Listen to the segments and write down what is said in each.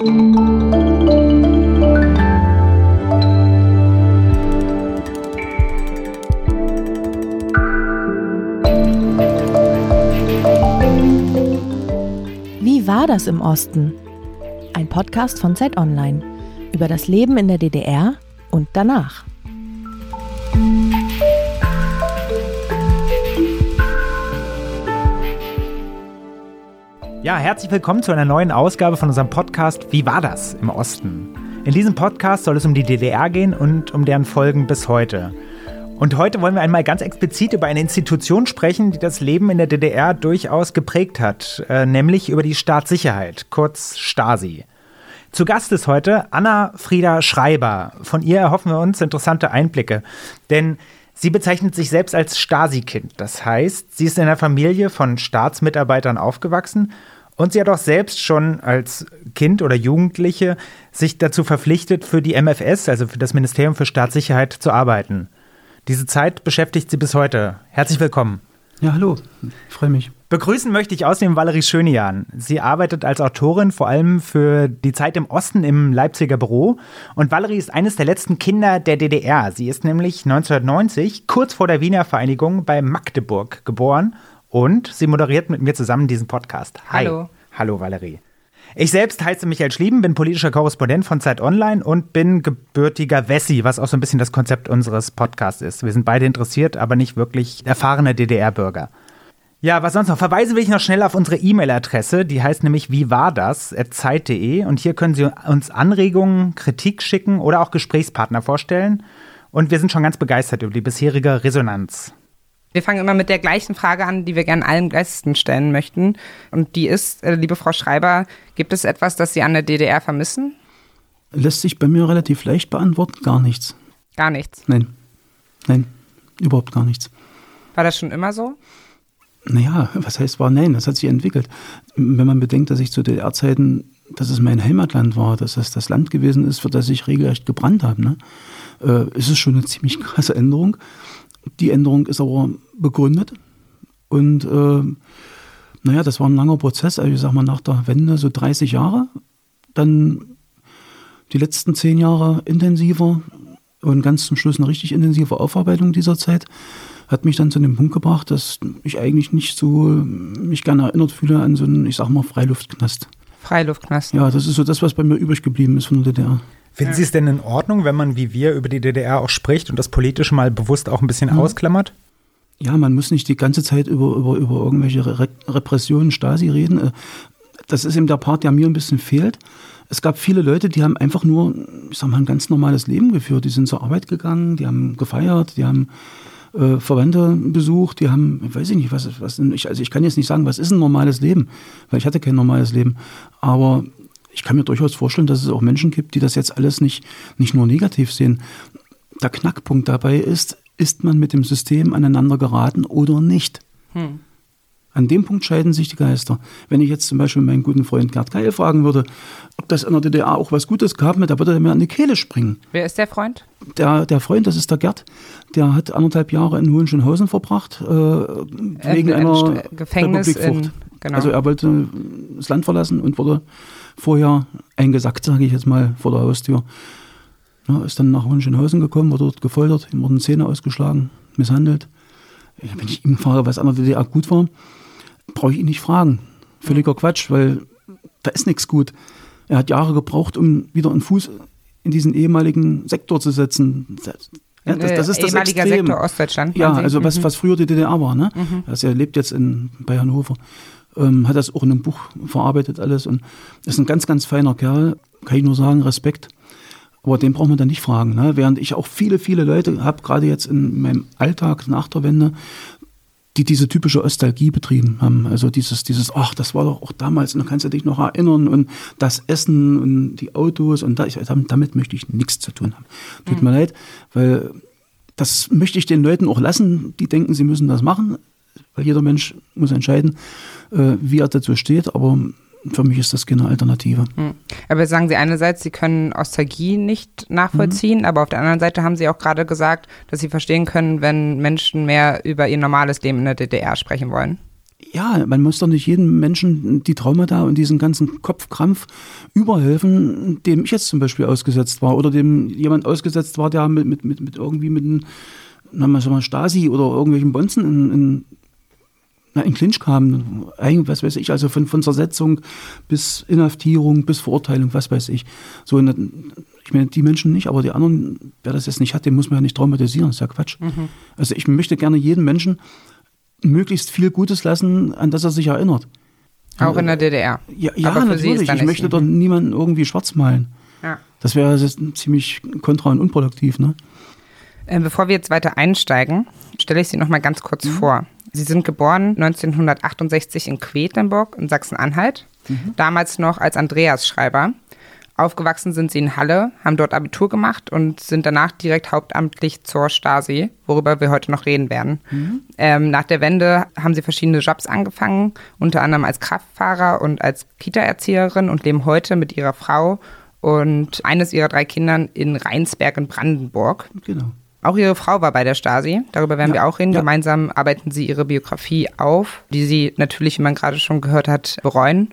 Wie war das im Osten? Ein Podcast von Zeit Online über das Leben in der DDR und danach. Ja, herzlich willkommen zu einer neuen Ausgabe von unserem Podcast Wie war das im Osten? In diesem Podcast soll es um die DDR gehen und um deren Folgen bis heute. Und heute wollen wir einmal ganz explizit über eine Institution sprechen, die das Leben in der DDR durchaus geprägt hat, äh, nämlich über die Staatssicherheit, kurz Stasi. Zu Gast ist heute Anna Frieda Schreiber. Von ihr erhoffen wir uns interessante Einblicke, denn sie bezeichnet sich selbst als Stasi-Kind. Das heißt, sie ist in einer Familie von Staatsmitarbeitern aufgewachsen und sie hat auch selbst schon als Kind oder Jugendliche sich dazu verpflichtet, für die MFS, also für das Ministerium für Staatssicherheit, zu arbeiten. Diese Zeit beschäftigt sie bis heute. Herzlich willkommen. Ja, hallo. Ich freue mich. Begrüßen möchte ich außerdem Valerie Schönejan. Sie arbeitet als Autorin vor allem für die Zeit im Osten im Leipziger Büro. Und Valerie ist eines der letzten Kinder der DDR. Sie ist nämlich 1990, kurz vor der Wiener Vereinigung, bei Magdeburg geboren und sie moderiert mit mir zusammen diesen Podcast. Hi. Hallo. Hallo Valerie. Ich selbst heiße Michael Schlieben, bin politischer Korrespondent von Zeit Online und bin gebürtiger Wessi, was auch so ein bisschen das Konzept unseres Podcasts ist. Wir sind beide interessiert, aber nicht wirklich erfahrene DDR-Bürger. Ja, was sonst noch? Verweisen will ich noch schnell auf unsere E-Mail-Adresse. Die heißt nämlich wie war das? Zeit.de. Und hier können Sie uns Anregungen, Kritik schicken oder auch Gesprächspartner vorstellen. Und wir sind schon ganz begeistert über die bisherige Resonanz. Wir fangen immer mit der gleichen Frage an, die wir gerne allen Gästen stellen möchten. Und die ist, äh, liebe Frau Schreiber, gibt es etwas, das Sie an der DDR vermissen? Lässt sich bei mir relativ leicht beantworten. Gar nichts. Gar nichts? Nein. Nein, überhaupt gar nichts. War das schon immer so? Naja, was heißt war? Nein, das hat sich entwickelt. Wenn man bedenkt, dass ich zu DDR-Zeiten, dass es mein Heimatland war, dass es das Land gewesen ist, für das ich regelrecht gebrannt habe, ne, äh, ist es schon eine ziemlich krasse Änderung. Die Änderung ist aber begründet. Und äh, naja, das war ein langer Prozess. Also ich sag mal, nach der Wende so 30 Jahre. Dann die letzten zehn Jahre intensiver und ganz zum Schluss eine richtig intensive Aufarbeitung dieser Zeit hat mich dann zu dem Punkt gebracht, dass ich eigentlich nicht so mich gerne erinnert fühle an so einen, ich sag mal, Freiluftknast. Freiluftknast. Ja, das ist so das, was bei mir übrig geblieben ist von der DDR. Finden Sie es denn in Ordnung, wenn man wie wir über die DDR auch spricht und das Politische mal bewusst auch ein bisschen mhm. ausklammert? Ja, man muss nicht die ganze Zeit über, über, über irgendwelche Re Repressionen, Stasi reden. Äh, das ist eben der Part, der mir ein bisschen fehlt. Es gab viele Leute, die haben einfach nur, ich sag mal, ein ganz normales Leben geführt. Die sind zur Arbeit gegangen, die haben gefeiert, die haben äh, Verwandte besucht, die haben, weiß ich nicht, was, was ich, also ich kann jetzt nicht sagen, was ist ein normales Leben, weil ich hatte kein normales Leben. Aber ich kann mir durchaus vorstellen, dass es auch Menschen gibt, die das jetzt alles nicht, nicht nur negativ sehen. Der Knackpunkt dabei ist, ist man mit dem System aneinander geraten oder nicht? Hm. An dem Punkt scheiden sich die Geister. Wenn ich jetzt zum Beispiel meinen guten Freund Gerd Keil fragen würde, ob das in der DDR auch was Gutes gab, da würde er mir an die Kehle springen. Wer ist der Freund? Der, der Freund, das ist der Gerd. Der hat anderthalb Jahre in Hohenschönhausen verbracht, äh, wegen äh, einer Gefängnis in, genau. Also er wollte das Land verlassen und wurde vorher eingesackt, sage ich jetzt mal, vor der Haustür. Ja, ist dann nach Hohenschönhausen gekommen, wurde dort gefoltert, ihm wurden Zähne ausgeschlagen, misshandelt. Wenn ich ihm frage, was an der DDR gut war, brauche ich ihn nicht fragen. Völliger Quatsch, weil da ist nichts gut. Er hat Jahre gebraucht, um wieder einen Fuß in diesen ehemaligen Sektor zu setzen. Ja, das, das, ist das ehemaliger Extrem. Sektor Ostdeutschland. Ja, also was, mhm. was früher die DDR war. Ne? Mhm. Also er lebt jetzt in, bei Hannover. Ähm, hat das auch in einem Buch verarbeitet alles und ist ein ganz, ganz feiner Kerl. Kann ich nur sagen, Respekt. Aber den braucht man dann nicht fragen. Ne? Während ich auch viele, viele Leute habe, gerade jetzt in meinem Alltag nach der Wende, die diese typische Ostalgie betrieben haben. Also dieses, dieses, ach, das war doch auch damals, und da kannst du dich noch erinnern und das Essen und die Autos und da, ich, damit möchte ich nichts zu tun haben. Tut mhm. mir leid, weil das möchte ich den Leuten auch lassen, die denken, sie müssen das machen, weil jeder Mensch muss entscheiden, äh, wie er dazu steht, aber für mich ist das keine Alternative. Hm. Aber sagen Sie einerseits, Sie können Ostalgie nicht nachvollziehen, mhm. aber auf der anderen Seite haben Sie auch gerade gesagt, dass Sie verstehen können, wenn Menschen mehr über ihr normales Leben in der DDR sprechen wollen. Ja, man muss doch nicht jedem Menschen die Traumata und diesen ganzen Kopfkrampf überhelfen, dem ich jetzt zum Beispiel ausgesetzt war oder dem jemand ausgesetzt war, der mit, mit, mit, mit irgendwie mit einem na, mal Stasi oder irgendwelchen Bonzen in, in, na, in Clinch kam. Was weiß ich, also von, von Zersetzung bis Inhaftierung bis Verurteilung, was weiß ich. So, ich meine, die Menschen nicht, aber die anderen, wer das jetzt nicht hat, den muss man ja nicht traumatisieren, das ist ja Quatsch. Mhm. Also ich möchte gerne jeden Menschen möglichst viel Gutes lassen, an das er sich erinnert. Auch in der DDR. Ja, ja natürlich. Ich möchte doch niemanden irgendwie schwarz malen. Ja. Das wäre ziemlich kontra und unproduktiv. Ne? Äh, bevor wir jetzt weiter einsteigen, stelle ich Sie noch mal ganz kurz mhm. vor. Sie sind geboren 1968 in Quedlinburg in Sachsen-Anhalt, mhm. damals noch als Andreas Schreiber. Aufgewachsen sind sie in Halle, haben dort Abitur gemacht und sind danach direkt hauptamtlich zur Stasi, worüber wir heute noch reden werden. Mhm. Ähm, nach der Wende haben sie verschiedene Jobs angefangen, unter anderem als Kraftfahrer und als Kita-Erzieherin und leben heute mit ihrer Frau und eines ihrer drei Kindern in Rheinsberg in Brandenburg. Genau. Auch ihre Frau war bei der Stasi, darüber werden ja, wir auch reden. Ja. Gemeinsam arbeiten sie ihre Biografie auf, die sie natürlich, wie man gerade schon gehört hat, bereuen.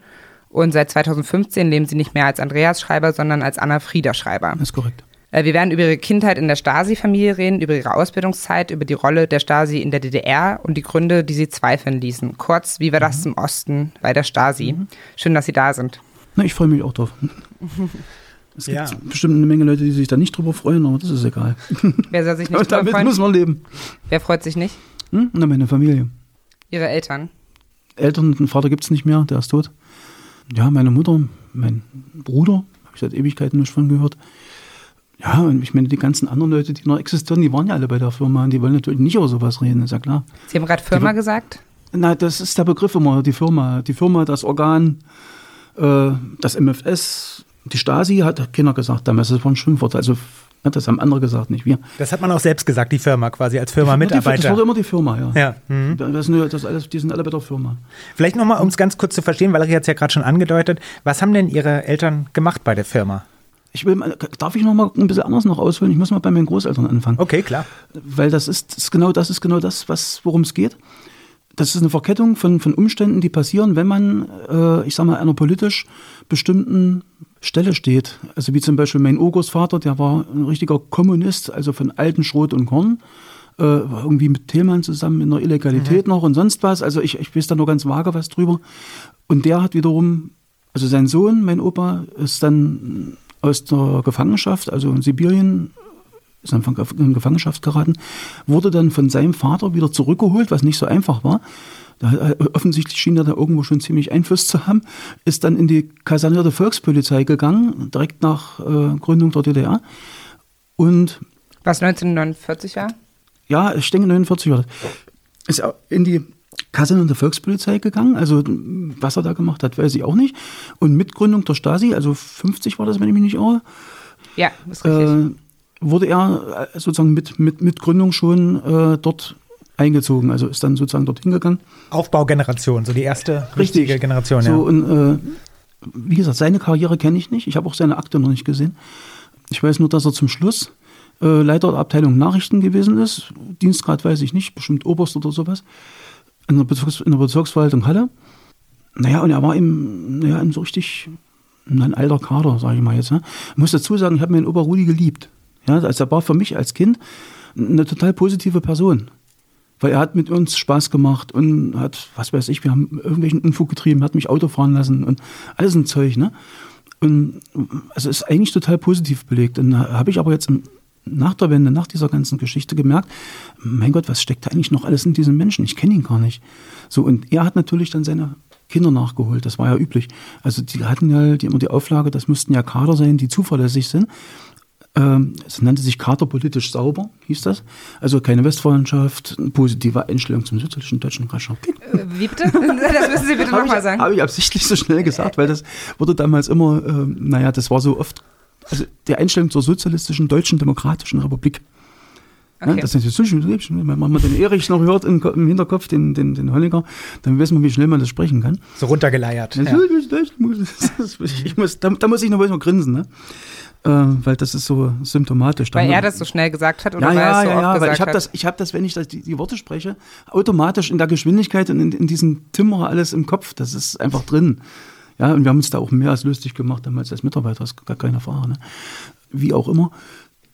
Und seit 2015 leben sie nicht mehr als Andreas Schreiber, sondern als Anna Frieda Schreiber. Das ist korrekt. Äh, wir werden über ihre Kindheit in der Stasi-Familie reden, über ihre Ausbildungszeit, über die Rolle der Stasi in der DDR und die Gründe, die sie zweifeln ließen. Kurz, wie war das mhm. im Osten bei der Stasi? Mhm. Schön, dass Sie da sind. Na, ich freue mich auch drauf. Es gibt ja. bestimmt eine Menge Leute, die sich da nicht drüber freuen, aber das ist egal. Wer soll sich nicht damit freuen? muss man leben. Wer freut sich nicht? Hm? Na, meine Familie. Ihre Eltern? Eltern, den Vater gibt es nicht mehr, der ist tot ja, meine Mutter, mein Bruder, habe ich seit Ewigkeiten nicht von gehört. Ja, und ich meine, die ganzen anderen Leute, die noch existieren, die waren ja alle bei der Firma und die wollen natürlich nicht über sowas reden, ist ja klar. Sie haben gerade Firma die, gesagt? Na, das ist der Begriff immer, die Firma. Die Firma, das Organ, äh, das MFS, die Stasi hat keiner gesagt damals, das war ein Schimpfwort. Also das haben andere gesagt, nicht wir. Das hat man auch selbst gesagt, die Firma quasi als Firma-Mitarbeiter. Das wurde immer die Firma, ja. ja. Mhm. Das, sind, das alles, die sind alle bei der Firma. Vielleicht nochmal, um es ganz kurz zu verstehen, Valerie hat es ja gerade schon angedeutet. Was haben denn Ihre Eltern gemacht bei der Firma? Ich will, darf ich noch mal ein bisschen anders noch ausholen? Ich muss mal bei meinen Großeltern anfangen. Okay, klar. Weil das ist, ist genau das ist genau das, worum es geht. Das ist eine Verkettung von, von Umständen, die passieren, wenn man, äh, ich sag mal, einer politisch bestimmten Stelle steht. Also wie zum Beispiel mein Urgroßvater, der war ein richtiger Kommunist, also von alten Schrot und Korn. Äh, war irgendwie mit Tillmann zusammen in der Illegalität mhm. noch und sonst was. Also ich, ich weiß da nur ganz vage was drüber. Und der hat wiederum, also sein Sohn, mein Opa, ist dann aus der Gefangenschaft, also in Sibirien, ist dann in Gefangenschaft geraten, wurde dann von seinem Vater wieder zurückgeholt, was nicht so einfach war. Da, äh, offensichtlich schien er da irgendwo schon ziemlich Einfluss zu haben, ist dann in die kasernierte Volkspolizei gegangen, direkt nach äh, Gründung der DDR. Und was 1949 war? Ja, ich denke 49 war das. Ist in die kasernierte Volkspolizei gegangen. Also was er da gemacht hat, weiß ich auch nicht. Und mit Gründung der Stasi, also 50 war das, wenn ich mich nicht irre. Ja, ist richtig. Äh, wurde er äh, sozusagen mit, mit, mit Gründung schon äh, dort eingezogen, also ist dann sozusagen dorthin gegangen. Aufbaugeneration, so die erste Richtig. richtige Generation. So, ja. und äh, wie gesagt, seine Karriere kenne ich nicht. Ich habe auch seine Akte noch nicht gesehen. Ich weiß nur, dass er zum Schluss äh, Leiter der Abteilung Nachrichten gewesen ist. Dienstgrad weiß ich nicht, bestimmt Oberst oder sowas. In der, Bezirks in der Bezirksverwaltung Halle. Naja, und er war im, naja, im so richtig ein alter Kader, sage ich mal jetzt. Ne? Ich muss dazu sagen, ich habe meinen Opa Rudi geliebt. Ja, also er war für mich als Kind eine total positive Person. Weil er hat mit uns Spaß gemacht und hat, was weiß ich, wir haben irgendwelchen Unfug getrieben, hat mich Auto fahren lassen und alles ein Zeug, ne? Und also ist eigentlich total positiv belegt. Und da habe ich aber jetzt nach der Wende, nach dieser ganzen Geschichte gemerkt, mein Gott, was steckt da eigentlich noch alles in diesem Menschen? Ich kenne ihn gar nicht. So, und er hat natürlich dann seine Kinder nachgeholt. Das war ja üblich. Also die hatten ja die, immer die Auflage, das müssten ja Kader sein, die zuverlässig sind. Ähm, es nannte sich Kater politisch sauber, hieß das. Also keine Westfreundschaft, positive Einstellung zum sozialistischen deutschen Raschau. Äh, wie bitte? Das müssen Sie bitte nochmal sagen. Habe ich absichtlich so schnell gesagt, weil das wurde damals immer, äh, naja, das war so oft, also die Einstellung zur sozialistischen deutschen demokratischen Republik. Okay. Ja, das ist natürlich wenn man den Erich noch hört im, Hinterkopf, den, den, den Holliger, dann weiß man, wie schnell man das sprechen kann. So runtergeleiert. Ja. Ich muss, da, da muss ich noch mal grinsen. Ne? Äh, weil das ist so symptomatisch. Weil er das so schnell gesagt hat oder ja, weil er ja, es so ja, oft ja, weil gesagt ich habe das, ich habe das, wenn ich das, die, die Worte spreche, automatisch in der Geschwindigkeit und in, in diesem Timmer alles im Kopf. Das ist einfach drin. Ja, und wir haben uns da auch mehr als lustig gemacht damals als Mitarbeiter, das ist gar keine Frage. Ne? Wie auch immer.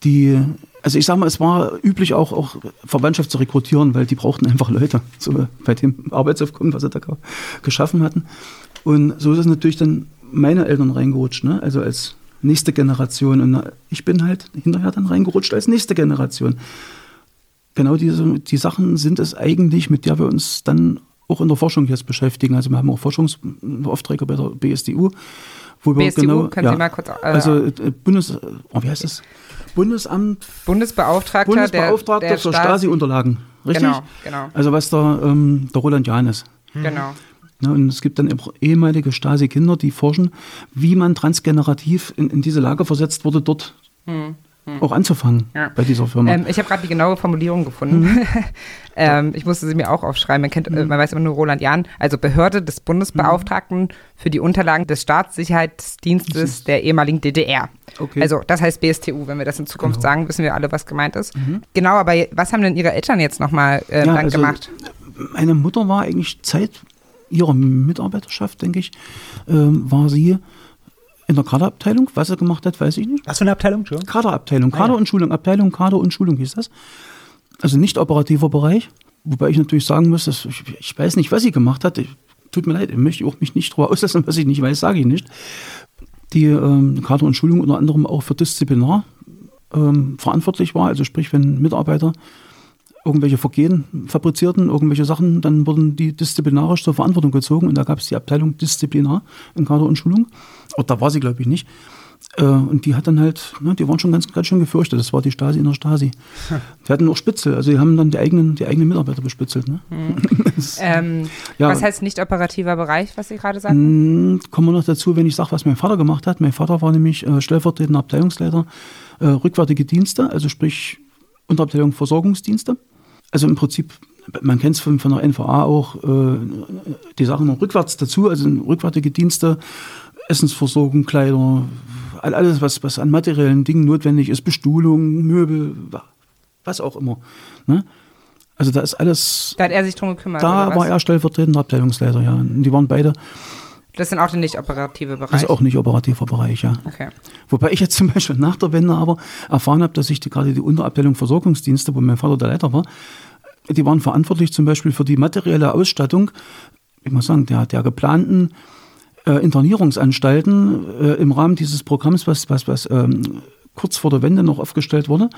Die, also ich sag mal, es war üblich auch, auch Verwandtschaft zu rekrutieren, weil die brauchten einfach Leute, so bei dem Arbeitsaufkommen, was sie da ge- geschaffen hatten. Und so ist es natürlich dann meine Eltern reingerutscht, ne? also als nächste Generation. Und ich bin halt hinterher dann reingerutscht als nächste Generation. Genau diese die Sachen sind es eigentlich, mit der wir uns dann auch in der Forschung jetzt beschäftigen. Also wir haben auch Forschungsaufträge bei der BSDU, wo wir BSDU, genau, können Sie mal kurz, äh, also äh, Bundes, oh, wie heißt das? Bundesamt, Bundesbeauftragter, Bundesbeauftragter der, der für Stasi- Stasi-Unterlagen, richtig? Genau, genau, Also was der, ähm, der Roland Jahn ist. genau. Ne, und es gibt dann auch ehemalige Stasi-Kinder, die forschen, wie man transgenerativ in, in diese Lage versetzt wurde, dort auch anzufangen Ja. bei dieser Firma. Ähm, ich habe gerade die genaue Formulierung gefunden. Mhm. ähm, ich musste sie mir auch aufschreiben. Man, kennt, äh, man weiß immer nur Roland Jahn, also Behörde des Bundesbeauftragten für die Unterlagen des Staatssicherheitsdienstes der ehemaligen DDR. Okay. Also das heißt BSTU. Wenn wir das in Zukunft Genau. sagen, wissen wir alle, was gemeint ist. Genau, aber was haben denn Ihre Eltern jetzt nochmal äh, Ja, dann also- gemacht? Meine Mutter war eigentlich Zeit ihrer Mitarbeiterschaft, denke ich, ähm, war sie in der Kaderabteilung. Was sie gemacht hat, weiß ich nicht. Was für eine Abteilung, Entschuldigung? Kaderabteilung, Kader ja. und Schulung, Abteilung, Kader und Schulung hieß das. Also nicht operativer Bereich, wobei ich natürlich sagen muss, dass ich, ich weiß nicht, was sie gemacht hat. Ich, tut mir leid, ich möchte auch mich nicht drüber auslassen, was ich nicht weiß, sage ich nicht. Die ähm, Kader und Schulung unter anderem auch für Disziplinar ähm, verantwortlich war, also sprich, wenn Mitarbeiter irgendwelche Vergehen fabrizierten, irgendwelche Sachen, dann wurden die disziplinarisch zur Verantwortung gezogen und da gab es die Abteilung Disziplinar in Kader und Schulung. Oder da war sie, glaube ich, nicht. Äh, und die hat dann halt, ne, die waren schon ganz, ganz schön gefürchtet. Das war die Stasi in der Stasi. Die hatten auch Spitzel, also die haben dann die eigenen, die eigenen Mitarbeiter bespitzelt. Ne? Ähm, Ja. was heißt nicht operativer Bereich, was Sie gerade sagten? Mm, Kommen wir noch dazu, wenn ich sage, was mein Vater gemacht hat. Mein Vater war nämlich äh, stellvertretender Abteilungsleiter äh, rückwärtige Dienste, also sprich Unterabteilung Versorgungsdienste. Also im Prinzip, man kennt es von, von der NVA auch, äh, die Sachen noch rückwärts dazu, also rückwärtige Dienste, Essensversorgung, Kleider, all- alles, was, was an materiellen Dingen notwendig ist, Bestuhlung, Möbel, was auch immer. Ne? Also da ist alles, Da hat er sich drum gekümmert. da war was? er stellvertretender Abteilungsleiter, ja. Und die waren beide Das sind auch der nicht operative Bereich. das ist auch nicht operativer Bereich, ja. okay. Wobei ich jetzt zum Beispiel nach der Wende aber erfahren habe, dass ich die, gerade die Unterabteilung Versorgungsdienste, wo mein Vater der Leiter war, die waren verantwortlich zum Beispiel für die materielle Ausstattung, ich muss sagen, der, der geplanten äh, Internierungsanstalten äh, im Rahmen dieses Programms, was, was, was ähm, kurz vor der Wende noch aufgestellt wurde,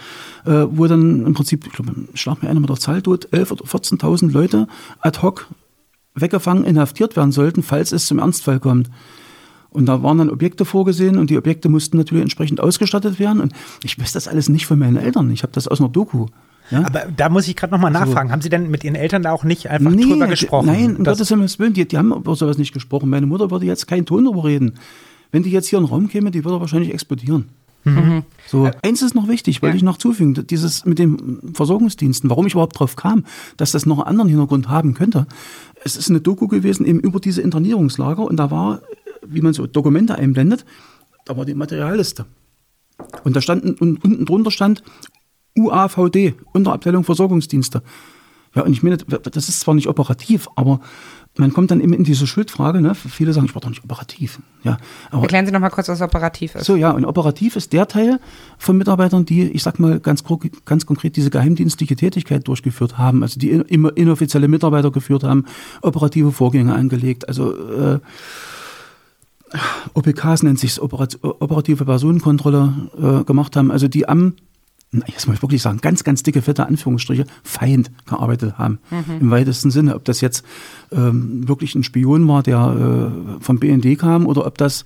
äh, wo dann im Prinzip, ich glaube, schlag mir einer mit der Zahl tot, 11.000 oder 14.000 Leute ad hoc weggefangen, inhaftiert werden sollten, falls es zum Ernstfall kommt. Und da waren dann Objekte vorgesehen und die Objekte mussten natürlich entsprechend ausgestattet werden. Und ich weiß das alles nicht von meinen Eltern. Ich habe das aus einer Doku. Ja? Aber da muss ich gerade nochmal nachfragen. Haben Sie denn mit Ihren Eltern da auch nicht einfach drüber die- gesprochen? Nein, um Das- Gottes Himmels Willen, die, die haben über sowas nicht gesprochen. Meine Mutter würde jetzt keinen Ton darüber reden. Wenn die jetzt hier in den Raum käme, die würde wahrscheinlich explodieren. So, eins ist noch wichtig, wollte Ja. ich noch zufügen, dieses mit den Versorgungsdiensten, warum ich überhaupt drauf kam, dass das noch einen anderen Hintergrund haben könnte. Es ist eine Doku gewesen eben über diese Internierungslager und da war, wie man so Dokumente einblendet, da war die Materialliste. Und da stand und unten drunter stand UAVD, Unterabteilung Versorgungsdienste. Ja, und ich meine, das ist zwar nicht operativ, aber man kommt dann eben in diese Schuldfrage. Ne? Viele sagen, ich war doch nicht operativ. Ja, aber Erklären Sie noch mal kurz, was operativ ist. so, ja, und operativ ist der Teil von Mitarbeitern, die, ich sag mal ganz, ganz konkret, diese geheimdienstliche Tätigkeit durchgeführt haben, also die in, inoffizielle Mitarbeiter geführt haben, operative Vorgänge angelegt, also äh, OPKs nennt sich Operat operative Personenkontrolle äh, gemacht haben, also die am jetzt muss ich wirklich sagen, ganz, ganz dicke, fette Anführungsstriche, Feind gearbeitet haben. Im weitesten Sinne. Ob das jetzt ähm, wirklich ein Spion war, der äh, vom BND kam, oder ob das,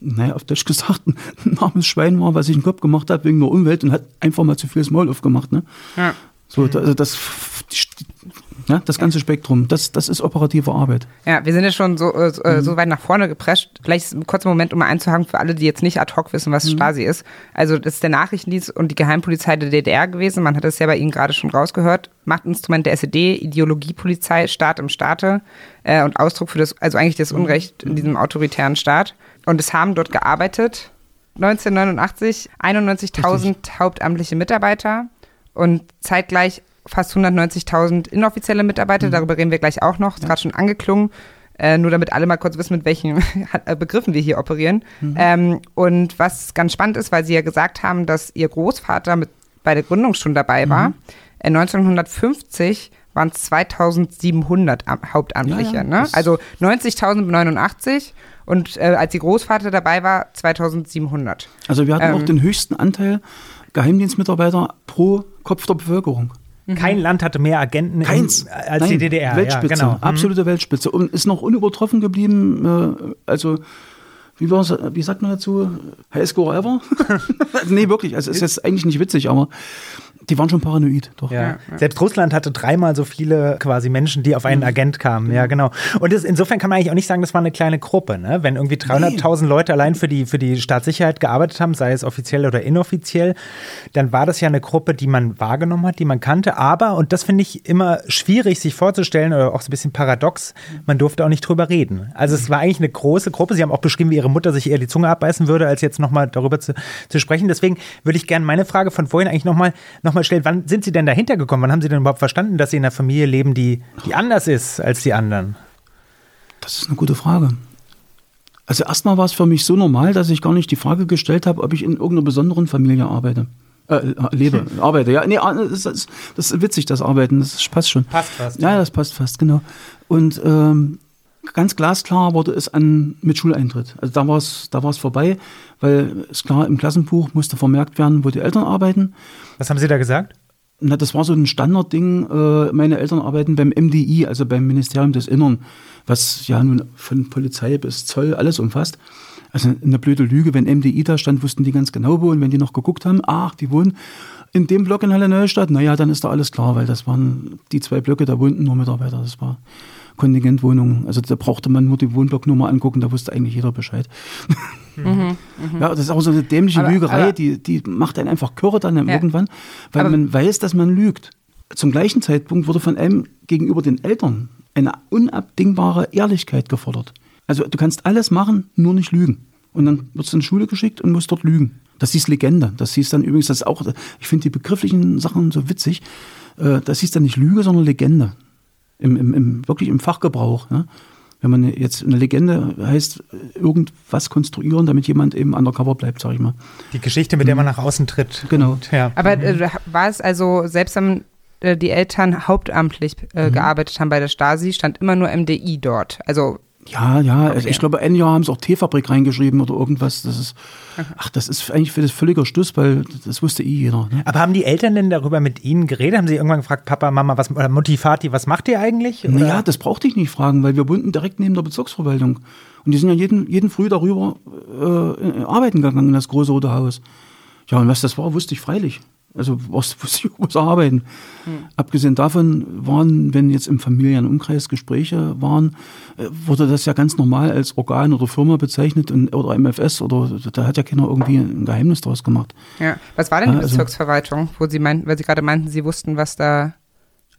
naja, auf Deutsch gesagt, ein armes Schwein war, was sich einen Kopf gemacht hat wegen der Umwelt und hat einfach mal zu viel das Maul aufgemacht. Ne? Ja. So, also das, ja, das ganze Spektrum, das, das ist operative Arbeit. Ja, wir sind ja schon so, äh, so, Mhm. äh, so weit nach vorne geprescht. Vielleicht ist ein kurzer Moment, um mal einzuhaken für alle, die jetzt nicht ad hoc wissen, was Mhm. Stasi ist. Also das ist der Nachrichtendienst und die Geheimpolizei der DDR gewesen. Man hat es ja bei Ihnen gerade schon rausgehört. Machtinstrument der SED, Ideologiepolizei, Staat im Staate äh, und Ausdruck für das, also eigentlich das Mhm. Unrecht in diesem autoritären Staat. Und es haben dort gearbeitet 1989 91.000 hauptamtliche Mitarbeiter und zeitgleich fast 190.000 inoffizielle Mitarbeiter. Mhm. Darüber reden wir gleich auch noch. Ist ja. gerade schon angeklungen. Äh, nur damit alle mal kurz wissen, mit welchen äh, Begriffen wir hier operieren. Mhm. Ähm, und was ganz spannend ist, weil Sie ja gesagt haben, dass Ihr Großvater mit bei der Gründung schon dabei war. Mhm. 1950 waren es 2700 Hauptamtliche. Ja, ja, ne? Also 90.089 und äh, als Ihr Großvater dabei war, 2700. Also wir hatten ähm, auch den höchsten Anteil Geheimdienstmitarbeiter pro Kopf der Bevölkerung. Mhm. Kein Land hatte mehr Agenten Keins. In, als Nein, die DDR. Weltspitze, ja, genau. Mhm. absolute Weltspitze. Und ist noch unübertroffen geblieben. Äh, also wie, wie sagt man dazu? Highest score ever? nee, wirklich. Also ist jetzt eigentlich nicht witzig, aber die waren schon paranoid, doch. Ja. ja. Selbst Russland hatte dreimal so viele quasi Menschen, die auf einen mhm. Agent kamen. Ja, genau. Und das, insofern kann man eigentlich auch nicht sagen, das war eine kleine Gruppe. Ne? Wenn irgendwie 300.000 nee. Leute allein für die, für die Staatssicherheit gearbeitet haben, sei es offiziell oder inoffiziell, dann war das ja eine Gruppe, die man wahrgenommen hat, die man kannte. Aber, und das finde ich immer schwierig, sich vorzustellen oder auch so ein bisschen paradox, man durfte auch nicht drüber reden. Also es war eigentlich eine große Gruppe. Sie haben auch beschrieben, wie ihre Mutter sich eher die Zunge abbeißen würde, als jetzt nochmal darüber zu, zu sprechen. Deswegen würde ich gerne meine Frage von vorhin eigentlich nochmal noch mal mal stellt, wann sind Sie denn dahinter gekommen? Wann haben Sie denn überhaupt verstanden, dass Sie in einer Familie leben, die, die anders ist als die anderen? Das ist eine gute Frage. Also erstmal war es für mich so normal, dass ich gar nicht die Frage gestellt habe, ob ich in irgendeiner besonderen Familie arbeite. Äh, lebe, arbeite, ja. Nee, ah, das ist, das ist witzig, das Arbeiten, das passt schon. Passt fast. Ja, das passt fast, genau. Und ähm, ganz glasklar wurde es an mit Schuleintritt. Also da war es da war's vorbei, weil es klar im Klassenbuch musste vermerkt werden, wo die Eltern arbeiten. Was haben Sie da gesagt? Na, das war so ein Standardding. Äh, meine Eltern arbeiten beim MDI, also beim Ministerium des Innern, was ja nun von Polizei bis Zoll alles umfasst. Also eine blöde Lüge, wenn MDI da stand, wussten die ganz genau wo. Und wenn die noch geguckt haben, ach, die wohnen in dem Block in Halle Neustadt, naja, dann ist da alles klar, weil das waren die zwei Blöcke, da wohnten nur Mitarbeiter. Das war Kontingentwohnungen. Also da brauchte man nur die Wohnblocknummer angucken, da wusste eigentlich jeder Bescheid. Mhm, mhm. ja, das ist auch so eine dämliche aber, Lügerei, aber, die, die macht einen einfach Kürre dann ja, irgendwann, weil aber, man weiß, dass man lügt. Zum gleichen Zeitpunkt wurde von einem gegenüber den Eltern eine unabdingbare Ehrlichkeit gefordert. Also du kannst alles machen, nur nicht lügen. Und dann wirst du in die Schule geschickt und musst dort lügen. Das hieß Legende. Das hieß dann übrigens, das ist auch, ich finde die begrifflichen Sachen so witzig. Äh, das hieß dann nicht Lüge, sondern Legende im, im, im, wirklich im Fachgebrauch. Ne? Wenn man jetzt eine Legende heißt, irgendwas konstruieren, damit jemand eben undercover bleibt, sag ich mal. Die Geschichte, mit der man nach außen tritt. Genau. Und, ja. Aber äh, war es also, selbst wenn äh, die Eltern hauptamtlich äh, mhm. gearbeitet haben bei der Stasi, stand immer nur MDI dort. Also ja, ja, okay. ich glaube, ein Jahr haben sie auch Teefabrik reingeschrieben oder irgendwas. Das ist, ach, das ist eigentlich für das völliger Stuss, weil das wusste eh jeder. Ne? Aber haben die Eltern denn darüber mit Ihnen geredet? Haben Sie irgendwann gefragt, Papa, Mama, was, oder Mutti, Vati, was macht ihr eigentlich? Oder? Naja, das brauchte ich nicht fragen, weil wir wohnten direkt neben der Bezirksverwaltung. Und die sind ja jeden, jeden Früh darüber äh, arbeiten gegangen in das große Rote Haus. Ja, und was das war, wusste ich freilich. Also was, was, was arbeiten. Hm. Abgesehen davon waren, wenn jetzt im Familienumkreis Gespräche waren, äh, wurde das ja ganz normal als Organ oder Firma bezeichnet und, oder MFS oder da hat ja keiner irgendwie ein Geheimnis draus gemacht. Ja, was war denn die also, Bezirksverwaltung, wo Sie meinten, weil Sie gerade meinten, Sie wussten, was da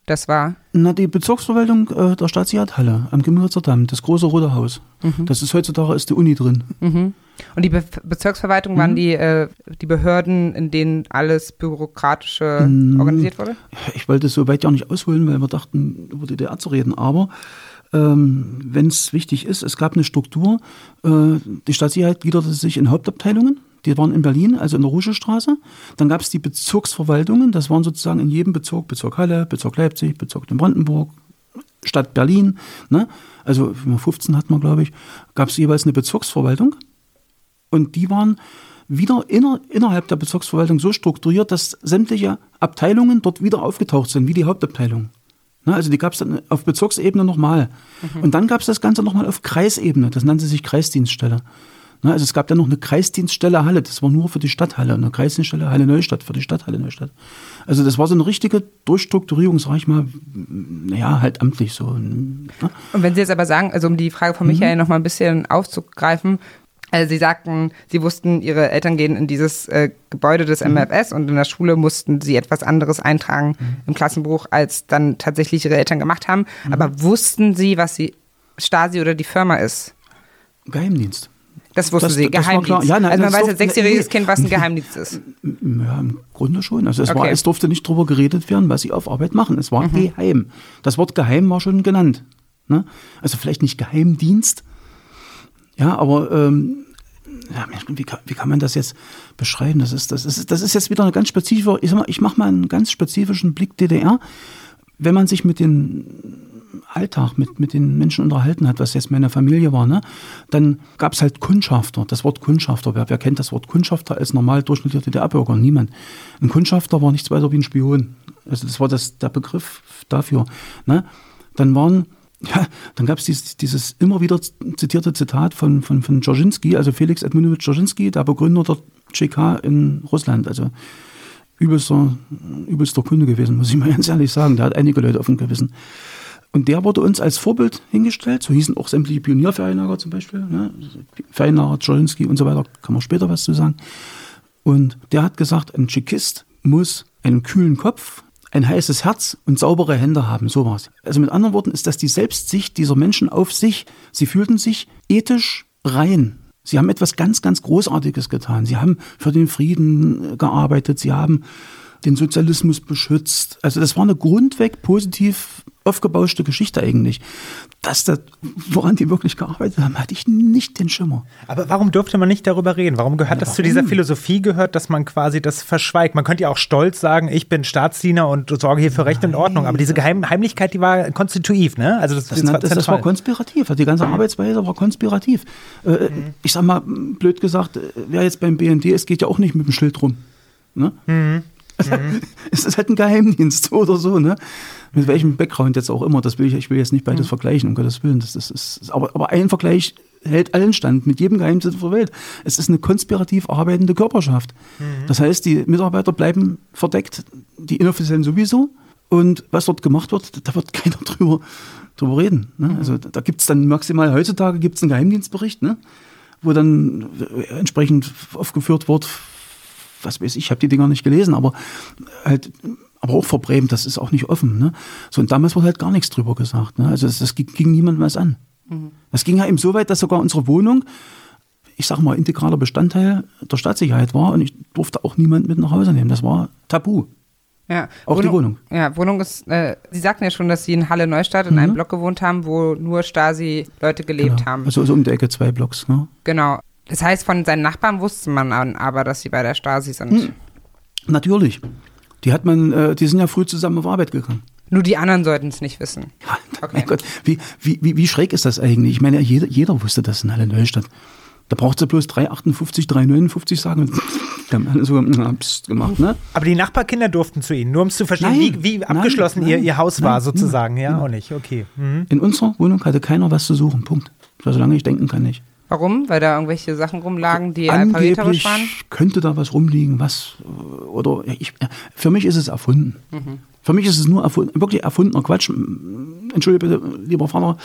das war? Na, die Bezirksverwaltung äh, der Stadtsicherheit Halle am Gemüritzer Damm, das große Rote Haus. Mhm. Das ist heutzutage ist die Uni drin. Mhm. Und die Be Bezirksverwaltung mhm. waren die, äh, die Behörden, in denen alles Bürokratische mhm. organisiert wurde? Ich wollte so weit ja nicht ausholen, weil wir dachten, über die DDR zu reden. Aber ähm, wenn es wichtig ist, es gab eine Struktur. Äh, die Stadtsicherheit gliederte sich in Hauptabteilungen. Die waren in Berlin, also in der Ruschestraße. Dann gab es die Bezirksverwaltungen, das waren sozusagen in jedem Bezirk, Bezirk Halle, Bezirk Leipzig, Bezirk Brandenburg, Stadt Berlin. Ne? Also 15 hatten wir, glaube ich, gab es jeweils eine Bezirksverwaltung. Und die waren wieder inner, innerhalb der Bezirksverwaltung so strukturiert, dass sämtliche Abteilungen dort wieder aufgetaucht sind, wie die Hauptabteilung. Ne? Also die gab es dann auf Bezirksebene nochmal. Mhm. Und dann gab es das Ganze nochmal auf Kreisebene. Das nannte sich Kreisdienststelle. Ne, also es gab dann noch eine Kreisdienststelle Halle, das war nur für die Stadthalle, eine Kreisdienststelle Halle Neustadt, für die Stadthalle Neustadt. Also das war so eine richtige Durchstrukturierung, sag ich mal, naja, halt amtlich so. Ne? Und wenn Sie jetzt aber sagen, also um die Frage von Michael mhm. noch mal ein bisschen aufzugreifen, also Sie sagten, Sie wussten, Ihre Eltern gehen in dieses äh, Gebäude des mhm. MFS und in der Schule mussten Sie etwas anderes eintragen mhm. im Klassenbuch, als dann tatsächlich Ihre Eltern gemacht haben. Mhm. Aber wussten Sie, was die Stasi oder die Firma ist? Geheimdienst. Das wusste Das- sie, das war Geheimdienst. Ja, nein, also man weiß als sechsjähriges nee. Kind, was ein Geheimdienst ist. Ja, im Grunde schon. Also es, war, Okay. es durfte nicht drüber geredet werden, was sie auf Arbeit machen. Es Mhm. war geheim. Das Wort geheim war schon genannt. Ne? Also vielleicht nicht Geheimdienst. Ja, aber ähm, ja, wie, kann, wie kann man das jetzt beschreiben? Das ist, das ist, das ist jetzt wieder eine ganz spezifische, ich, ich mache mal einen ganz spezifischen Blick DDR. Wenn man sich mit dem Alltag, mit, mit den Menschen unterhalten hat, was jetzt meine Familie war, ne, dann gab es halt Kundschafter. Das Wort Kundschafter, wer, wer kennt das Wort Kundschafter als normal durchschnittlicher DDR-Bürger? Niemand. Ein Kundschafter war nichts weiter wie ein Spion. Also das war das, der Begriff dafür. Ne? Dann waren ja, dann gab es dieses, dieses immer wieder zitierte Zitat von, von, von Dzerzhinsky, also Felix Edmundowitsch Dzerzhinsky, der Begründer der CK in Russland. Also übelster, übelster Kunde gewesen, muss ich mal ganz ehrlich sagen. Der hat einige Leute auf dem Gewissen. Und der wurde uns als Vorbild hingestellt. So hießen auch sämtliche Pionierferienlager zum Beispiel. Ne? Ferienlager, Dzerzhinsky und so weiter. Kann man später was zu sagen. Und der hat gesagt, ein Tschekist muss einen kühlen Kopf, ein heißes Herz und saubere Hände haben. So war's. Also mit anderen Worten ist das die Selbstsicht dieser Menschen auf sich. Sie fühlten sich ethisch rein. Sie haben etwas ganz, ganz Großartiges getan. Sie haben für den Frieden gearbeitet. Sie haben den Sozialismus beschützt. Also das war eine grundweg positiv aufgebauschte Geschichte eigentlich. Dass das, woran die wirklich gearbeitet haben, hatte ich nicht den Schimmer. Aber warum durfte man nicht darüber reden? Warum gehört das zu dieser Philosophie gehört, dass man quasi das verschweigt? Man könnte ja auch stolz sagen, ich bin Staatsdiener und sorge hier für Recht und Ordnung. Aber diese Geheim Heimlichkeit, die war konstitutiv, ne? Also das, Das, nannte, das, das war konspirativ. Die ganze Arbeitsweise war konspirativ. Äh, Ich sag mal, blöd gesagt, äh, wer jetzt beim BND ist, geht ja auch nicht mit dem Schild rum. Ne? Also, Es ist halt ein Geheimdienst, oder so, ne? Mit welchem Background jetzt auch immer. Das will ich, ich will jetzt nicht beides vergleichen, um Gottes Willen. Das, das ist, aber, aber ein Vergleich hält allen stand, mit jedem Geheimdienst der Welt. Es ist eine konspirativ arbeitende Körperschaft. Das heißt, die Mitarbeiter bleiben verdeckt, die Inoffiziellen sowieso. Und was dort gemacht wird, da wird keiner drüber, drüber reden. Ne? Also da gibt es dann maximal, heutzutage gibt es einen Geheimdienstbericht, ne? wo dann äh, entsprechend aufgeführt wird, was weiß ich, ich habe die Dinger nicht gelesen, aber halt, aber auch verbrämt, das ist auch nicht offen. Ne? So, und damals wurde halt gar nichts drüber gesagt. Ne? Also das, das ging, niemandem was an. Das ging ja eben so weit, dass sogar unsere Wohnung, ich sage mal, integraler Bestandteil der Staatssicherheit war und ich durfte auch niemand mit nach Hause nehmen. Das war tabu. Ja. Auch die Wohnung. Ja, Wohnung ist, äh, Sie sagten ja schon, dass Sie in Halle Neustadt in einem Block gewohnt haben, wo nur Stasi-Leute gelebt Mhm. Genau. haben. Also so um die Ecke zwei Blocks. Ne? Genau. Das heißt, von seinen Nachbarn wusste man an- aber, dass sie bei der Stasi sind. Hm. Natürlich. Die hat man, äh, die sind ja früh zusammen auf Arbeit gegangen. Nur die anderen sollten es nicht wissen. Ja, Okay. Mein Gott, wie, wie, wie, wie schräg ist das eigentlich? Ich meine, jeder, jeder wusste das in Halle Neustadt. Da braucht sie bloß 358, 359 sagen und die haben alle so na, pst, gemacht, ne? Aber die Nachbarkinder durften zu Ihnen, nur um es zu verstehen, Nein, wie, wie abgeschlossen ihr, nein, ihr Haus nein, war, sozusagen. Ja, auch nicht. Okay. Mhm. In unserer Wohnung hatte keiner was zu suchen, Punkt. Solange ich denken kann, nicht. Warum? Weil da irgendwelche Sachen rumlagen, die Angeblich waren? könnte da was rumliegen, was, oder, ich, für mich ist es erfunden. Für mich ist es nur erfunden, wirklich erfundener Quatsch. Entschuldige bitte, lieber Vater.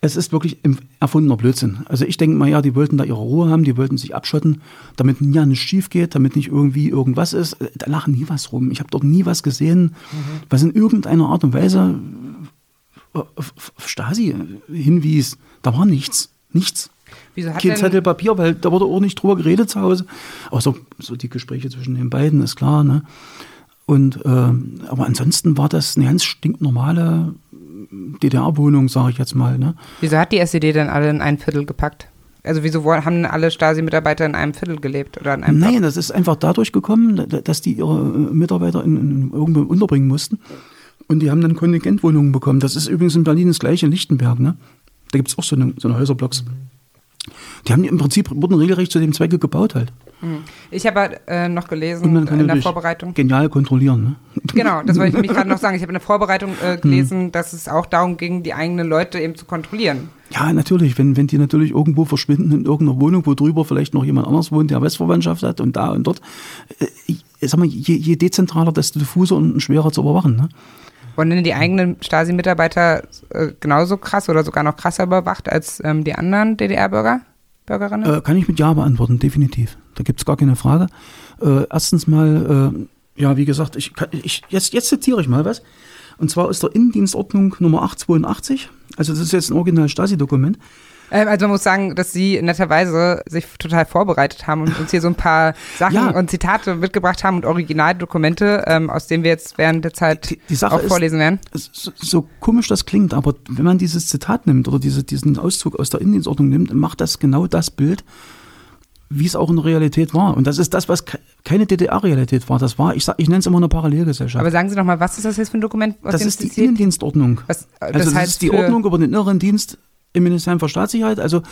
Es ist wirklich erfundener Blödsinn. Also ich denke mal, ja, die wollten da ihre Ruhe haben, die wollten sich abschotten, damit ja nichts schief geht, damit nicht irgendwie irgendwas ist. Da lachen nie was rum. Ich habe dort nie was gesehen, was in irgendeiner Art und Weise auf Stasi hinwies. Da war nichts. Nichts. Wieso hat Kein Zettel Papier, weil da wurde auch nicht drüber geredet zu Hause. Außer so die Gespräche zwischen den beiden, ist klar. Ne? Und, ähm, aber ansonsten war das eine ganz stinknormale DDR-Wohnung, sage ich jetzt mal. Ne? wieso hat die SED denn alle in ein Viertel gepackt? Also wieso haben alle Stasi-Mitarbeiter in einem Viertel gelebt oder in einem Nein, Block? das ist einfach dadurch gekommen, da- dass die ihre äh, Mitarbeiter in, in, irgendwo unterbringen mussten. Und die haben dann Kontingentwohnungen bekommen. Das ist übrigens in Berlin das gleiche, in Lichtenberg. Ne? Da gibt es auch so eine, so eine Häuserblocks. Die haben die im Prinzip, wurden regelrecht zu dem Zwecke gebaut halt. Ich habe äh, noch Und gelesen man kann in der Vorbereitung. genial kontrollieren. Ne? Genau, das wollte ich nämlich gerade noch sagen. Ich habe in der Vorbereitung äh, gelesen, dass es auch darum ging, die eigenen Leute eben zu kontrollieren. Ja, natürlich. Wenn, wenn die natürlich irgendwo verschwinden in irgendeiner Wohnung, wo drüber vielleicht noch jemand anders wohnt, der Westverwandtschaft hat und da und dort. Äh, sag mal, je, je dezentraler, desto diffuser und schwerer zu überwachen. Ne? Wurden denn die eigenen Stasi-Mitarbeiter äh, genauso krass oder sogar noch krasser überwacht als ähm, die anderen DDR-Bürger, Bürgerinnen? Äh, kann ich mit Ja beantworten, definitiv. Da gibt's gar keine Frage. Äh, erstens mal, äh, ja, wie gesagt, ich, ich jetzt, jetzt zitiere ich mal was. Und zwar aus der Innendienstordnung Nummer 882. Also das ist jetzt ein original Stasi-Dokument. Ähm, also man muss sagen, dass Sie netterweise sich total vorbereitet haben und uns hier so ein paar Sachen Ja. und Zitate mitgebracht haben und Originaldokumente, ähm, aus denen wir jetzt während der Zeit Die- die Sache auch vorlesen werden. so, so komisch das klingt, aber wenn man dieses Zitat nimmt oder diese, diesen Auszug aus der Indienstordnung nimmt, macht das genau das Bild, wie es auch in der Realität war. Und das ist das, was ke- keine DDR-Realität war. Das war, ich, sag, ich nenne es immer eine Parallelgesellschaft. Aber sagen Sie noch mal, was ist das jetzt für ein Dokument? das ist die Innendienstordnung. Was, äh, Also das das heißt ist die Ordnung über den inneren Dienst im Ministerium für Staatssicherheit. Also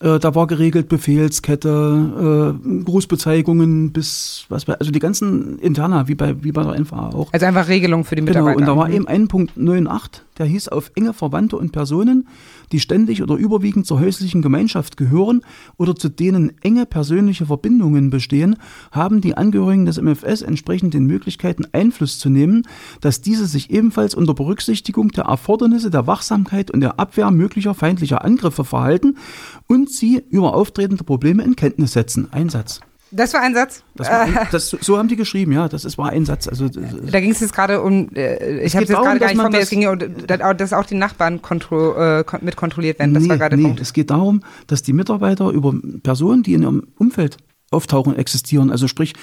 äh, da war geregelt Befehlskette, äh, Grußbezeigungen bis was bei, also die ganzen Interna, wie bei, wie bei der NVA auch. Also einfach Regelung für die Genau, Mitarbeiter. und da war eben ein Punkt 9.8, der hieß auf enge Verwandte und Personen, die ständig oder überwiegend zur häuslichen Gemeinschaft gehören oder zu denen enge persönliche Verbindungen bestehen, haben die Angehörigen des MFS entsprechend den Möglichkeiten Einfluss zu nehmen, dass diese sich ebenfalls unter Berücksichtigung der Erfordernisse der Wachsamkeit und der Abwehr möglicher feindlicher Angriffe verhalten und sie über auftretende Probleme in Kenntnis setzen. Ein Satz. Das war ein Satz. War ein, das, so haben die geschrieben, ja, das ist, war ein Satz. Also, Da ging es jetzt gerade um, äh, ich habe jetzt gerade gar dass nicht von mir, es das- ging ja dass- auch die Nachbarn kontro, äh, mit kontrolliert werden. Das nee, war gerade nee, es geht darum, dass die Mitarbeiter über Personen, die in ihrem Umfeld auftauchen, existieren, also sprich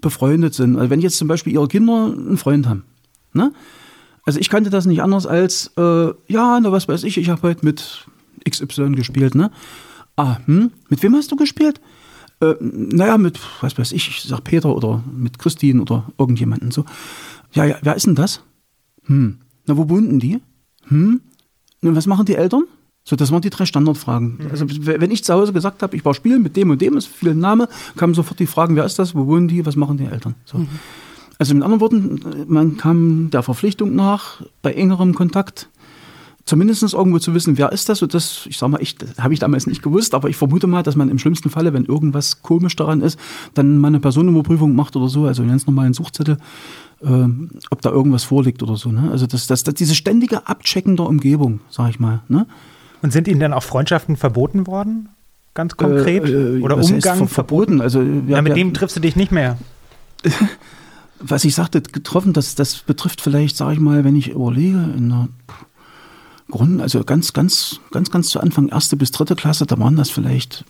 befreundet sind. Also wenn jetzt zum Beispiel ihre Kinder einen Freund haben, ne? Also ich kannte das nicht anders als, äh, ja, na was weiß ich, ich habe heute mit XY gespielt, ne? Ah, hm, mit wem hast du gespielt? Äh, naja, mit, was weiß ich, ich sag Peter oder mit Christine oder irgendjemanden so. Ja, ja, wer ist denn das? Hm, na, wo wohnen die? Hm, na, was machen die Eltern? So, das waren die drei Standardfragen. Also, w- wenn ich zu Hause gesagt habe, ich war spielen mit dem und dem, ist viel Name, kamen sofort die Fragen, wer ist das, wo wohnen die, was machen die Eltern? So. Also mit anderen Worten, man kam der Verpflichtung nach, bei engerem Kontakt zumindest irgendwo zu wissen, wer ist das. Und das, ich sag mal, ich, das habe ich damals nicht gewusst, aber ich vermute mal, dass man im schlimmsten Falle, wenn irgendwas komisch daran ist, dann mal eine Personenüberprüfung macht oder so, also einen ganz normalen Suchzettel, ähm, ob da irgendwas vorliegt oder so. Ne? Also das, das, das, diese ständige Abchecken der Umgebung, sag ich mal. Ne? Und sind Ihnen dann auch Freundschaften verboten worden? Ganz konkret? Äh, äh, Oder was heißt Umgang ver verboten? Also, wir- Ja, mit wir- dem triffst du dich nicht mehr. was ich sagte, getroffen, das, das betrifft vielleicht, sage ich mal, wenn ich überlege, in der Grund, also ganz, ganz, ganz, ganz zu Anfang, erste bis dritte Klasse, da waren das vielleicht,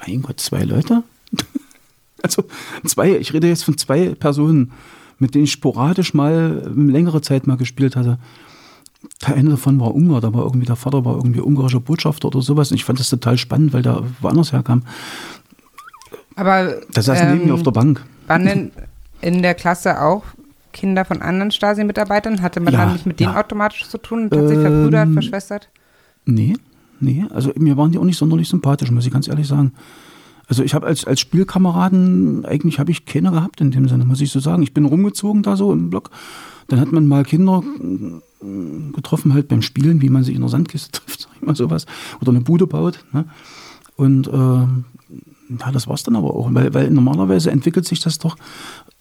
mein Gott, zwei Leute. also zwei, ich rede jetzt von zwei Personen, mit denen ich sporadisch mal ähm, längere Zeit mal gespielt hatte. Der eine davon war Ungar, da war irgendwie der Vater war irgendwie ungarischer Botschafter oder sowas. Und ich fand das total spannend, weil der woanders herkam. Aber Der saß neben ähm, mir auf der Bank. waren denn in der Klasse auch Kinder von anderen Stasi-Mitarbeitern? Hatte man Ja, dann nicht mit denen ja. automatisch zu tun und hat sich verbrüdert, Ähm, verschwestert? Nee, nee. Also mir waren die auch nicht sonderlich sympathisch, muss ich ganz ehrlich sagen. Also ich habe als, als Spielkameraden, eigentlich habe ich keine gehabt in dem Sinne, muss ich so sagen. Ich bin rumgezogen da so im Block. Dann hat man mal Kinder mm, getroffen halt beim Spielen, wie man sich in der Sandkiste trifft, sag ich mal sowas. Oder eine Bude baut. Ne? Und ähm, ja, das war's dann aber auch. Weil, weil normalerweise entwickelt sich das doch,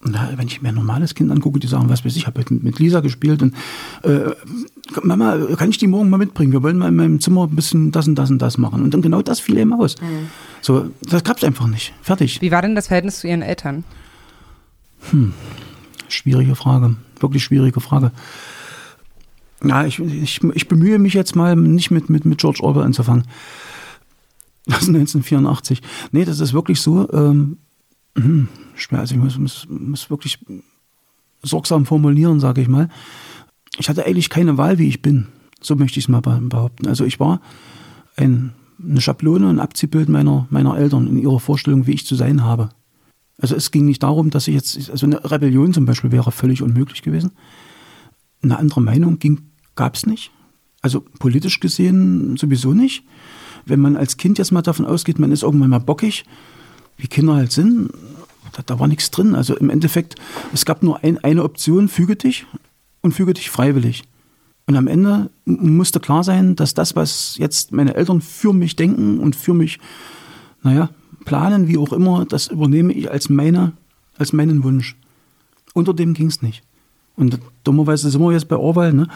na, wenn ich mir ein normales Kind angucke, die sagen, was weiß ich, ich habe heute mit Lisa gespielt und äh, Mama, kann ich die morgen mal mitbringen? Wir wollen mal in meinem Zimmer ein bisschen das und das und das machen. Und dann genau das fiel eben aus. So, das gab's einfach nicht. Fertig. Wie war denn das Verhältnis zu Ihren Eltern? Schwierige Frage. Wirklich schwierige Frage. Ja, ich, ich, ich bemühe mich jetzt mal nicht mit, mit, mit George Orwell anzufangen. Das ist 1984. Nee, das ist wirklich so ähm, hm, schwer. Also ich muss, muss, muss wirklich sorgsam formulieren, sage ich mal. Ich hatte eigentlich keine Wahl, wie ich bin. So möchte ich es mal be- behaupten. Also ich war ein, eine Schablone, ein Abziehbild meiner, meiner Eltern in ihrer Vorstellung, wie ich zu sein habe. Also es ging nicht darum, dass ich jetzt, also eine Rebellion zum Beispiel wäre völlig unmöglich gewesen. Eine andere Meinung gab es nicht. Also politisch gesehen sowieso nicht. Wenn man als Kind jetzt mal davon ausgeht, man ist irgendwann mal bockig, wie Kinder halt sind, da, da war nichts drin. Also im Endeffekt, es gab nur ein, eine Option, füge dich und füge dich freiwillig. Und am Ende musste klar sein, dass das, was jetzt meine Eltern für mich denken und für mich, naja, planen, wie auch immer, das übernehme ich als, meine, als meinen Wunsch. Unter dem ging es nicht. Und dummerweise sind wir jetzt bei Orwell, ne?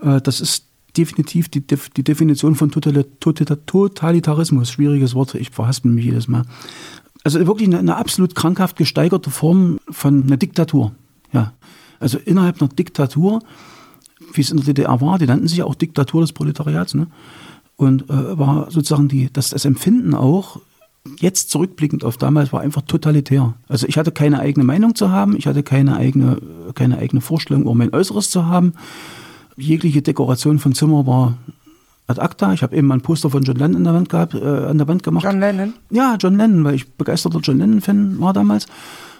Äh, das ist definitiv die, die Definition von Total Total Totalitarismus. Schwieriges Wort, ich verhaspel mich jedes Mal. Also wirklich eine, eine absolut krankhaft gesteigerte Form von einer Diktatur. Ja. Also innerhalb einer Diktatur, wie es in der DDR war, die nannten sich ja auch Diktatur des Proletariats, ne? und äh, war sozusagen die, das, das Empfinden auch, jetzt zurückblickend auf damals, war einfach totalitär. Also ich hatte keine eigene Meinung zu haben, ich hatte keine eigene, keine eigene Vorstellung über mein Äußeres zu haben. Jegliche Dekoration von Zimmer war ad acta. Ich habe eben mal ein Poster von John Lennon an der Wand, gehabt, äh, an der Wand gemacht. John Lennon? Ja, John Lennon, weil ich begeisterter John Lennon-Fan war damals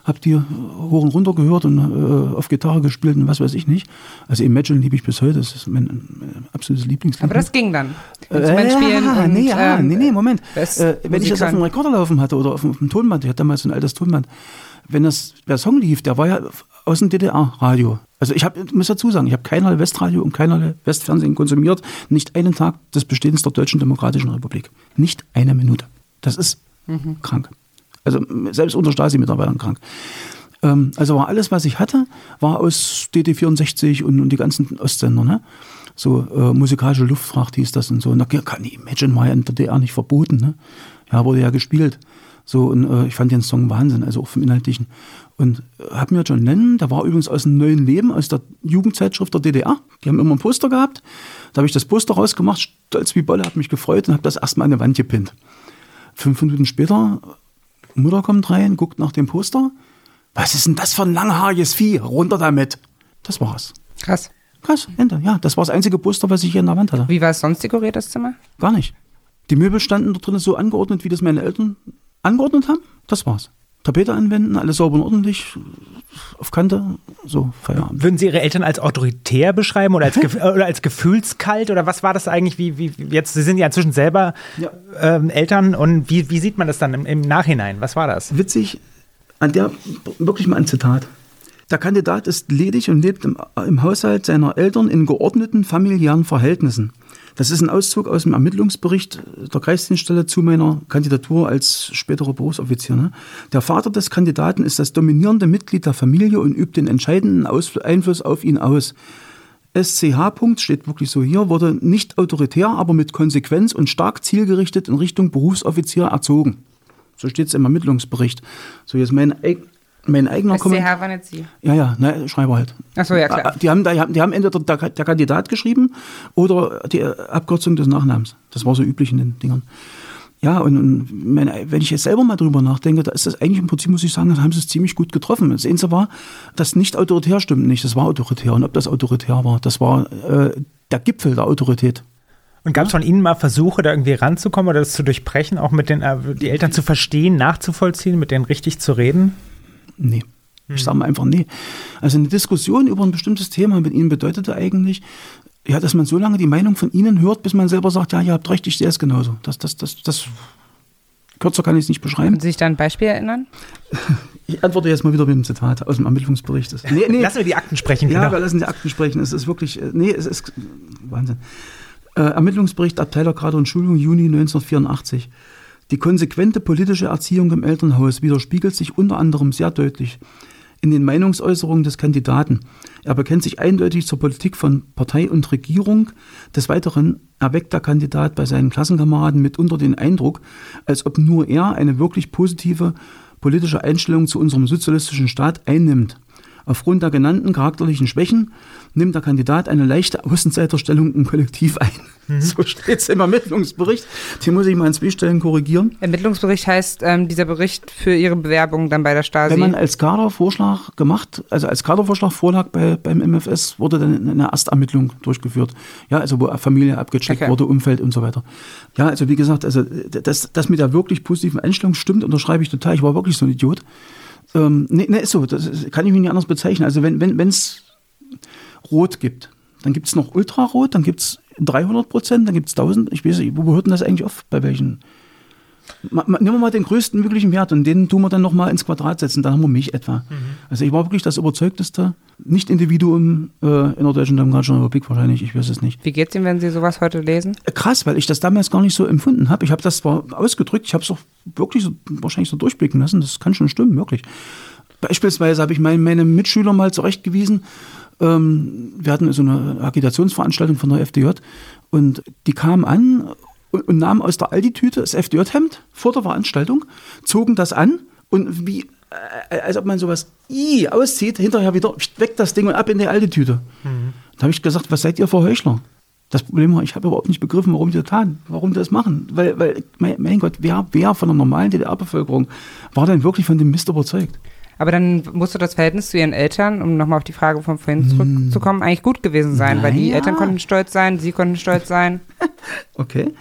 habe die hoch und runter gehört und äh, auf Gitarre gespielt und was weiß ich nicht. Also Imagine liebe ich bis heute, das ist mein, mein absolutes Lieblingslied. Aber das ging dann. Äh, ja, nee, ja, ähm, nee, nee, Moment. Äh, wenn ich das auf dem Rekorder laufen hatte oder auf dem, auf dem Tonband, ich hatte damals so ein altes Tonband, wenn das, der Song lief, der war ja aus dem DDR-Radio. Also ich habe, muss dazu sagen, ich habe keinerlei Westradio und keinerlei Westfernsehen konsumiert, nicht einen Tag des Bestehens der Deutschen Demokratischen Republik. Nicht eine Minute. Das ist krank. Also selbst unter Stasi-Mitarbeitern krank. Ähm, also war alles, was ich hatte, war aus DD64 und, und die ganzen Ostsender. Ne? So äh, musikalische Luftfracht hieß das und so. Und da kann ich Imagine war ja in der DDR nicht verboten. Ne? Ja, wurde ja gespielt. So, und äh, ich fand den Song Wahnsinn, also auch vom Inhaltlichen. Und äh, hab mir John Lennon, der war übrigens aus dem neuen Leben, aus der Jugendzeitschrift der DDR. Die haben immer ein Poster gehabt. Da habe ich das Poster rausgemacht, stolz wie Bolle, hab mich gefreut und habe das erstmal an die Wand gepinnt. Fünf Minuten später, Mutter kommt rein, guckt nach dem Poster. Was ist denn das für ein langhaariges Vieh? Runter damit. Das war's. Krass. Krass, Ende. Ja, das war das einzige Poster, was ich hier in der Wand hatte. Wie war es sonst dekoriert, das Zimmer? Gar nicht. Die Möbel standen da drin so angeordnet, wie das meine Eltern angeordnet haben. Das war's. Tapete anwenden, alles sauber und ordentlich, auf Kante, so, Feierabend. Würden Sie Ihre Eltern als autoritär beschreiben oder als, gef oder als gefühlskalt oder was war das eigentlich? Wie, wie jetzt, Sie sind ja inzwischen selber Ja. ähm, Eltern und wie, wie sieht man das dann im, im Nachhinein? Was war das? Witzig, an der, wirklich mal ein Zitat. Der Kandidat ist ledig und lebt im, im Haushalt seiner Eltern in geordneten familiären Verhältnissen. Das ist ein Auszug aus dem Ermittlungsbericht der Kreisdienststelle zu meiner Kandidatur als späterer Berufsoffizier. Ne? Der Vater des Kandidaten ist das dominierende Mitglied der Familie und übt den entscheidenden Aus Einfluss auf ihn aus. SCH, Punkt, steht wirklich so hier, wurde nicht autoritär, aber mit Konsequenz und stark zielgerichtet in Richtung Berufsoffizier erzogen. So steht es im Ermittlungsbericht. So, jetzt mein, mein eigener Kommentar. SCH war nicht Sie. Ja, ja, ne, Schreiber halt. Achso, ja klar. Ah, Die haben, die haben, die haben entweder der, der Kandidat geschrieben oder die Abkürzung des Nachnamens. Das war so üblich in den Dingern. Ja, und, und meine, wenn ich jetzt selber mal drüber nachdenke, da ist das eigentlich im Prinzip, muss ich sagen, da haben sie es ziemlich gut getroffen. Das Einzige war, das nicht autoritär stimmt nicht, das war autoritär. Und ob das autoritär war, das war äh, der Gipfel der Autorität. Und gab es von Ihnen mal Versuche, da irgendwie ranzukommen oder das zu durchbrechen, auch mit den äh, die Eltern zu verstehen, nachzuvollziehen, mit denen richtig zu reden? Nee. Ich sage mal einfach nee. Also eine Diskussion über ein bestimmtes Thema mit ihnen bedeutete eigentlich, ja, dass man so lange die Meinung von ihnen hört, bis man selber sagt, ja, ihr habt recht, ich sehe es genauso. Das, das, das, das, kürzer kann ich es nicht beschreiben. Können Sie sich da ein Beispiel erinnern? Ich antworte jetzt mal wieder mit einem Zitat aus dem Ermittlungsbericht. Nee, nee. Lassen wir die Akten sprechen, Ja, genau. wir lassen die Akten sprechen. Es ist wirklich, äh, nee, es ist Wahnsinn. Äh, Ermittlungsbericht Abteilungsgrade und Schulung Juni 1984. Die konsequente politische Erziehung im Elternhaus widerspiegelt sich unter anderem sehr deutlich in den Meinungsäußerungen des Kandidaten. Er bekennt sich eindeutig zur Politik von Partei und Regierung. Des Weiteren erweckt der Kandidat bei seinen Klassenkameraden mitunter den Eindruck, als ob nur er eine wirklich positive politische Einstellung zu unserem sozialistischen Staat einnimmt. Aufgrund der genannten charakterlichen Schwächen nimmt der Kandidat eine leichte Außenseiterstellung im Kollektiv ein. So steht es im Ermittlungsbericht. Den muss ich mal an zwei Stellen korrigieren. Ermittlungsbericht heißt ähm, dieser Bericht für Ihre Bewerbung dann bei der Stasi. Wenn man als Kadervorschlag gemacht, also als Kadervorschlag vorlag bei, beim MFS, wurde dann eine Erstermittlung durchgeführt. Ja, also wo Familie abgecheckt Okay. wurde, Umfeld und so weiter. Ja, also wie gesagt, also das, das mit der wirklich positiven Einstellung stimmt, unterschreibe ich total. Ich war wirklich so ein Idiot. Ähm, nee, nee, ist so, das kann ich mich nicht anders bezeichnen. Also wenn es wenn, Rot gibt, dann gibt es noch Ultrarot, dann gibt es 300 Prozent, dann gibt es 1000. Ich weiß nicht, wo hört denn das eigentlich auf? Bei welchen? Nehmen wir mal den größten möglichen Wert und den tun wir dann nochmal ins Quadrat setzen, dann haben wir mich etwa. Also ich war wirklich das überzeugteste Nicht-Individuum äh, in der Deutschen Demokratischen Republik wahrscheinlich, ich weiß es nicht. Wie geht's Ihnen, wenn Sie sowas heute lesen? Äh, Krass, weil ich das damals gar nicht so empfunden habe. Ich habe das zwar ausgedrückt, ich habe es auch wirklich so, wahrscheinlich so durchblicken lassen, das kann schon stimmen, wirklich. Beispielsweise habe ich mein, meine Mitschüler mal zurechtgewiesen, ähm, wir hatten so eine Agitationsveranstaltung von der FDJ und die kamen an und, und nahmen aus der Aldi-Tüte das FDJ-Hemd vor der Veranstaltung, zogen das an und wie, äh, als ob man sowas i, auszieht, hinterher wieder weg das Ding und ab in die alte Tüte. Da habe ich gesagt, was seid ihr für Heuchler? Das Problem war, ich habe überhaupt nicht begriffen, warum die das taten, warum die das machen. Weil, weil mein, mein Gott, wer, wer von der normalen DDR-Bevölkerung war denn wirklich von dem Mist überzeugt? Aber dann musste das Verhältnis zu ihren Eltern, um nochmal auf die Frage von vorhin zurückzukommen, eigentlich gut gewesen sein, weil die Naja. Eltern konnten stolz sein, sie konnten stolz sein. Okay.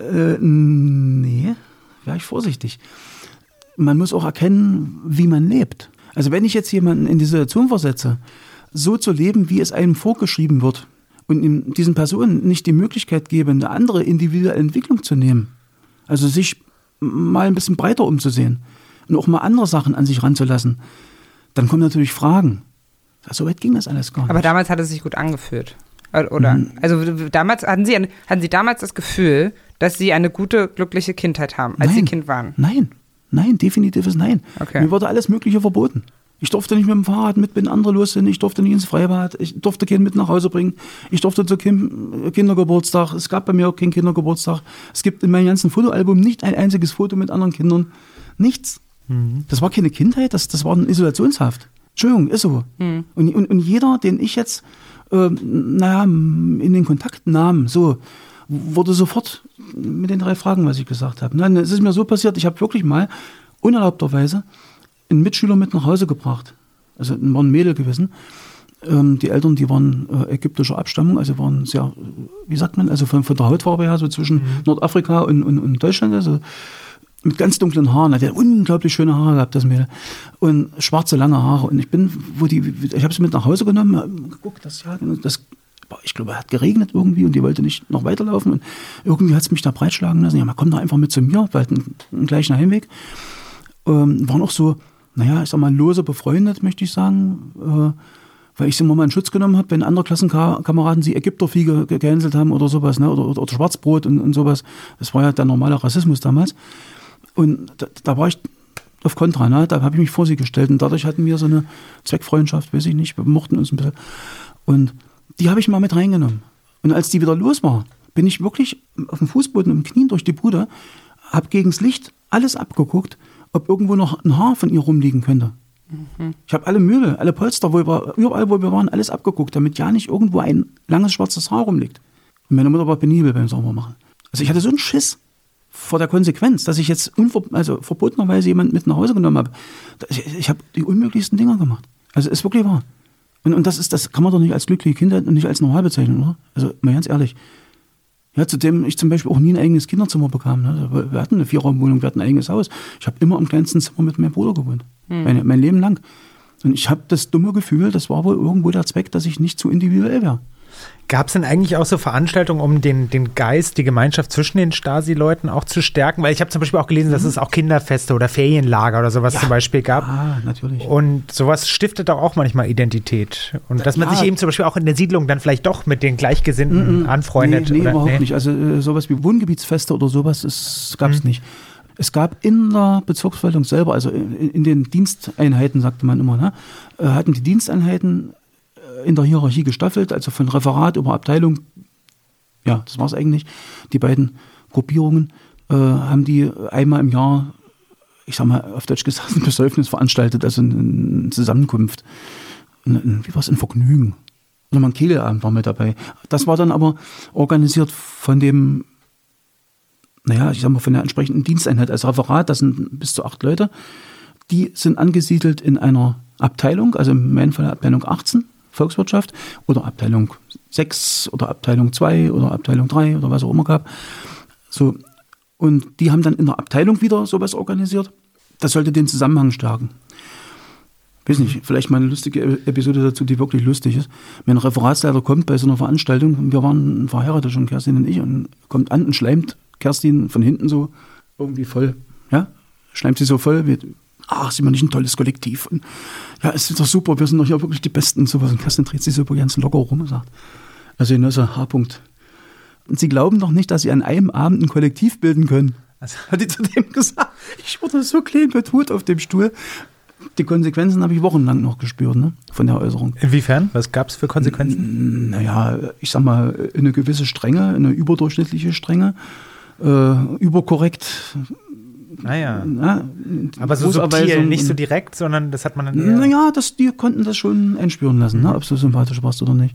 Äh, nee, wäre ich vorsichtig. Man muss auch erkennen, wie man lebt. Also wenn ich jetzt jemanden in die Situation versetze, so zu leben, wie es einem vorgeschrieben wird und diesen Personen nicht die Möglichkeit gebe, eine andere individuelle Entwicklung zu nehmen, also sich mal ein bisschen breiter umzusehen und auch mal andere Sachen an sich ranzulassen, dann kommen natürlich Fragen. So weit ging das alles gar nicht. Aber damals hat es sich gut angefühlt. Oder? Mhm. Also damals hatten sie, hatten sie damals das Gefühl, dass sie eine gute, glückliche Kindheit haben, als sie Nein. Kind waren. Nein, nein, definitives Nein. Okay. Mir wurde alles Mögliche verboten. Ich durfte nicht mit dem Fahrrad mit, wenn andere los sind. Ich durfte nicht ins Freibad. Ich durfte keinen mit nach Hause bringen. Ich durfte zu keinem Kindergeburtstag. Es gab bei mir auch keinen Kindergeburtstag. Es gibt in meinem ganzen Fotoalbum nicht ein einziges Foto mit anderen Kindern. Nichts. Das war keine Kindheit, das, das war eine Isolationshaft. Entschuldigung, ist so. Und, und, und jeder, den ich jetzt, äh, naja, in den Kontakt nahm, so, wurde sofort mit den drei Fragen, was ich gesagt habe. Nein, es ist mir so passiert, ich habe wirklich mal unerlaubterweise einen Mitschüler mit nach Hause gebracht. Also war ein Mädel gewesen. Ähm, die Eltern, die waren äh, ägyptischer Abstammung, also waren sehr, wie sagt man, also von, von der Hautfarbe her, so zwischen Nordafrika und, und, und Deutschland, also mit ganz dunklen Haaren, hat er unglaublich schöne Haare gehabt, das Mädel. Und schwarze, lange Haare. Und ich bin, wo die, ich habe sie mit nach Hause genommen, geguckt, das, ja, das, ich glaube, es hat geregnet irgendwie und die wollte nicht noch weiterlaufen. Und irgendwie hat es mich da breitschlagen lassen. Ja, man kommt doch einfach mit zu mir, weil einen, einen gleichen Heimweg. Ähm, waren auch so, naja, ich sag mal, lose befreundet, möchte ich sagen. Äh, weil ich sie immer mal in Schutz genommen habe, wenn andere Klassenkameraden sie Ägyptervieh ge- gehänselt haben oder sowas, ne? oder, oder, oder Schwarzbrot und, und sowas. Das war ja der normale Rassismus damals. Und da, da war ich auf Kontra, ne? da habe ich mich vor sie gestellt und dadurch hatten wir so eine Zweckfreundschaft, weiß ich nicht, wir mochten uns ein bisschen. Und die habe ich mal mit reingenommen. Und als die wieder los war, bin ich wirklich auf dem Fußboden im Knien durch die Bude, habe gegen das Licht alles abgeguckt, ob irgendwo noch ein Haar von ihr rumliegen könnte. Ich habe alle Möbel, alle Polster, wo wir, überall, wo wir waren, alles abgeguckt, damit ja nicht irgendwo ein langes schwarzes Haar rumliegt. Und meine Mutter war penibel beim Saubermachen. Also ich hatte so einen Schiss vor der Konsequenz, dass ich jetzt unver also verbotenerweise jemanden mit nach Hause genommen habe. Ich, ich habe die unmöglichsten Dinger gemacht. Also ist wirklich wahr. Und, und das ist, das kann man doch nicht als glückliche Kindheit und nicht als normal bezeichnen, oder? Also mal ganz ehrlich. Ja, zudem ich zum Beispiel auch nie ein eigenes Kinderzimmer bekam. Ne? Wir- hatten eine Vierraumwohnung, wir hatten ein eigenes Haus. Ich habe immer im kleinsten Zimmer mit meinem Bruder gewohnt. Mein, mein Leben lang. Und ich habe das dumme Gefühl, das war wohl irgendwo der Zweck, dass ich nicht zu individuell wäre. Gab es denn eigentlich auch so Veranstaltungen, um den, den Geist, die Gemeinschaft zwischen den Stasi-Leuten auch zu stärken? Weil ich habe zum Beispiel auch gelesen, dass es auch Kinderfeste oder Ferienlager oder sowas zum Beispiel gab. Ah, natürlich. Und sowas stiftet doch auch manchmal Identität. Und dass man Ja. sich eben zum Beispiel auch in der Siedlung dann vielleicht doch mit den Gleichgesinnten anfreundet. Nee, nee oder, überhaupt nicht. Also äh, sowas wie Wohngebietsfeste oder sowas gab es nicht. Es gab in der Bezirksverwaltung selber, also in, in den Diensteinheiten, sagte man immer, ne, äh, hatten die Diensteinheiten in der Hierarchie gestaffelt, also von Referat über Abteilung, ja, das war es eigentlich, die beiden Gruppierungen, äh, haben die einmal im Jahr, ich sag mal, auf Deutsch gesagt, ein Besäufnis veranstaltet, also eine, eine Zusammenkunft. Ein, wie war es, ein Vergnügen. Nochmal ein Kehleabend war mit dabei. Das war dann aber organisiert von dem, naja, ich sag mal, von der entsprechenden Diensteinheit als Referat, das sind bis zu acht Leute. Die sind angesiedelt in einer Abteilung, also in meinem Fall Abteilung 18, Volkswirtschaft, oder Abteilung 6 oder Abteilung 2 oder Abteilung 3 oder was auch immer gab. So. Und die haben dann in der Abteilung wieder sowas organisiert. Das sollte den Zusammenhang stärken. Weiß nicht, vielleicht mal eine lustige E- Episode dazu, die wirklich lustig ist. Wenn ein Referatsleiter kommt bei so einer Veranstaltung, wir waren verheiratet schon, Kerstin und ich, und kommt an und schleimt Kerstin von hinten so irgendwie voll, ja, schleimt sie so voll, wie, ach, sind wir nicht ein tolles Kollektiv? Und, ja, es ist doch super, wir sind doch hier wirklich die Besten und sowas. Und Kerstin dreht sich so ganz locker rum und sagt, also Genosse, H-Punkt. Und Sie glauben doch nicht, dass Sie an einem Abend ein Kollektiv bilden können. Also- Hat die zu dem gesagt. Ich wurde so klein betut auf dem Stuhl. Die Konsequenzen habe ich wochenlang noch gespürt, ne? Von der Äußerung. Inwiefern? Was gab es für Konsequenzen? Naja, ich sag mal, eine gewisse Strenge, eine überdurchschnittliche Strenge, äh, überkorrekt. Naja. Na, Aber so subtil, nicht so direkt, sondern das hat man dann Naja, das, die konnten das schon einspüren lassen, Mhm. ne? ob du sympathisch warst oder nicht.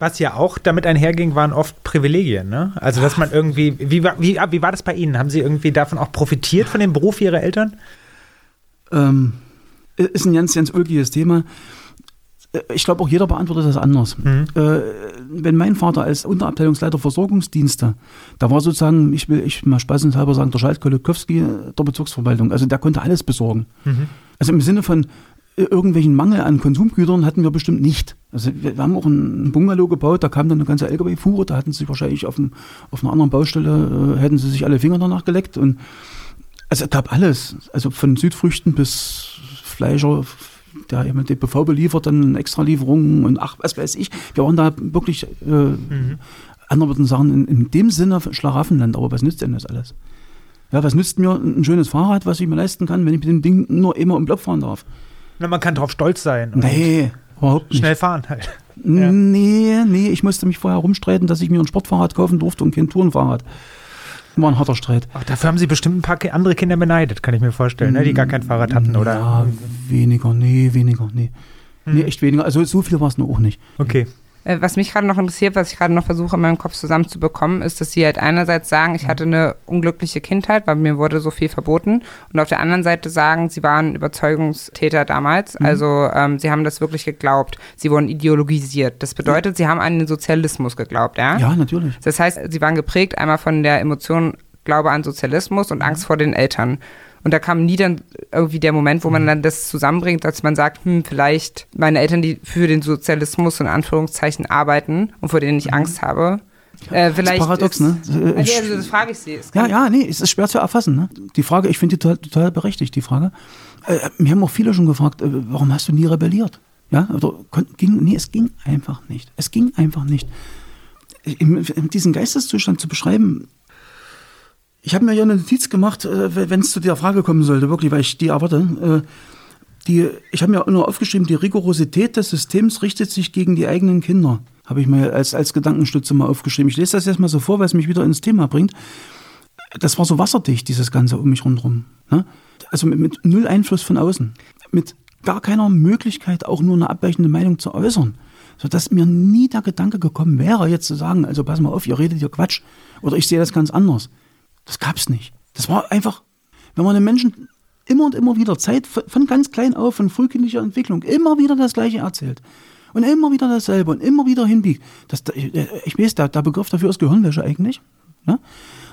Was ja auch damit einherging, waren oft Privilegien, ne? Also, dass man irgendwie, wie, war- wie, wie war das bei Ihnen? Haben Sie irgendwie davon auch profitiert, von dem Beruf Ihrer Eltern? Ähm, ist ein ganz, ganz ulkiges Thema. Äh, Ich glaube, auch jeder beantwortet das anders. Äh, wenn mein Vater als Unterabteilungsleiter Versorgungsdienste, da war sozusagen, ich will ich mal spaßenshalber sagen, der Schalt-Kolokowski der Bezirksverwaltung. Also der konnte alles besorgen. Also im Sinne von äh, irgendwelchen Mangel an Konsumgütern hatten wir bestimmt nicht. Also wir, wir haben auch einen Bungalow gebaut, da kam dann eine ganze LKW-Fuhre, da hatten sie sich wahrscheinlich auf, dem, auf einer anderen Baustelle, äh, hätten sie sich alle Finger danach geleckt und also es gab alles, also von Südfrüchten bis Fleischer, der eben die BV beliefert, dann Extralieferungen und ach, was weiß ich. Wir waren da wirklich, äh, andere würden sagen, in, in dem Sinne Schlaraffenland, aber was nützt denn das alles? Ja, was nützt mir ein schönes Fahrrad, was ich mir leisten kann, wenn ich mit dem Ding nur immer im Block fahren darf? Na, man kann drauf stolz sein. Nee, überhaupt nicht. Schnell fahren halt. Nee, nee, ich musste mich vorher rumstreiten, dass ich mir ein Sportfahrrad kaufen durfte und kein Tourenfahrrad. War ein harter Streit. Ach, dafür haben Sie bestimmt ein paar andere Kinder beneidet, kann ich mir vorstellen, ne? die gar kein Fahrrad hatten, oder? Ja, weniger, nee, weniger, nee. Nee, echt weniger. Also so viel war es nur auch nicht. Okay. Äh, Was mich gerade noch interessiert, was ich gerade noch versuche in meinem Kopf zusammenzubekommen, ist, dass sie halt einerseits sagen, ich hatte eine unglückliche Kindheit, weil mir wurde so viel verboten. Und auf der anderen Seite sagen, sie waren Überzeugungstäter damals. Also ähm, sie haben das wirklich geglaubt. Sie wurden ideologisiert. Das bedeutet, sie haben an den Sozialismus geglaubt, ja? Ja, natürlich. Das heißt, sie waren geprägt einmal von der Emotion Glaube an Sozialismus und Angst vor den Eltern. Und da kam nie dann irgendwie der Moment, wo man dann das zusammenbringt, dass man sagt, hm, vielleicht meine Eltern, die für den Sozialismus in Anführungszeichen arbeiten und vor denen ich Angst habe. Äh, vielleicht das ist paradox, ist, ne? Also, also das frage ich Sie. Ja, ja, nee, es ist schwer zu erfassen. Ne? Die Frage, ich finde die total, total berechtigt, die Frage. Äh, mir haben auch viele schon gefragt, äh, warum hast du nie rebelliert? Ja, oder kon- ging, nee, es ging einfach nicht. Es ging einfach nicht. Im, in diesen Geisteszustand zu beschreiben, ich habe mir ja eine Notiz gemacht, äh, wenn es zu der Frage kommen sollte, wirklich, weil ich die erwarte. Äh, die, ich habe mir nur aufgeschrieben, die Rigorosität des Systems richtet sich gegen die eigenen Kinder. Habe ich mir als, als Gedankenstütze mal aufgeschrieben. Ich lese das jetzt mal so vor, weil es mich wieder ins Thema bringt. Das war so wasserdicht, dieses Ganze um mich rundherum. Ne? Also mit, mit null Einfluss von außen. Mit gar keiner Möglichkeit, auch nur eine abweichende Meinung zu äußern. Sodass mir nie der Gedanke gekommen wäre, jetzt zu sagen, also pass mal auf, ihr redet hier Quatsch. Oder ich sehe das ganz anders. Das gab's nicht. Das war einfach, wenn man den Menschen immer und immer wieder Zeit von, ganz klein auf, von frühkindlicher Entwicklung, immer wieder das Gleiche erzählt. Und immer wieder dasselbe und immer wieder hinbiegt. Das, ich, ich weiß, der, der Begriff dafür ist Gehirnwäsche eigentlich. Ne?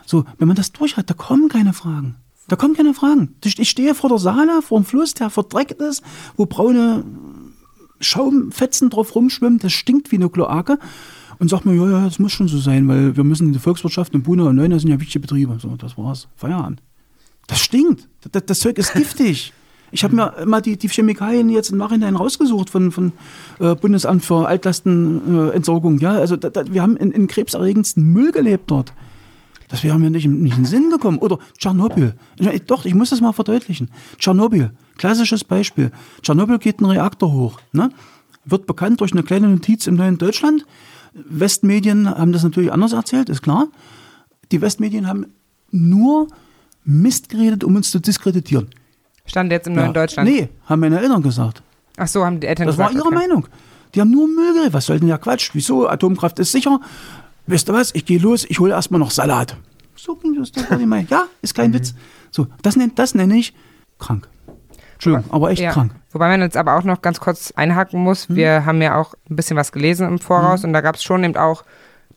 So, wenn man das durch hat, da kommen keine Fragen. Da kommen keine Fragen. Ich stehe vor der Saale, vor dem Fluss, der verdreckt ist, wo braune Schaumfetzen drauf rumschwimmen, das stinkt wie eine Kloake. Und sag mir, ja, ja, das muss schon so sein, weil wir müssen in die Volkswirtschaft und Buna und Neuner sind ja wichtige Betriebe. So, das war's. Feierabend. Das stinkt. Das, das Zeug ist giftig. Ich habe mir mal die, die Chemikalien jetzt im Nachhinein rausgesucht von, von äh, Bundesamt für Altlastenentsorgung. Äh, ja, also da, da, wir haben in, in krebserregendsten Müll gelebt dort. Das wäre mir nicht, nicht in den Sinn gekommen. Oder Tschernobyl. Ich, doch, ich muss das mal verdeutlichen. Tschernobyl, klassisches Beispiel. Tschernobyl geht ein Reaktor hoch. Ne? Wird bekannt durch eine kleine Notiz im neuen Deutschland. Westmedien haben das natürlich anders erzählt, ist klar. Die Westmedien haben nur Mist geredet, um uns zu diskreditieren. Stand jetzt im neuen Ja. Deutschland. Nee, haben meine Eltern gesagt. Ach so, haben die Eltern Das war gesagt. ihre okay. Meinung. Die haben nur Müll geredet. Was soll denn der Quatsch? Wieso? Atomkraft ist sicher. Weißt du was? Ich gehe los, ich hole erstmal noch Salat. So ging das. Das war. Ja, ist kein Witz. So, das, nennt, das nenne ich krank. Entschuldigung, aber echt Ja. krank. Wobei man jetzt aber auch noch ganz kurz einhaken muss. Hm. Wir haben ja auch ein bisschen was gelesen im Voraus und da gab es schon eben auch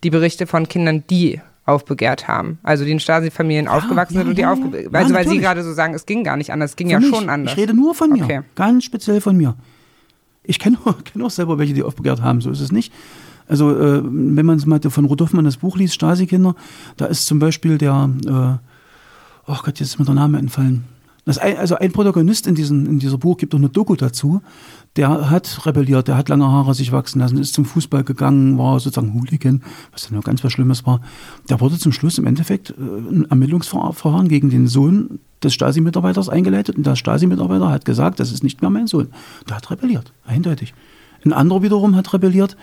die Berichte von Kindern, die aufbegehrt haben. Also die in Stasi-Familien aufgewachsen ja, sind und die ja, ja. aufge... Ja, Also weil Sie gerade so sagen, es ging gar nicht anders. Es ging Für ja mich. schon anders. Ich rede nur von mir. Okay. Ganz speziell von mir. Ich kenne kenn auch selber welche, die aufbegehrt haben. So ist es nicht. Also, äh, wenn man mal von Rudolf Mann das Buch liest, Stasi-Kinder, da ist zum Beispiel der, äh, oh Gott, jetzt ist mir der Name entfallen. Ein, also ein Protagonist in, diesem, in dieser Buch gibt auch eine Doku dazu. Der hat rebelliert, der hat lange Haare sich wachsen lassen, ist zum Fußball gegangen, war sozusagen Hooligan, was dann noch ganz was Schlimmes war. Der wurde zum Schluss im Endeffekt äh, ein Ermittlungsverfahren gegen den Sohn des Stasi-Mitarbeiters eingeleitet und der Stasi-Mitarbeiter hat gesagt, das ist nicht mehr mein Sohn. Der hat rebelliert, eindeutig. Ein anderer wiederum hat rebelliert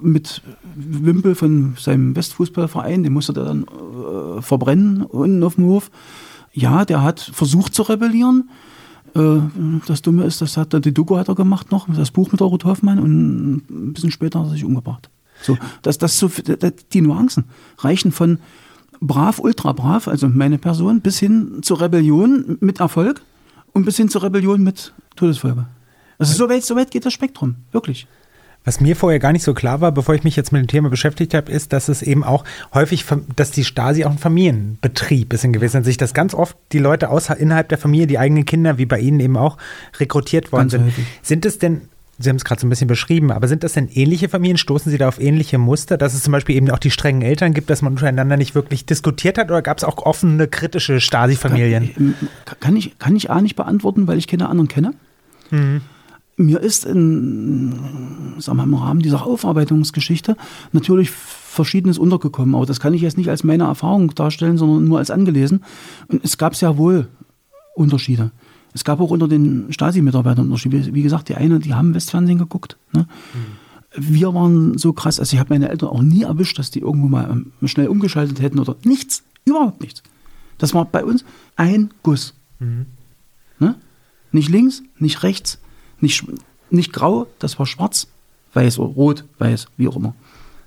mit Wimpel von seinem Westfußballverein, den musste er dann äh, verbrennen unten auf dem Hof. Ja, der hat versucht zu rebellieren. Äh, das Dumme ist, das hat die Doku hat er gemacht noch, das Buch mit Ruth Hoffmann und ein bisschen später hat er sich umgebracht. So, dass das so die Nuancen reichen von brav, ultra brav, also meine Person, bis hin zur Rebellion mit Erfolg und bis hin zur Rebellion mit Todesfolge. Also so weit, so weit geht das Spektrum, wirklich. Was mir vorher gar nicht so klar war, bevor ich mich jetzt mit dem Thema beschäftigt habe, ist, dass es eben auch häufig, dass die Stasi auch ein Familienbetrieb ist in gewisser Hinsicht, dass ganz oft die Leute außer, innerhalb der Familie, die eigenen Kinder, wie bei Ihnen eben auch, rekrutiert worden ganz sind. Häufig. Sind es denn Sie haben es gerade so ein bisschen beschrieben, aber sind das denn ähnliche Familien? Stoßen Sie da auf ähnliche Muster, dass es zum Beispiel eben auch die strengen Eltern gibt, dass man untereinander nicht wirklich diskutiert hat oder gab es auch offene, kritische Stasi-Familien? Kann, kann, ich, kann ich A nicht beantworten, weil ich keine anderen kenne. Mhm. Mir ist in, sagen wir, im Rahmen dieser Aufarbeitungsgeschichte natürlich Verschiedenes untergekommen, aber das kann ich jetzt nicht als meine Erfahrung darstellen, sondern nur als angelesen. Und es gab sehr wohl Unterschiede. Es gab auch unter den Stasi-Mitarbeitern Unterschiede. Wie gesagt, die einen, die haben Westfernsehen geguckt. Ne? Mhm. Wir waren so krass, also ich habe meine Eltern auch nie erwischt, dass die irgendwo mal ähm, schnell umgeschaltet hätten oder nichts, überhaupt nichts. Das war bei uns ein Guss. Mhm. Ne? Nicht links, nicht rechts, nicht, nicht grau, das war schwarz, weiß oder rot, weiß, wie auch immer.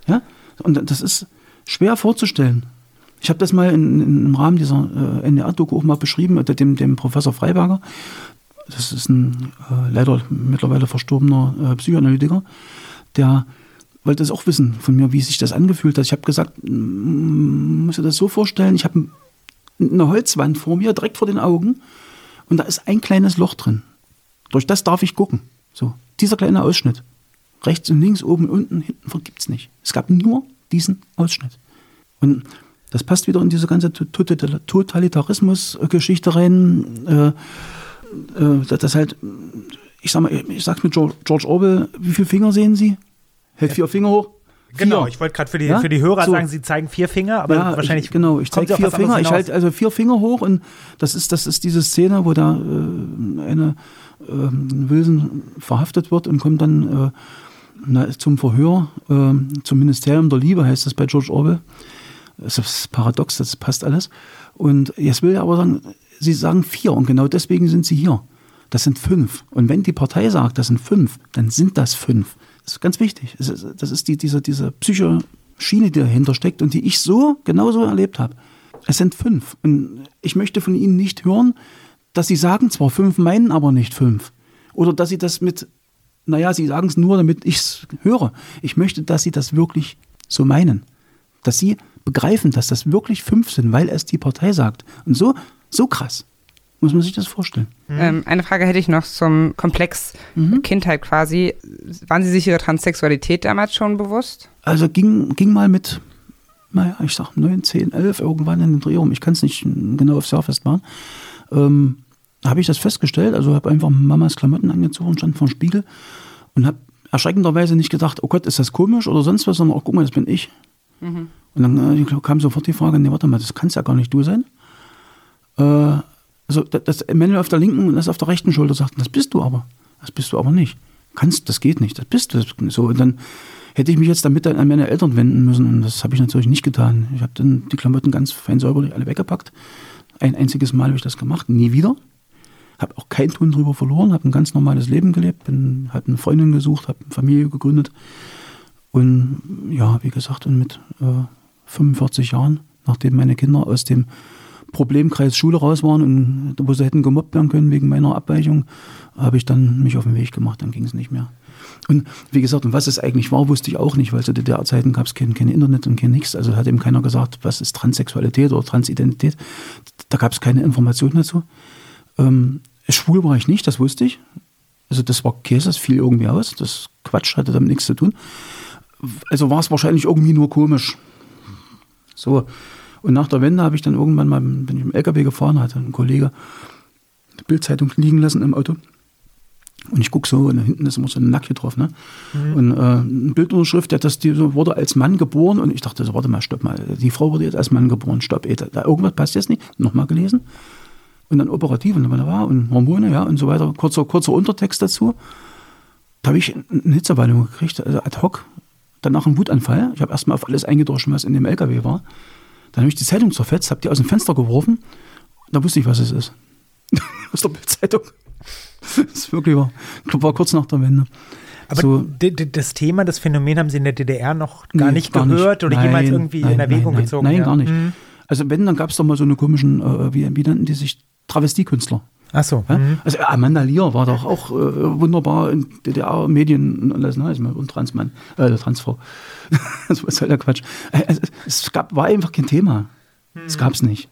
Ja? Und das ist schwer vorzustellen. Ich habe das mal in, in, im Rahmen dieser äh, NDR-Doku auch mal beschrieben, unter dem, dem Professor Freiberger. Das ist ein äh, leider mittlerweile verstorbener äh, Psychoanalytiker, der wollte es auch wissen von mir, wie sich das angefühlt hat. Ich habe gesagt, muss dir das so vorstellen, ich habe eine Holzwand vor mir, direkt vor den Augen, und da ist ein kleines Loch drin. Durch das darf ich gucken. So, dieser kleine Ausschnitt. Rechts und links, oben und unten, hinten gibt es nicht. Es gab nur diesen Ausschnitt. Und das passt wieder in diese ganze Totalitarismus-Geschichte rein. Äh, äh, das halt, ich sag mal, ich sag's mit George Orwell, wie viele Finger sehen Sie? Hält vier Finger hoch. Genau, ich wollte gerade für die, ja? für die Hörer so. sagen, Sie zeigen vier Finger, aber ja, wahrscheinlich. Ich, genau, ich zeige vier Finger. Ich halte also vier Finger hoch und das ist, das ist diese Szene, wo da äh, eine äh, Wilson verhaftet wird und kommt dann äh, na, zum Verhör, äh, zum Ministerium der Liebe, heißt das bei George Orwell. Das ist paradox, das passt alles. Und jetzt will er aber sagen, Sie sagen vier und genau deswegen sind Sie hier. Das sind fünf. Und wenn die Partei sagt, das sind fünf, dann sind das fünf. Das ist ganz wichtig. Das ist, das ist die, diese, diese psychische Schiene, die dahinter steckt und die ich so genauso erlebt habe. Es sind fünf. Und ich möchte von Ihnen nicht hören, dass Sie sagen zwar fünf, meinen aber nicht fünf. Oder dass Sie das mit, naja, Sie sagen es nur, damit ich es höre. Ich möchte, dass Sie das wirklich so meinen. Dass Sie begreifen, dass das wirklich fünf sind, weil es die Partei sagt. Und so, so krass muss man sich das vorstellen. Mhm. Ähm, eine Frage hätte ich noch zum Komplex mhm. Kindheit quasi. Waren Sie sich Ihrer Transsexualität damals schon bewusst? Also ging, ging mal mit, naja, ich sag 9, 10, 11 irgendwann in den Dreh um. Ich kann es nicht genau aufs Jahr festmachen. Ähm, habe ich das festgestellt. Also habe einfach Mamas Klamotten angezogen, stand vor dem Spiegel und habe erschreckenderweise nicht gedacht, oh Gott, ist das komisch oder sonst was, sondern auch, guck mal, das bin ich. Mhm. Und dann äh, kam sofort die Frage, nee, warte mal, das kann es ja gar nicht du sein. Äh, also das Männle auf der linken und das auf der rechten Schulter sagten, das bist du aber. Das bist du aber nicht. Kannst, das geht nicht, das bist du. So, und dann hätte ich mich jetzt damit an meine Eltern wenden müssen und das habe ich natürlich nicht getan. Ich habe dann die Klamotten ganz fein säuberlich alle weggepackt. Ein einziges Mal habe ich das gemacht, nie wieder. Habe auch keinen Ton drüber verloren, habe ein ganz normales Leben gelebt, habe eine Freundin gesucht, habe eine Familie gegründet. Und ja, wie gesagt, und mit äh, 45 Jahren, nachdem meine Kinder aus dem Problemkreis Schule raus waren und wo sie hätten gemobbt werden können wegen meiner Abweichung, habe ich dann mich auf den Weg gemacht, dann ging es nicht mehr. Und wie gesagt, und was es eigentlich war, wusste ich auch nicht, weil zu DDR-Zeiten gab es kein, kein Internet und kein nichts. Also hat eben keiner gesagt, was ist Transsexualität oder Transidentität. Da gab es keine Informationen dazu. Ähm, schwul war ich nicht, das wusste ich. Also das war Käse, das fiel irgendwie aus. Das Quatsch hatte damit nichts zu tun. Also war es wahrscheinlich irgendwie nur komisch. So, und nach der Wende habe ich dann irgendwann mal, bin ich im LKW gefahren, hatte ein Kollege eine Bildzeitung liegen lassen im Auto. Und ich gucke so, und hinten ist immer so ein Nackje drauf, ne? Mhm. Und äh, eine Bildunterschrift, der das, die wurde als Mann geboren. Und ich dachte so, warte mal, stopp mal, die Frau wurde jetzt als Mann geboren, stopp, ey, da, da irgendwas passt jetzt nicht. Nochmal gelesen. Und dann operativ und dann war und Hormone, ja, und so weiter. Kurzer, kurzer Untertext dazu. Da habe ich eine Hitzewallung gekriegt, also ad hoc. Danach einen Wutanfall. Ich habe erstmal auf alles eingedroschen, was in dem LKW war. Dann habe ich die Zeitung zerfetzt, habe die aus dem Fenster geworfen. Da wusste ich, was es ist. aus der Bildzeitung. Das ist wirklich war, war kurz nach der Wende. Aber so, das Thema, das Phänomen haben Sie in der DDR noch gar Nee, nicht gar gehört oder Nein, jemals irgendwie nein, in Erwägung nein, nein, gezogen? Nein, ja. gar nicht. Mhm. Also wenn, dann gab es doch mal so eine komischen, äh, wie, wie nannten die sich, Travestiekünstler. Ach so. Ja? mhm. Also Amanda Lear war doch auch äh, wunderbar in DDR-Medien und alles, ne? Also, und Transmann, äh, Transfrau. das war halt der Quatsch. Äh, Es, gab, war einfach kein Thema. Es gab es nicht.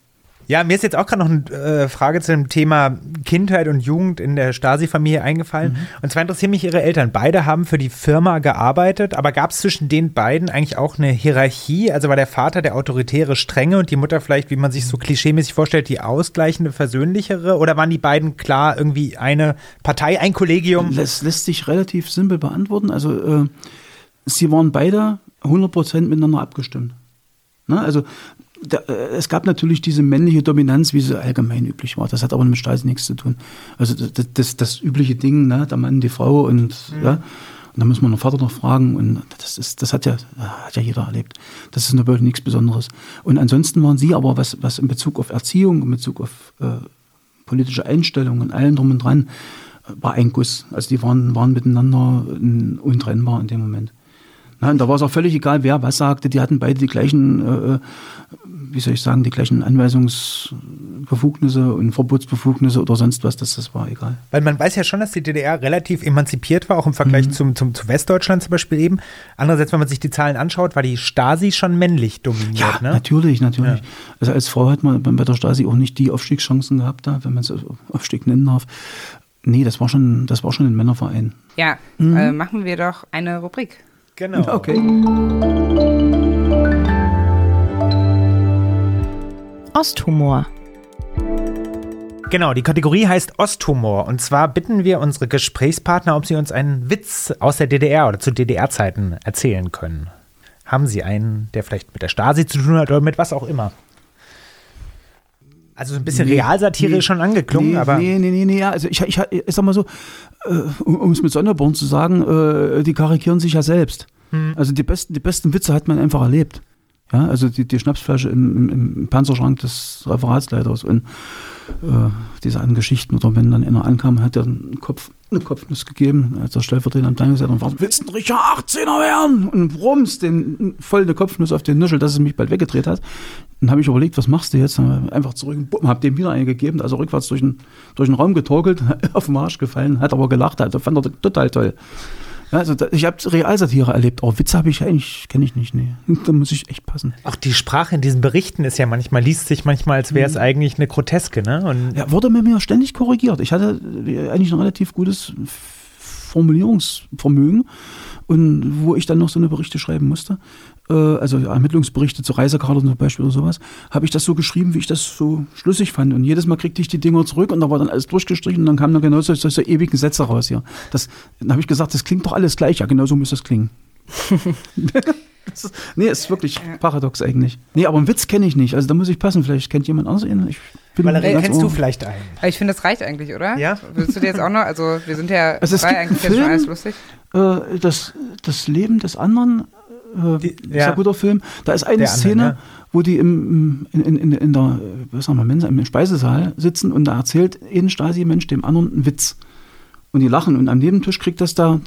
Ja, mir ist jetzt auch gerade noch eine äh, Frage zu dem Thema Kindheit und Jugend in der Stasi-Familie eingefallen. Und zwar interessieren mich Ihre Eltern. Beide haben für die Firma gearbeitet, aber gab es zwischen den beiden eigentlich auch eine Hierarchie? Also war der Vater der autoritäre Strenge und die Mutter vielleicht, wie man sich so klischeemäßig vorstellt, die ausgleichende, versöhnlichere? Oder waren die beiden klar irgendwie eine Partei, ein Kollegium? Das lässt sich relativ simpel beantworten. Also äh, sie waren beide 100% miteinander abgestimmt. Ne? Also da, äh, es gab natürlich diese männliche Dominanz, wie sie allgemein üblich war. Das hat aber mit Stasi nichts zu tun. Also das, das, das übliche Ding, ne? der Mann, die Frau und ja. Und da muss man den Vater noch fragen und das ist, das hat ja, hat ja jeder erlebt. Das ist natürlich nichts Besonderes. Und ansonsten waren sie aber, was, was in Bezug auf Erziehung, in Bezug auf äh, politische Einstellungen und allem drum und dran, äh, war ein Guss. Also die waren, waren miteinander äh, untrennbar in dem Moment. Na, und da war es auch völlig egal, wer was sagte. Die hatten beide die gleichen, äh, wie soll ich sagen, die gleichen Anweisungsbefugnisse und Verbotsbefugnisse oder sonst was. Das, das war egal. Weil man weiß ja schon, dass die DDR relativ emanzipiert war, auch im Vergleich Mhm. zum, zum, zu Westdeutschland zum Beispiel eben. Andererseits, wenn man sich die Zahlen anschaut, war die Stasi schon männlich dominiert. Ja, ne? natürlich, natürlich. Ja. Also als Frau hat man bei der Stasi auch nicht die Aufstiegschancen gehabt, da, wenn man es Aufstieg nennen darf. Nee, das war schon, das war schon ein Männerverein. Ja, Mhm. äh, machen wir doch eine Rubrik. Genau. Okay. Osthumor. Genau, die Kategorie heißt Osthumor. Und zwar bitten wir unsere Gesprächspartner, ob sie uns einen Witz aus der DDR oder zu DDR-Zeiten erzählen können. Haben Sie einen, der vielleicht mit der Stasi zu tun hat oder mit was auch immer? Also so ein bisschen Nee, Realsatire nee, ist schon angeklungen, nee, aber Nee, nee, nee, nee, ja, also ich, ich, ich sag mal so, äh, um um es mit Sonderborn zu sagen, äh, die karikieren sich ja selbst. Hm. Also die besten, die besten Witze hat man einfach erlebt. Ja, also die, die Schnapsflasche im, im, Panzerschrank des Referatsleiters und äh, diese anderen Geschichten. Oder wenn dann einer ankam, hat er einen Kopf, eine Kopfnuss gegeben, als der Stellvertreter am Plan gesagt hat, "Was, willst du ein Richard 18er werden? Und rums, den, voll eine Kopfnuss auf den Nischel, dass es mich bald weggedreht hat. Dann habe ich überlegt, was machst du jetzt? Dann einfach zurück und bumm, hab dem wieder eingegeben, also rückwärts durch den, durch den Raum getorkelt, auf den Arsch gefallen, hat aber gelacht, also fand er total toll. Also ich habe Realsatire erlebt, aber Witze habe ich eigentlich, kenne ich nicht, nee. Da muss ich echt passen. auch die Sprache in diesen Berichten ist ja manchmal, liest sich manchmal, als wäre es eigentlich eine Groteske, ne? Und Ja, wurde mir mir ständig korrigiert. Ich hatte äh, eigentlich ein relativ gutes Formulierungsvermögen und wo ich dann noch so eine Berichte schreiben musste, also Ermittlungsberichte zu Reisekarten zum Beispiel oder sowas, habe ich das so geschrieben, wie ich das so schlüssig fand. Und jedes Mal kriegte ich die Dinger zurück und da war dann alles durchgestrichen und dann kamen dann genau solche, solche ewigen Sätze raus hier. Das, dann habe ich gesagt, das klingt doch alles gleich. Ja, genau so muss das klingen. das ist, nee, ist wirklich paradox eigentlich. Nee, aber einen Witz kenne ich nicht. Also da muss ich passen. Vielleicht kennt jemand anders ihn. Ich bin Valerie, kennst du ohr. vielleicht einen? Ich finde, das reicht eigentlich, oder? Ja. Willst du dir jetzt auch noch, also wir sind ja Also es drei, gibt einen eigentlich jetzt schon Film, alles lustig. äh, das, das Leben des anderen, äh, Die- ist ja. ein guter Film. Da ist eine Der andere, Szene, ja. wo die im, im, in, in, in der, was sagen wir, Mensa, im Speisesaal sitzen und da erzählt ein Stasi-Mensch dem anderen einen Witz. Und die lachen und am Nebentisch kriegt das da,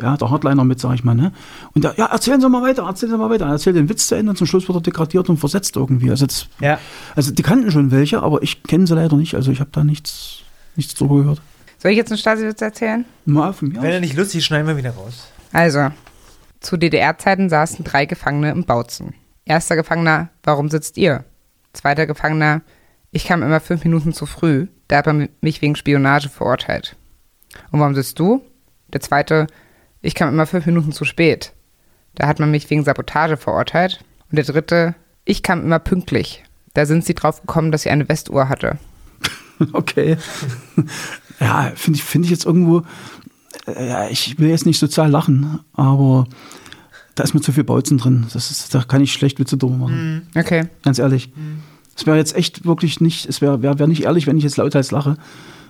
ja, der Hardliner mit, sag ich mal, ne? Und da, ja, erzählen Sie mal weiter, erzählen Sie mal weiter. Er erzählt den Witz zu Ende und zum Schluss wird er degradiert und versetzt irgendwie. Also, das, Ja. also die kannten schon welche, aber ich kenne sie leider nicht. Also ich habe da nichts, nichts drüber gehört. Soll ich jetzt einen Stasi-Witz erzählen? Mal von mir Wenn er nicht lustig ist, schneiden wir wieder raus. Also, zu DDR-Zeiten saßen drei Gefangene im Bautzen. Erster Gefangener, warum sitzt ihr? Zweiter Gefangener, ich kam immer fünf Minuten zu früh, da hat man mich wegen Spionage verurteilt. Und warum sitzt du? Der zweite, ich kam immer fünf Minuten zu spät. Da hat man mich wegen Sabotage verurteilt. Und der dritte, ich kam immer pünktlich. Da sind sie drauf gekommen, dass sie eine Westuhr hatte. Okay. ja, finde ich, finde ich jetzt irgendwo, ja, ich will jetzt nicht sozial lachen, aber da ist mir zu viel Bautzen drin. Das ist, da kann ich schlecht Witze drüber machen. Okay. Ganz ehrlich. Es wäre jetzt echt wirklich nicht, es wäre wär, wär nicht ehrlich, wenn ich jetzt lauthals lache.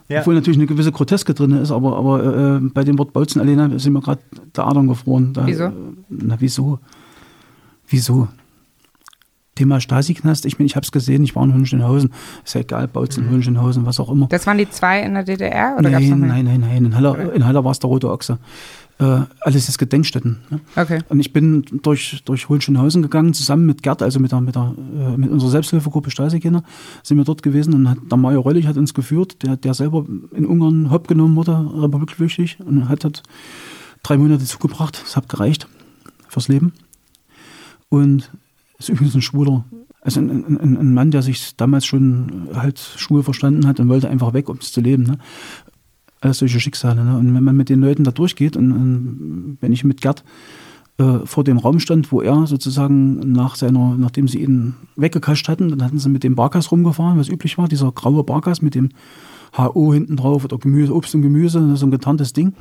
Ja. Obwohl natürlich eine gewisse Groteske drin ist, aber, aber äh, bei dem Wort Bautzen alleine sind mir gerade der Adern gefroren. Da, Wieso? Äh, na, wieso? Wieso? Thema Stasi-Knast, ich, bin- ich habe es gesehen, ich war in Hohenschönhausen, ist ja egal, Bautzen, Mhm. Hohenschönhausen, was auch immer. Das waren die zwei in der DDR? Oder Nein, mehr? nein, nein, nein. In Haller, in Haller war es der rote Ochse. äh, alles ist Gedenkstätten. Ne? Okay. Und ich bin durch, durch Hohenschönhausen gegangen, zusammen mit Gerd, also mit, der, mit, der, äh, mit unserer Selbsthilfegruppe Stasi-Kinder, sind wir dort gewesen und hat, der Major Röllig hat uns geführt, der, der selber in Ungarn hopp genommen wurde, republikflüchtig, und hat, hat drei Monate zugebracht. Das hat gereicht fürs Leben. Und ist übrigens ein Schwuler. Also ein, ein, ein Mann, der sich damals schon halt schwul verstanden hat und wollte einfach weg, um es zu leben. Ne? Alles solche Schicksale. Ne? Und wenn man mit den Leuten da durchgeht und, und wenn ich mit Gerd äh, vor dem Raum stand, wo er sozusagen nach seiner, nachdem sie ihn weggekascht hatten, dann hatten sie mit dem Barkas rumgefahren, was üblich war, dieser graue Barkas mit dem HO hinten drauf oder Gemüse, Obst und Gemüse, so ein getarntes Ding.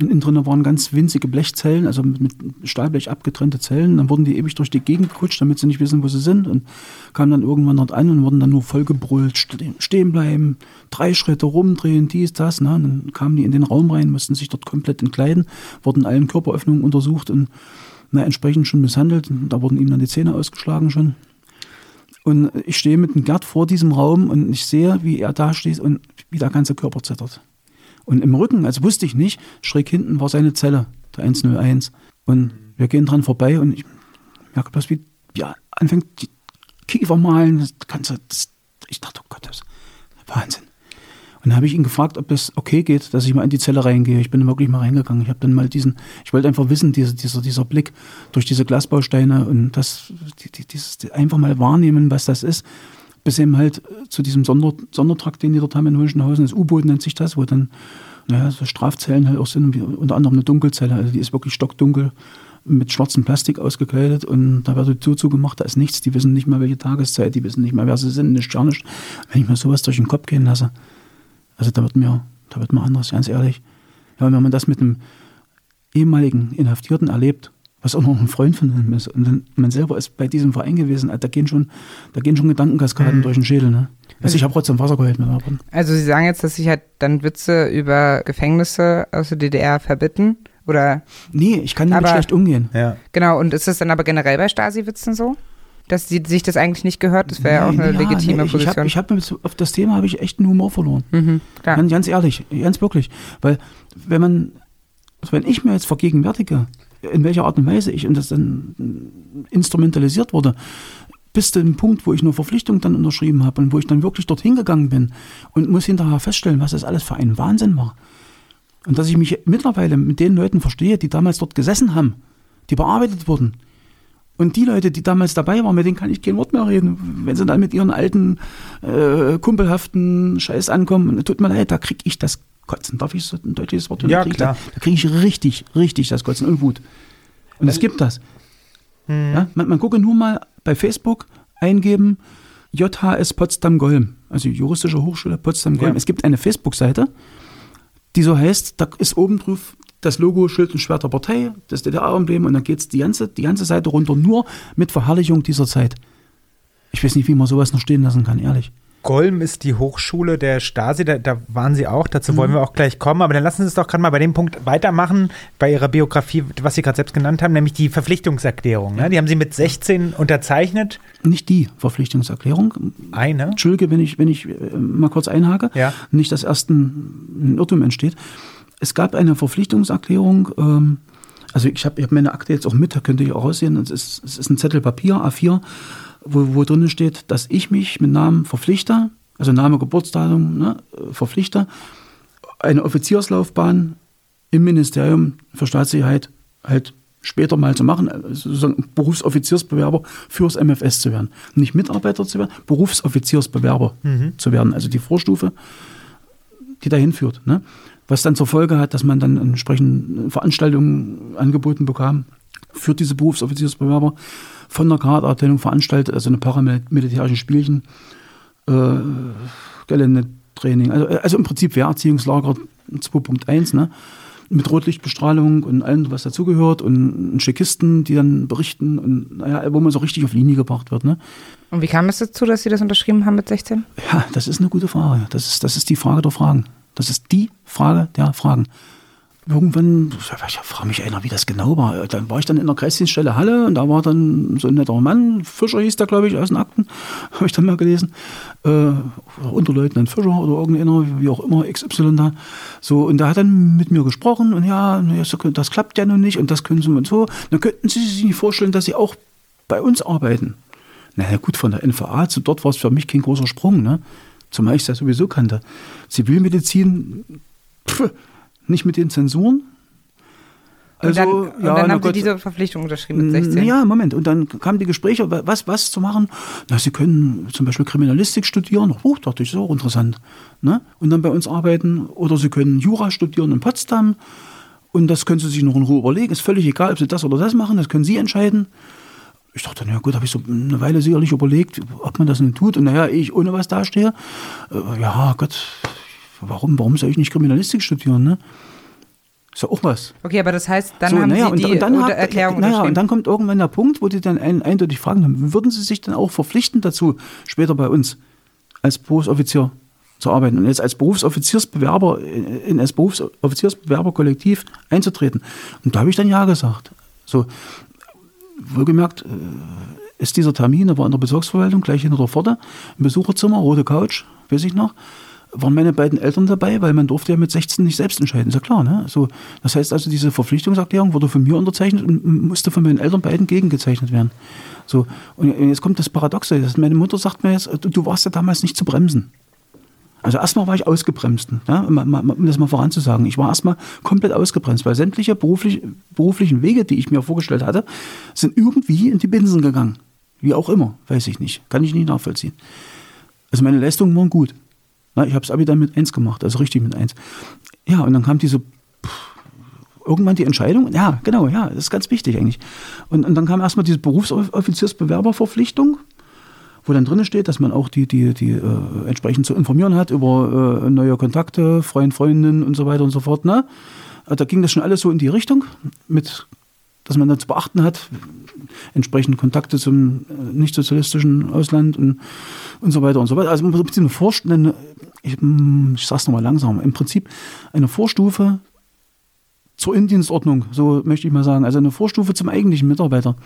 Und innen drin waren ganz winzige Blechzellen, also mit, Stahlblech abgetrennte Zellen. Dann wurden die ewig durch die Gegend gekutscht, damit sie nicht wissen, wo sie sind. Und kamen dann irgendwann dort an und wurden dann nur vollgebrüllt, stehen bleiben, drei Schritte rumdrehen, dies, das. Ne? Und dann kamen die in den Raum rein, mussten sich dort komplett entkleiden, wurden allen Körperöffnungen untersucht und na, entsprechend schon misshandelt. Da wurden ihm dann die Zähne ausgeschlagen schon. Und ich stehe mit dem Gerd vor diesem Raum und ich sehe, wie er da steht und wie der ganze Körper zittert. Und im Rücken, also wusste ich nicht, schräg hinten war seine Zelle, der 101. Und wir gehen dran vorbei und ich merke bloß, wie, wie anfängt die Kiefer malen. Das Ganze, das, ich dachte, oh Gott, das Wahnsinn. Und dann habe ich ihn gefragt, ob es okay geht, dass ich mal in die Zelle reingehe. Ich bin wirklich mal reingegangen. Ich habe dann mal diesen, ich wollte einfach wissen, diese, dieser, dieser Blick durch diese Glasbausteine und das, die, dieses, einfach mal wahrnehmen, was das ist. Bis eben halt zu diesem Sonder, Sondertrakt, den die dort haben in Hohenschenhausen, das U-Boot nennt sich das, wo dann naja, so Strafzellen halt auch sind, unter anderem eine Dunkelzelle, also die ist wirklich stockdunkel mit schwarzem Plastik ausgekleidet. Und da wird die Tür zugemacht, da ist nichts, die wissen nicht mehr welche Tageszeit, die wissen nicht mehr wer sie sind, nicht gar nicht. Wenn ich mir sowas durch den Kopf gehen lasse, also da wird mir, da wird mir anders, ganz ehrlich. Ja, wenn man das mit einem ehemaligen Inhaftierten erlebt, was auch noch ein Freund von ihm ist, und dann, man selber ist bei diesem Verein gewesen, da gehen schon, da gehen schon Gedankenkaskaden mhm. durch den Schädel. Ne? Also ich habe trotzdem Wasser geholt mit Arbeit. Also Sie sagen jetzt, dass sich halt dann Witze über Gefängnisse aus der DDR verbitten? Oder? Nee, ich kann damit aber, schlecht umgehen. Ja. Genau, und ist das dann aber generell bei Stasi-Witzen so? dass sie sich das eigentlich nicht gehört. Das wäre ja auch eine ja, legitime nee, Position. Ich habe hab auf das Thema habe ich echt einen Humor verloren. Mhm, ganz, ganz ehrlich, ganz wirklich, weil wenn man, also wenn ich mir jetzt vergegenwärtige, in welcher Art und Weise ich und das dann instrumentalisiert wurde, bis zu dem Punkt, wo ich nur Verpflichtung dann unterschrieben habe und wo ich dann wirklich dorthin gegangen bin und muss hinterher feststellen, was das alles für ein Wahnsinn war. Und dass ich mich mittlerweile mit den Leuten verstehe, die damals dort gesessen haben, die bearbeitet wurden, und die Leute, die damals dabei waren, mit denen kann ich kein Wort mehr reden. Wenn sie dann mit ihren alten, äh, kumpelhaften Scheiß ankommen, tut mir leid, da kriege ich das Kotzen. Darf ich so ein deutliches Wort? Ja, klar. Da, da kriege ich richtig, richtig das Kotzen und Wut. Und es gibt das. Hm. Ja, man, man gucke nur mal bei Facebook eingeben, JHS Potsdam-Golm, also Juristische Hochschule Potsdam-Golm. Ja. Es gibt eine Facebook-Seite, die so heißt, da ist oben drauf das Logo Schild und Schwert der Partei, das DDR-Emblem und dann geht es die ganze, die ganze Seite runter nur mit Verherrlichung dieser Zeit. Ich weiß nicht, wie man sowas noch stehen lassen kann, ehrlich. Golm ist die Hochschule der Stasi, da, da waren Sie auch, dazu mhm. wollen wir auch gleich kommen, aber dann lassen Sie es doch gerade mal bei dem Punkt weitermachen, bei Ihrer Biografie, was Sie gerade selbst genannt haben, nämlich die Verpflichtungserklärung. Ne? Die haben Sie mit 16 unterzeichnet. Nicht die Verpflichtungserklärung. Eine? Entschuldige, wenn ich, wenn ich äh, mal kurz einhake. Ja. Nicht, dass erst ein, Irrtum entsteht es gab eine Verpflichtungserklärung, ähm, also ich habe hab meine Akte jetzt auch mit, da könnte ich auch aussehen, es ist, es ist ein Zettel Papier, A4, wo, wo drin steht, dass ich mich mit Namen verpflichte, also Name, Geburtsdatum, ne, verpflichte, eine Offizierslaufbahn im Ministerium für Staatssicherheit halt später mal zu machen, also sozusagen Berufsoffiziersbewerber fürs MFS zu werden. Nicht Mitarbeiter zu werden, Berufsoffiziersbewerber mhm. zu werden, also die Vorstufe, die dahin führt. Ne? was dann zur Folge hat, dass man dann entsprechend Veranstaltungen angeboten bekam für diese Berufsoffiziersbewerber von der Kaderabteilung veranstaltet, also eine paramilitärischen Spielchen, äh, Geländetraining, also, also im Prinzip Wehrerziehungslager 2.1, ne? mit Rotlichtbestrahlung und allem, was dazugehört und Schickisten, die dann berichten und naja, wo man so richtig auf Linie gebracht wird. Ne? Und wie kam es dazu, dass Sie das unterschrieben haben mit 16? Ja, das ist eine gute Frage. Das ist, das ist die Frage der Fragen. Das ist die Frage der Fragen. Irgendwann, ich frage mich einer, wie das genau war. Dann war ich dann in der Kreisdienststelle Halle und da war dann so ein netter Mann, Fischer hieß der, glaube ich, aus den Akten, habe ich dann mal gelesen. Äh, Unterleutnant Fischer oder irgendeiner, wie auch immer, XY da. So, und der hat dann mit mir gesprochen und ja, das klappt ja nun nicht und das können Sie und so. Dann könnten Sie sich nicht vorstellen, dass Sie auch bei uns arbeiten. Na ja, gut, von der NVA zu dort war es für mich kein großer Sprung, ne? Zumal ich ja sowieso kannte. Zivilmedizin, pff, nicht mit den Zensuren. Also, und dann, ja, und dann haben Gott, Sie diese Verpflichtung unterschrieben mit 16? Ja, Moment. Und dann kamen die Gespräche, was, was zu machen. Na, Sie können zum Beispiel Kriminalistik studieren. Oh, dachte ich, ist auch interessant. Ne? Und dann bei uns arbeiten. Oder Sie können Jura studieren in Potsdam. Und das können Sie sich noch in Ruhe überlegen. Ist völlig egal, ob Sie das oder das machen. Das können Sie entscheiden. Ich dachte, na gut, habe ich so eine Weile sicherlich überlegt, ob man das nun tut. Und naja, ich ohne was dastehe. Äh, ja, Gott, warum, warum soll ich nicht Kriminalistik studieren, ne? Ist ja auch was. Okay, aber das heißt, dann so, haben naja, Sie die und, dann hat, Erklärung naja, und dann kommt irgendwann der Punkt, wo die dann ein, eindeutig fragen, würden Sie sich dann auch verpflichten dazu, später bei uns als Berufsoffizier zu arbeiten und jetzt als Berufsoffiziersbewerber in das Berufsoffiziersbewerberkollektiv einzutreten? Und da habe ich dann ja gesagt. So, wohlgemerkt, äh, ist dieser Termin, der war in der Bezirksverwaltung, gleich hinter der Pforte, im Besucherzimmer, rote Couch, weiß ich noch waren meine beiden Eltern dabei, weil man durfte ja mit 16 nicht selbst entscheiden, ist ja klar. Ne? So, das heißt also, diese Verpflichtungserklärung wurde von mir unterzeichnet und musste von meinen Eltern beiden gegengezeichnet werden. So, und jetzt kommt das Paradoxe. Meine Mutter sagt mir jetzt, du warst ja damals nicht zu bremsen. Also erstmal war ich ausgebremst, ja, um das mal voranzusagen. Ich war erstmal komplett ausgebremst, weil sämtliche beruflich, beruflichen Wege, die ich mir vorgestellt hatte, sind irgendwie in die Binsen gegangen. Wie auch immer, weiß ich nicht. Kann ich nicht nachvollziehen. Also meine Leistungen waren gut. Na, ich habe das Abi dann mit 1 gemacht, also richtig mit 1. Ja, und dann kam diese pff, irgendwann die Entscheidung, ja, genau, ja, das ist ganz wichtig eigentlich. Und, und dann kam erstmal diese Berufsoffiziersbewerberverpflichtung, wo dann drin steht, dass man auch die, die, die äh, entsprechend zu informieren hat über äh, neue Kontakte, Freund, Freundinnen und so weiter und so fort. Ne? Also da ging das schon alles so in die Richtung, mit, dass man dann zu beachten hat, entsprechend Kontakte zum äh, nicht-sozialistischen Ausland und, und so weiter und so weiter. Also man muss sich vorstellen, ich, hm, ich sage es nochmal langsam, im Prinzip eine Vorstufe zur Indienstordnung, so möchte ich mal sagen, also eine Vorstufe zum eigentlichen Mitarbeiter.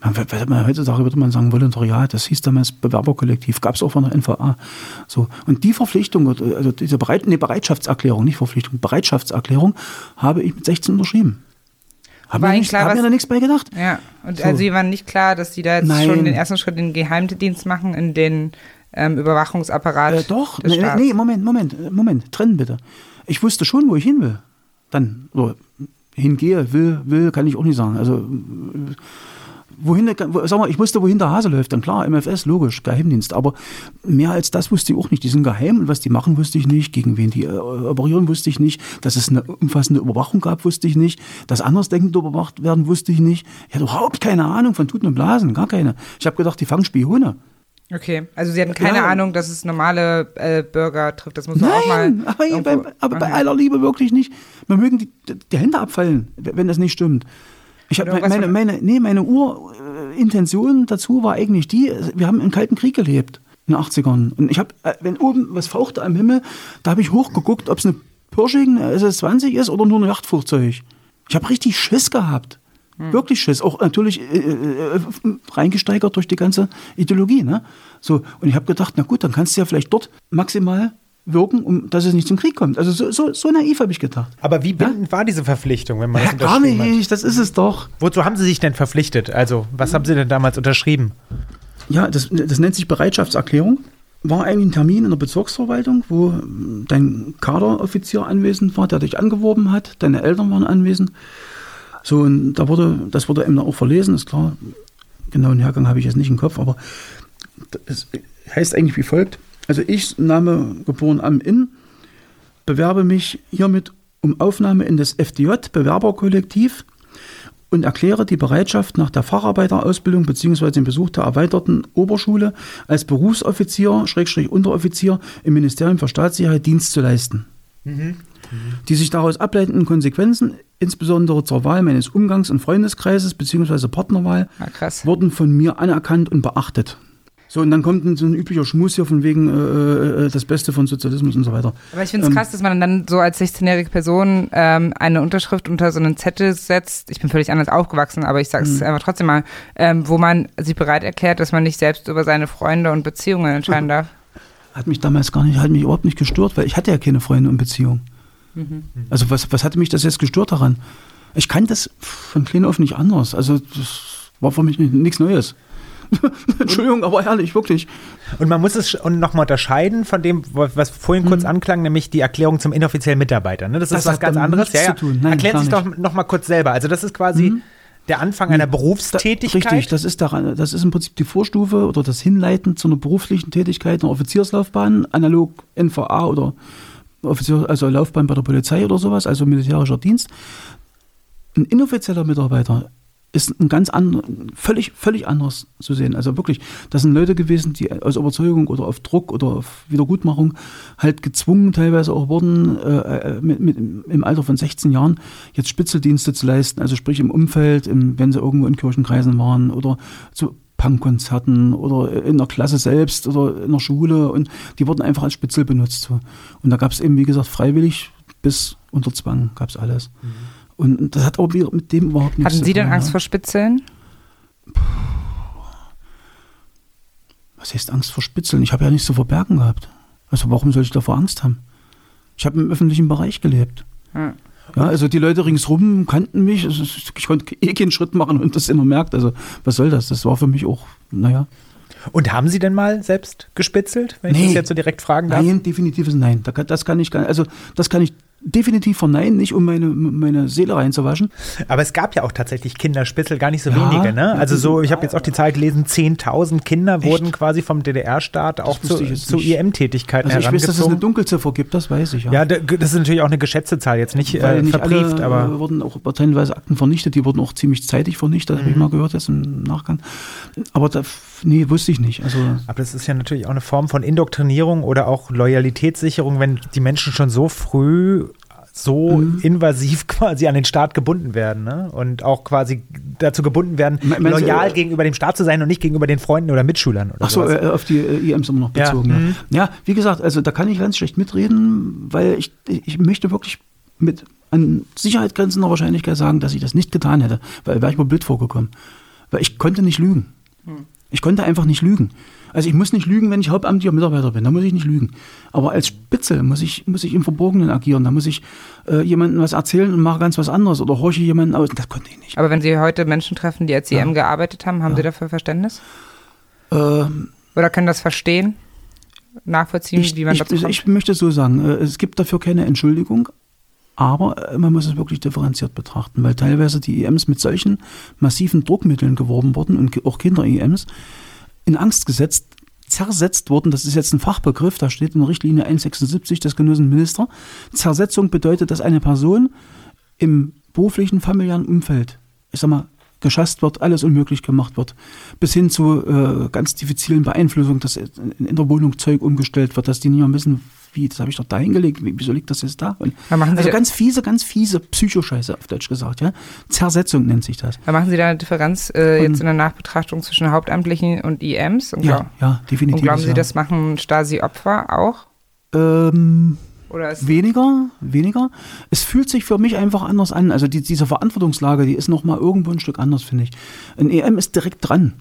Man, heutzutage würde man sagen Volontariat, das hieß damals Bewerberkollektiv, gab es auch von der NVA. So. Und die Verpflichtung, also diese Bereit, nee, Bereitschaftserklärung, nicht Verpflichtung, Bereitschaftserklärung habe ich mit 16 unterschrieben. Hab war mir, nicht, klar, hab mir da nichts bei gedacht. Ja, und so. also sie waren nicht klar, dass sie da jetzt Nein. schon den ersten Schritt in den Geheimdienst machen, in den ähm, Überwachungsapparat. Äh, doch, nee, nee, Moment, Moment, Moment, trennen bitte. Ich wusste schon, wo ich hin will. Dann, oder hingehe, will, will, kann ich auch nicht sagen. Also, wohin, sag mal, ich wusste, wohin der Hase läuft. Dann klar, MFS, logisch, Geheimdienst. Aber mehr als das wusste ich auch nicht. Die sind geheim und was die machen, wusste ich nicht. Gegen wen die äh, operieren, wusste ich nicht. Dass es eine umfassende Überwachung gab, wusste ich nicht. Dass Andersdenkende überwacht werden, wusste ich nicht. Ich hatte überhaupt keine Ahnung von Tuten und Blasen, gar keine. Ich habe gedacht, die fangen Spione. Okay, also Sie hatten keine ja. Ahnung, dass es normale äh, Bürger trifft. Das muss man Nein, auch mal. Aber, bei, aber bei aller Liebe wirklich nicht. Wir mögen die, die Hände abfallen, wenn das nicht stimmt. Ich habe meine, meine, nee, meine Urintention dazu war eigentlich die, wir haben im Kalten Krieg gelebt in den 80ern. Und ich habe, äh, wenn oben was fauchte am Himmel, da habe ich hochgeguckt, ob es eine Pershing SS-20 ist oder nur ein Yachtflugzeug. Ich habe richtig Schiss gehabt. Hm. Wirklich Schiss. Auch natürlich äh, äh, reingesteigert durch die ganze Ideologie. Ne? So, und ich habe gedacht, na gut, dann kannst du ja vielleicht dort maximal wirken, um dass es nicht zum Krieg kommt. Also so, so, so naiv habe ich gedacht. Aber wie bindend ja? war diese Verpflichtung, wenn man ja, Gar nicht, das ist es doch. Wozu haben Sie sich denn verpflichtet? Also, was haben Sie denn damals unterschrieben? Ja, das, das nennt sich Bereitschaftserklärung. War eigentlich ein Termin in der Bezirksverwaltung, wo dein Kaderoffizier anwesend war, der dich angeworben hat, deine Eltern waren anwesend. So, und da wurde, das wurde eben auch verlesen, ist klar. Genauen Hergang habe ich jetzt nicht im Kopf, aber es heißt eigentlich wie folgt. Also ich, Name geboren am Inn, bewerbe mich hiermit um Aufnahme in das FDJ Bewerberkollektiv und erkläre die Bereitschaft nach der Facharbeiterausbildung bzw. dem Besuch der erweiterten Oberschule als Berufsoffizier, Schrägstrich Unteroffizier im Ministerium für Staatssicherheit Dienst zu leisten. Mhm. Die sich daraus ableitenden Konsequenzen, insbesondere zur Wahl meines Umgangs- und Freundeskreises bzw. Partnerwahl, ah, wurden von mir anerkannt und beachtet. So, und dann kommt ein- so ein üblicher Schmus hier von wegen äh, äh, das Beste von Sozialismus und so weiter. Aber ich finde es Ähm, krass, dass man dann so als 16-jährige Person ähm, eine Unterschrift unter so einen Zettel setzt. Ich bin völlig anders aufgewachsen, aber ich sage Mhm. es einfach trotzdem mal, ähm, wo man sich bereit erklärt, dass man nicht selbst über seine Freunde und Beziehungen entscheiden darf. Hat mich damals gar nicht, hat mich überhaupt nicht gestört, weil ich hatte ja keine Freunde und Beziehung. Also was, was hatte mich das jetzt gestört daran? Ich kann das von klein auf nicht anders. Also das war für mich nichts Neues. Entschuldigung, aber ehrlich, wirklich. Und man muss es nochmal unterscheiden von dem, was vorhin kurz anklang, nämlich die Erklärung zum inoffiziellen Mitarbeiter. Ne? Das, Das ist was ganz anderes. Nein, Erklären Sie klar es doch nochmal kurz selber. Also das ist quasi der Anfang einer Da, Berufstätigkeit. richtig, das ist, daran, das ist im Prinzip die Vorstufe oder das Hinleiten zu einer beruflichen Tätigkeit, einer Offizierslaufbahn, analog NVA oder Offizier, also Laufbahn bei der Polizei oder sowas, also militärischer Dienst. Ein inoffizieller Mitarbeiter ist ein ganz anderes, völlig, völlig anders zu sehen. Also wirklich, das sind Leute gewesen, die aus Überzeugung oder auf Druck oder auf Wiedergutmachung halt gezwungen teilweise auch wurden, äh, mit, mit, im Alter von 16 Jahren jetzt Spitzeldienste zu leisten, also sprich im Umfeld, im, wenn sie irgendwo in Kirchenkreisen waren oder zu Punkkonzerten oder in der Klasse selbst oder in der Schule und die wurden einfach als Spitzel benutzt. Und da gab es eben, wie gesagt, freiwillig bis unter Zwang gab es alles. Und das hat auch mit dem überhaupt nichts Hatten zu Sie tun. denn Angst ja. vor Spitzeln? Was heißt Angst vor Spitzeln? Ich habe ja nichts zu verbergen gehabt. Also warum soll ich davor Angst haben? Ich habe im öffentlichen Bereich gelebt. Hm. Ja, also die Leute ringsrum kannten mich. Also ich konnte eh keinen Schritt machen und das immer merkt. Also was soll das? Das war für mich auch, naja. Und haben Sie denn mal selbst gespitzelt, wenn ich Nee. das jetzt so direkt fragen darf? Nein, definitives Nein. Da kann- Das kann ich, gar- also das kann ich definitiv verneinen, nicht um meine, meine Seele reinzuwaschen. Aber es gab ja auch tatsächlich Kinderspitzel, gar nicht so Ja, wenige. Ne? ja, Also so, ich habe jetzt auch die Zahl gelesen, 10.000 Kinder Echt? wurden quasi vom DDR-Staat auch zu, zu. IM-Tätigkeiten Also ich weiß, dass es eine herangezogen. Dunkelziffer gibt, das weiß ich. Ja, da- das ist natürlich auch eine geschätzte Zahl, jetzt nicht, Weil äh, nicht verbrieft, aber äh, wurden auch teilweise Akten vernichtet, die wurden auch ziemlich zeitig vernichtet, Mhm. habe ich mal gehört jetzt im Nachgang. Aber da, nee, wusste ich nicht. Also Aber das ist ja natürlich auch eine Form von Indoktrinierung oder auch Loyalitätssicherung, wenn die Menschen schon so früh so Mhm. invasiv quasi an den Staat gebunden werden ne? und auch quasi dazu gebunden werden, Me- meinst du, loyal äh, gegenüber dem Staat zu sein und nicht gegenüber den Freunden oder Mitschülern oder Ach so, sowas. äh, auf die äh, IMs immer noch Ja, bezogen. mhm. Ja. ja, wie gesagt, also da kann ich ganz schlecht mitreden, weil ich, ich möchte wirklich mit an Sicherheit grenzender Wahrscheinlichkeit sagen, dass ich das nicht getan hätte, weil wäre ich mir blöd vorgekommen. Weil ich konnte nicht lügen. Ich konnte einfach nicht lügen. Also ich muss nicht lügen, wenn ich hauptamtlicher Mitarbeiter bin, da muss ich nicht lügen. Aber als Spitze muss ich, muss ich im Verborgenen agieren, da muss ich äh, jemandem was erzählen und mache ganz was anderes oder horche jemanden aus. Das konnte ich nicht. Aber wenn Sie heute Menschen treffen, die als IM gearbeitet haben, haben Sie dafür Verständnis? Ähm, Oder können das verstehen? Nachvollziehen, ich, wie man ich, dazu kommt? ich möchte es so sagen, äh, es gibt dafür keine Entschuldigung, aber äh, man muss es wirklich differenziert betrachten, weil teilweise die EMs mit solchen massiven Druckmitteln geworben wurden und auch Kinder-EMs in Angst gesetzt, zersetzt wurden, das ist jetzt ein Fachbegriff, da steht in der Richtlinie 176 des Genossenminister. Zersetzung bedeutet, dass eine Person im beruflichen, familiären Umfeld, ich sag mal, geschasst wird, alles unmöglich gemacht wird, bis hin zu äh, ganz diffizilen Beeinflussungen, dass in, der Wohnung Zeug umgestellt wird, dass die nicht mehr wissen, wie, das habe ich doch da hingelegt, wie, wieso liegt das jetzt da? Und Da machen Sie also da- ganz fiese, ganz fiese Psychoscheiße auf Deutsch gesagt, ja. Zersetzung nennt sich das. Da machen Sie da eine Differenz äh, jetzt in der Nachbetrachtung zwischen Hauptamtlichen und IMs? Und, Ja, glaub- ja, definitiv. und glauben Sie, ja. das machen Stasi-Opfer auch? Ähm, Weniger, weniger. Es fühlt sich für mich einfach anders an. Also die, diese Verantwortungslage, die ist noch mal irgendwo ein Stück anders, finde ich. Ein EM ist direkt dran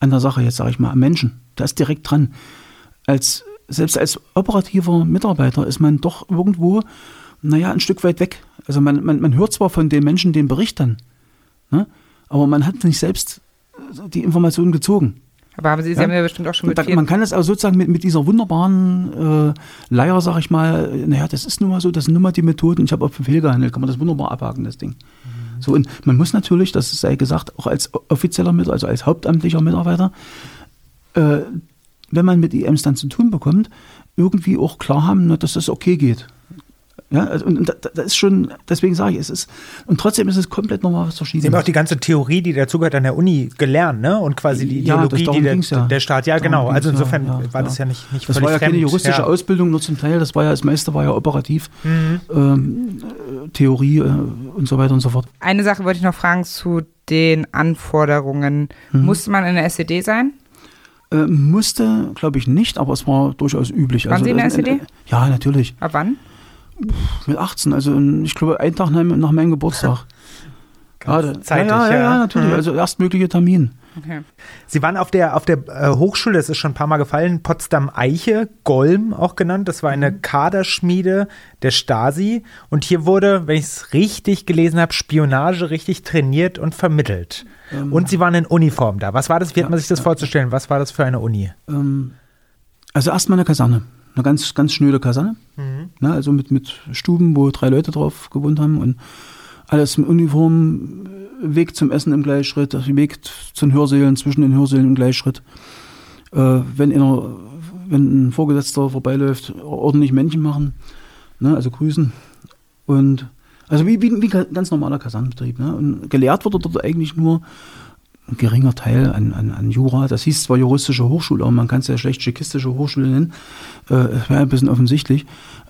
an der Sache, jetzt sage ich mal, am Menschen. Da ist direkt dran. Als, selbst als operativer Mitarbeiter ist man doch irgendwo, naja, ein Stück weit weg. Also man, man, man hört zwar von den Menschen den Bericht dann, ne? aber man hat nicht selbst die Informationen gezogen. Aber haben Sie, Sie Ja. haben ja bestimmt auch schon mit Da, man kann es auch sozusagen mit, mit dieser wunderbaren äh, Leier, sag ich mal, naja, das ist nun mal so, das sind nun mal die Methoden, ich habe auf Befehl gehandelt, kann man das wunderbar abhaken, das Ding. So, und man muss natürlich, das sei gesagt, auch als offizieller Mitarbeiter, also als hauptamtlicher Mitarbeiter, äh, wenn man mit IMs dann zu tun bekommt, irgendwie auch klar haben, na, dass das okay geht. Ja, also, und, und da, da ist schon, deswegen sage ich, es ist, und trotzdem ist es komplett nochmal was Sie Verschiedenes. haben auch die ganze Theorie, die dazugehört, an der Uni gelernt, ne? Und quasi die Ja, das- Ideologie, die der, ja. der Staat, ja Darum genau. Also insofern ja, war ja. das ja nicht, nicht Das war ja keine fremd. juristische ja. Ausbildung, nur zum Teil. Das war ja, das meiste war ja operativ, Mhm. ähm, äh, Theorie äh, und so weiter und so fort. Eine Sache wollte ich noch fragen zu den Anforderungen. Mhm. Musste man in der SED sein? Äh, musste, glaube ich, nicht, aber es war durchaus üblich. Waren Sie in der also, SED? Ja, natürlich. Ab wann? Mit 18, also ich glaube, einen Tag nach, meinem Geburtstag. Da- zeitig, ja, ja, ja, ja. natürlich. Mhm. Also erstmöglicher Termin. Okay. Sie waren auf der, auf der äh, Hochschule, das ist schon ein paar Mal gefallen, Potsdam-Eiche, Golm auch genannt. Das war eine Mhm. Kaderschmiede der Stasi. Und hier wurde, wenn ich es richtig gelesen habe, Spionage richtig trainiert und vermittelt. und Sie waren in Uniform da. Was war das? Wie hat Ähm. Ja, man sich das ja. vorzustellen? Was war das für eine Uni? Ähm, also erstmal eine Kaserne. Eine ganz, ganz schnöde Kaserne. Mhm. Ne, also mit, mit Stuben, wo drei Leute drauf gewohnt haben und alles mit Uniform, Weg zum Essen im Gleichschritt, Weg zu den Hörsälen, zwischen den Hörsälen im Gleichschritt. Äh, wenn, einer, wenn ein Vorgesetzter vorbeiläuft, ordentlich Männchen machen, ne, also grüßen. Und also wie, wie, wie ganz normaler Kasernenbetrieb. Ne? Und gelehrt wurde dort eigentlich nur geringer Teil an, an, an Jura. Das hieß zwar juristische Hochschule, aber man kann es ja schlecht tschekistische Hochschule nennen. Äh, Das wäre ein bisschen offensichtlich.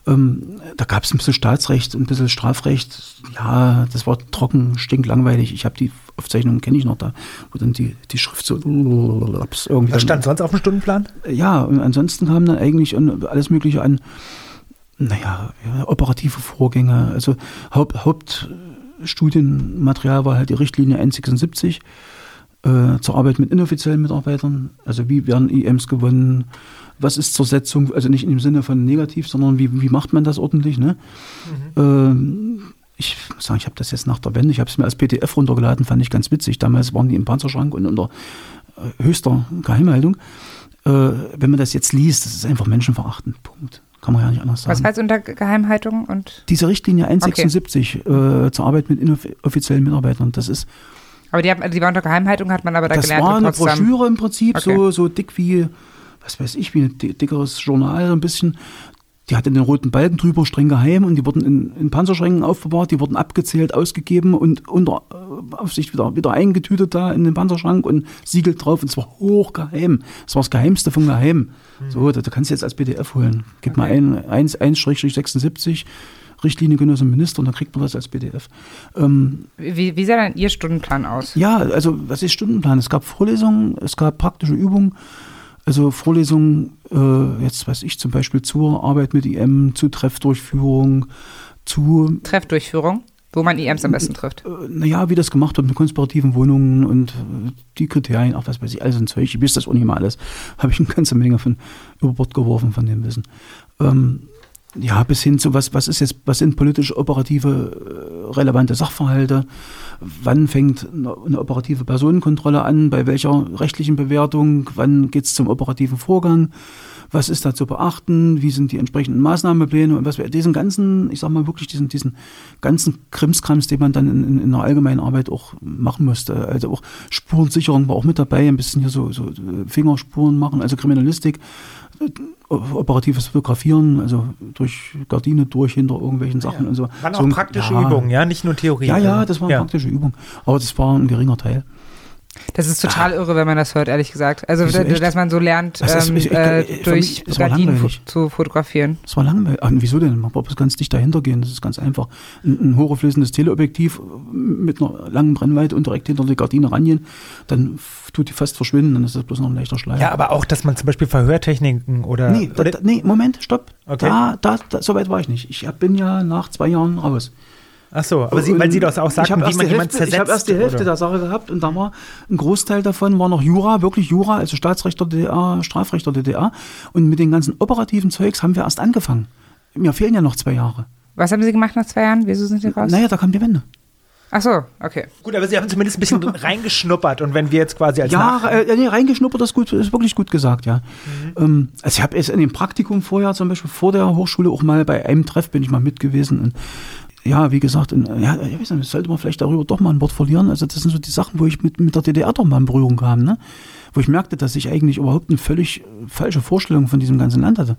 Ähm, da gab es ein bisschen Staatsrecht, ein bisschen Strafrecht. Ja, das war trocken, stinklangweilig. Ich habe die Aufzeichnungen, kenne ich noch da, wo dann die, die Schrift so irgendwie Was stand sonst auf dem Stundenplan? ja, und ansonsten kam dann eigentlich alles Mögliche an, naja, ja, operative Vorgänge. Also Haupt, Hauptstudienmaterial war halt die Richtlinie 176 äh, zur Arbeit mit inoffiziellen Mitarbeitern. Also wie werden IMs gewonnen? Was ist zur Setzung? Also nicht im Sinne von negativ, sondern wie, wie macht man das ordentlich? Ne? Ähm, ich muss sagen, ich habe das jetzt nach der Wende, ich habe es mir als PDF runtergeladen, fand ich ganz witzig. Damals waren die im Panzerschrank und unter äh, höchster Geheimhaltung. Äh, wenn man das jetzt liest, das ist einfach menschenverachtend. Punkt. Kann man ja nicht anders sagen. Was heißt unter Geheimhaltung und Diese Richtlinie 176 äh, zur Arbeit mit inoffiziellen Mitarbeitern, das ist, aber die, hat, die war unter Geheimhaltung, hat man aber da das gelernt war in eine. Broschüre im Prinzip, Okay. so, so dick wie, was weiß ich, wie ein di- dickeres Journal, so ein bisschen. Die hatte den roten Balken drüber, streng geheim, und die wurden in, in Panzerschränken aufbewahrt, die wurden abgezählt, ausgegeben und unter äh, Aufsicht wieder, wieder eingetütet da in den Panzerschrank und Siegel drauf, und zwar hochgeheim. Das war das Geheimste vom Geheim. So, da, da kannst du jetzt als PDF holen. Gib mal ein 1-76 Richtlinie Genosse Minister und dann kriegt man das als PDF. Ähm, Wie, wie sah denn Ihr Stundenplan aus? ja, also was ist Stundenplan? Es gab Vorlesungen, es gab praktische Übungen. Also Vorlesungen, äh, jetzt weiß ich zum Beispiel zur Arbeit mit IM, zu Treffdurchführung, zu, Treffdurchführung, wo man IMs am besten trifft. äh, naja, wie das gemacht wird mit konspirativen Wohnungen und äh, die Kriterien, ach was weiß ich, alles ein Zeug, ich weiß das auch nicht mal alles. Habe ich eine ganze Menge von über Bord geworfen von dem Wissen. Ähm, ja, bis hin zu was, was ist jetzt, was sind politisch operative äh, relevante Sachverhalte? Wann fängt eine, operative Personenkontrolle an? Bei welcher rechtlichen Bewertung? Wann geht es zum operativen Vorgang? Was ist da zu beachten? Wie sind die entsprechenden Maßnahmenpläne? Und was wir diesen ganzen, ich sag mal wirklich diesen, diesen ganzen Krimskrams, den man dann in, in, in der allgemeinen Arbeit auch machen musste. Also auch Spurensicherung war auch mit dabei, ein bisschen hier so, so Fingerspuren machen, also Kriminalistik operatives Fotografieren, also durch Gardine durch hinter irgendwelchen Sachen und so. Waren so auch ein- praktische ja, Übungen, ja, nicht nur Theorie. Ja, ja, das war eine praktische Übung. Aber das war ein geringer Teil. Das ist total irre, wenn man das hört, ehrlich gesagt. Also, dass man so lernt, ist- ähm, ich- ich- äh, ich- durch Gardinen fo zu fotografieren. Das war langweilig. Ach, wieso denn? Man braucht ganz dicht dahinter gehen. Das ist ganz einfach. Ein, ein hochgefließendes Teleobjektiv mit einer langen Brennweite und direkt hinter die Gardine rangehen, dann tut die fast verschwinden, dann ist das bloß noch ein leichter Schleier. Ja, aber auch, dass man zum Beispiel Verhörtechniken oder. Nee, oder da, nee, Moment, stopp. Okay. Da, da, da, so weit war ich nicht. Ich bin ja nach zwei Jahren raus. Ach so, aber Sie, weil Sie das auch sagten, habe wie man Hälfte- zersetzt. ich hab erst die Hälfte oder? der Sache gehabt und da war ein Großteil davon war noch Jura, wirklich Jura, also Staatsrecht der DDR, Strafrecht der DDR. Und mit den ganzen operativen Zeugs haben wir erst angefangen. Mir fehlen ja noch zwei Jahre. Was haben Sie gemacht nach zwei Jahren? Wieso sind Sie raus? Naja, da kam die Wende. Ach so, okay. Gut, aber Sie haben zumindest ein bisschen reingeschnuppert und wenn wir jetzt quasi als Ja, Nach äh, nee, reingeschnuppert, ist, gut, ist wirklich gut gesagt, ja. Mhm. Ähm, also ich habe jetzt in dem Praktikum vorher, zum Beispiel vor der Hochschule, auch mal bei einem Treff bin ich mal mit gewesen. Und ja, wie gesagt, und, ja, ich weiß nicht, sollte man vielleicht darüber doch mal ein Wort verlieren. Also das sind so die Sachen, wo ich mit, mit der DDR doch mal in Berührung kam, ne? Wo ich merkte, dass ich eigentlich überhaupt eine völlig äh, falsche Vorstellung von diesem ganzen Land hatte.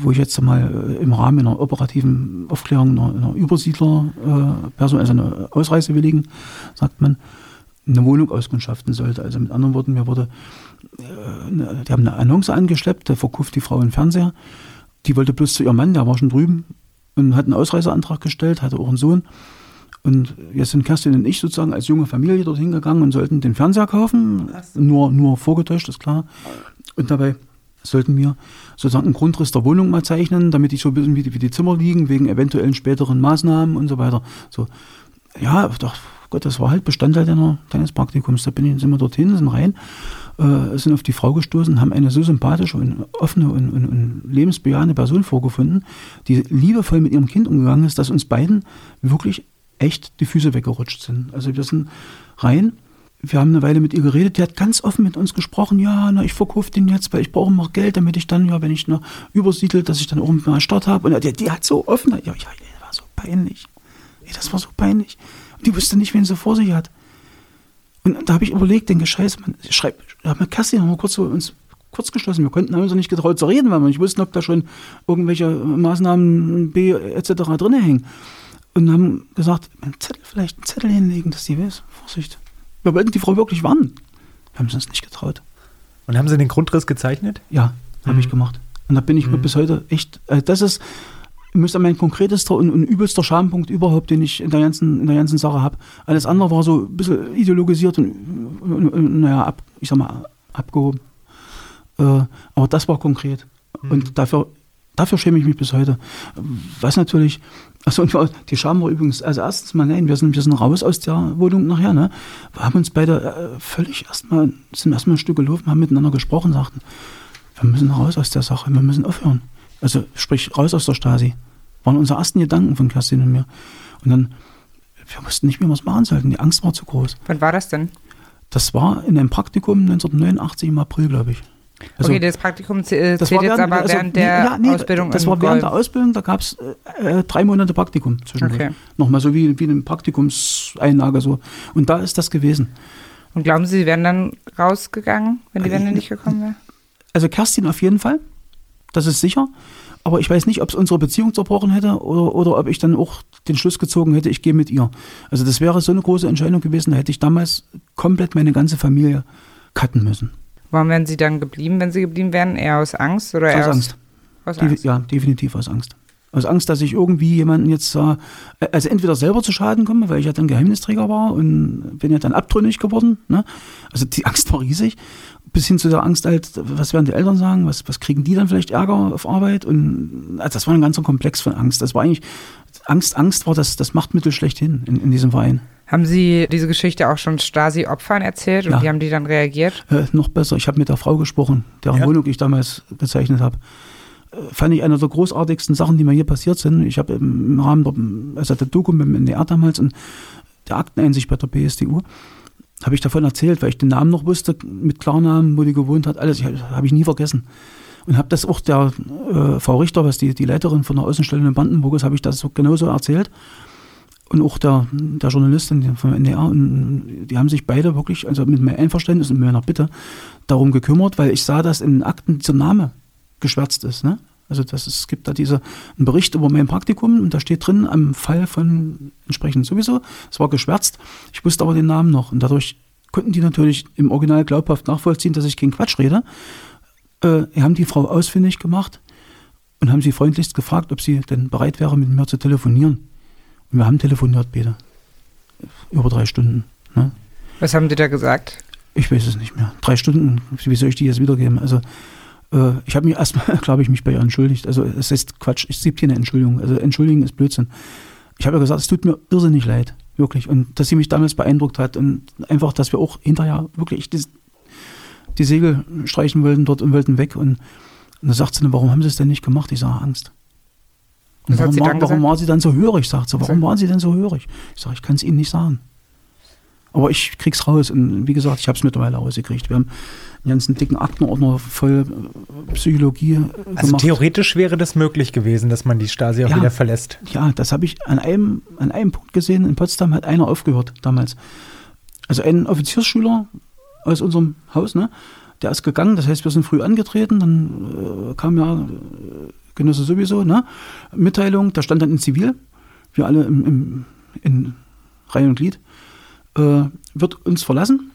Wo ich jetzt mal äh, im Rahmen einer operativen Aufklärung einer, einer Übersiedler-Person, also einer Ausreisewilligen, sagt man, eine Wohnung auskundschaften sollte. Also mit anderen Worten, mir wurde, äh, ne, die haben eine Annonce angeschleppt, da verkauft die Frau einen Fernseher. Die wollte bloß zu ihrem Mann, der war schon drüben und hat einen Ausreiseantrag gestellt, hatte auch einen Sohn. Und jetzt sind Kerstin und ich sozusagen als junge Familie dorthin gegangen und sollten den Fernseher kaufen. Nur, nur vorgetäuscht, ist klar. Und dabei sollten wir sozusagen einen Grundriss der Wohnung mal zeichnen, damit ich so ein bisschen wie die, wie die Zimmer liegen, wegen eventuellen späteren Maßnahmen und so weiter. So, ja, doch, Gott, das war halt Bestandteil deiner, deines Praktikums. Da bin ich, sind wir dorthin, sind rein, äh, sind auf die Frau gestoßen, haben eine so sympathische und offene und, und, und lebensbejahende Person vorgefunden, die liebevoll mit ihrem Kind umgegangen ist, dass uns beiden wirklich echt die Füße weggerutscht sind. Also wir sind rein, wir haben eine Weile mit ihr geredet, die hat ganz offen mit uns gesprochen, ja, na, ich verkaufe den jetzt, weil ich brauche noch Geld, damit ich dann, ja, wenn ich noch übersiedel, dass ich dann auch mal Start habe. Und die, die, hat so offen, ja, ja, das war so peinlich. Das war so peinlich. Und die wusste nicht, wen sie vor sich hat. Und da habe ich überlegt, denke, scheiße, man, schreib, da haben wir Kerstin haben wir kurz so uns kurz geschlossen. Wir konnten uns nicht getraut zu reden, weil wir nicht wussten, ob da schon irgendwelche Maßnahmen B etc. drin hängen und haben gesagt, einen Zettel, vielleicht einen Zettel hinlegen, dass die weiß. Vorsicht. Wir wollten die Frau wirklich warnen. Wir haben es uns nicht getraut. Und haben Sie den Grundriss gezeichnet? Ja, habe mhm. ich gemacht. Und da bin ich mhm. mir bis heute echt, also das ist, müsste mein konkretester und, und, übelster Schampunkt überhaupt, den ich in der ganzen, in der ganzen Sache habe. Alles andere war so ein bisschen ideologisiert und, und, und naja, ab, ich sag mal, abgehoben. Äh, aber das war konkret. Mhm. Und dafür, dafür schäme ich mich bis heute. Was natürlich und die Scham war übrigens, also erstens mal, nein, wir sind, wir sind raus aus der Wohnung nachher, ne? Wir haben uns beide äh, völlig erstmal, sind erstmal ein Stück gelaufen, haben miteinander gesprochen, sagten, wir müssen raus aus der Sache, wir müssen aufhören. Also sprich, raus aus der Stasi. Waren unsere ersten Gedanken von Kerstin und mir. Und dann, wir wussten nicht mehr, was wir machen sollten. Die Angst war zu groß. Wann war das denn? Das war in einem Praktikum 1989 im April, glaube ich. Also, okay, das Praktikum zählt jetzt während, aber also, während der ja, nee, Ausbildung. Das war während Golf. der Ausbildung, da gab es äh, drei Monate Praktikum zwischendurch. Okay. Nochmal so wie, wie eine Praktikumseinlage so. Und da ist das gewesen. Und glauben Sie, Sie wären dann rausgegangen, wenn die Wende nicht gekommen wäre? Also Kerstin auf jeden Fall, das ist sicher. Aber ich weiß nicht, ob es unsere Beziehung zerbrochen hätte oder, oder ob ich dann auch den Schluss gezogen hätte, ich gehe mit ihr. Also das wäre so eine große Entscheidung gewesen, da hätte ich damals komplett meine ganze Familie cutten müssen. Warum wären Sie dann geblieben, wenn Sie geblieben wären? Eher aus Angst oder eher aus, Angst? Aus Angst? Ja, definitiv aus Angst. Aus Angst, dass ich irgendwie jemanden jetzt, äh, also entweder selber zu Schaden komme, weil ich ja dann Geheimnisträger war und bin ja dann abtrünnig geworden. Ne? Also die Angst war riesig. Bis hin zu der Angst halt, was werden die Eltern sagen, was, was kriegen die dann vielleicht Ärger auf Arbeit? Und also das war ein ganzer Komplex von Angst. Das war eigentlich, Angst, Angst war das, das Machtmittel schlechthin in, in diesem Verein. Haben Sie diese Geschichte auch schon Stasi-Opfern erzählt und ja. wie haben die dann reagiert? Äh, noch besser, ich habe mit der Frau gesprochen, deren ja. Wohnung ich damals gezeichnet habe. Äh, fand ich eine der großartigsten Sachen, die mir hier passiert sind. Ich habe im Rahmen der, also der Doku mit dem NDR damals und der Akteneinsicht bei der BSDU, habe ich davon erzählt, weil ich den Namen noch wusste, mit Klarnamen, wo die gewohnt hat, alles, habe ich nie vergessen. Und habe das auch der äh, Frau Richter, was die, die Leiterin von der Außenstelle in Brandenburg ist, habe ich das so genauso erzählt und auch der, der Journalistin vom NDR. Und die haben sich beide wirklich, also mit meinem Einverständnis und meiner Bitte, darum gekümmert, weil ich sah, dass in den Akten dieser Name geschwärzt ist. Ne? Also das ist, es gibt da diese, einen Bericht über mein Praktikum und da steht drin am Fall von entsprechend sowieso. Es war geschwärzt. Ich wusste aber den Namen noch und dadurch konnten die natürlich im Original glaubhaft nachvollziehen, dass ich keinen Quatsch rede. Äh, haben die Frau ausfindig gemacht und haben sie freundlichst gefragt, ob sie denn bereit wäre, mit mir zu telefonieren. Wir haben telefoniert, Peter. Über drei Stunden. Ne? Was haben die da gesagt? Ich weiß es nicht mehr. Drei Stunden, wie soll ich die jetzt wiedergeben? Also, äh, ich habe mich erstmal, glaube ich, mich bei ihr entschuldigt. Also, es ist Quatsch. Es gibt hier eine Entschuldigung. Also, entschuldigen ist Blödsinn. Ich habe ja gesagt, es tut mir irrsinnig leid. Wirklich. Und dass sie mich damals beeindruckt hat und einfach, dass wir auch hinterher wirklich die, die Segel streichen wollten dort und wollten weg. Und, und da sagt sie, warum haben sie es denn nicht gemacht? Ich sage, Angst. Und warum, war, warum war sie dann so hörig, sagt sie. Warum waren sie denn so hörig? Ich sage, ich kann es Ihnen nicht sagen. Aber ich krieg's raus. Und wie gesagt, ich habe es mittlerweile rausgekriegt. Wir haben einen ganzen dicken Aktenordner voll äh, Psychologie äh, also gemacht. Also theoretisch wäre das möglich gewesen, dass man die Stasi auch ja, wieder verlässt. Ja, das habe ich an einem, an einem Punkt gesehen. In Potsdam hat einer aufgehört damals. Also ein Offiziersschüler aus unserem Haus, ne? Der ist gegangen, das heißt, wir sind früh angetreten, dann äh, kam ja äh, Genosse sowieso, ne? Mitteilung, da stand dann in Zivil, wir alle im, im, in Reihe und Glied, äh, wird uns verlassen.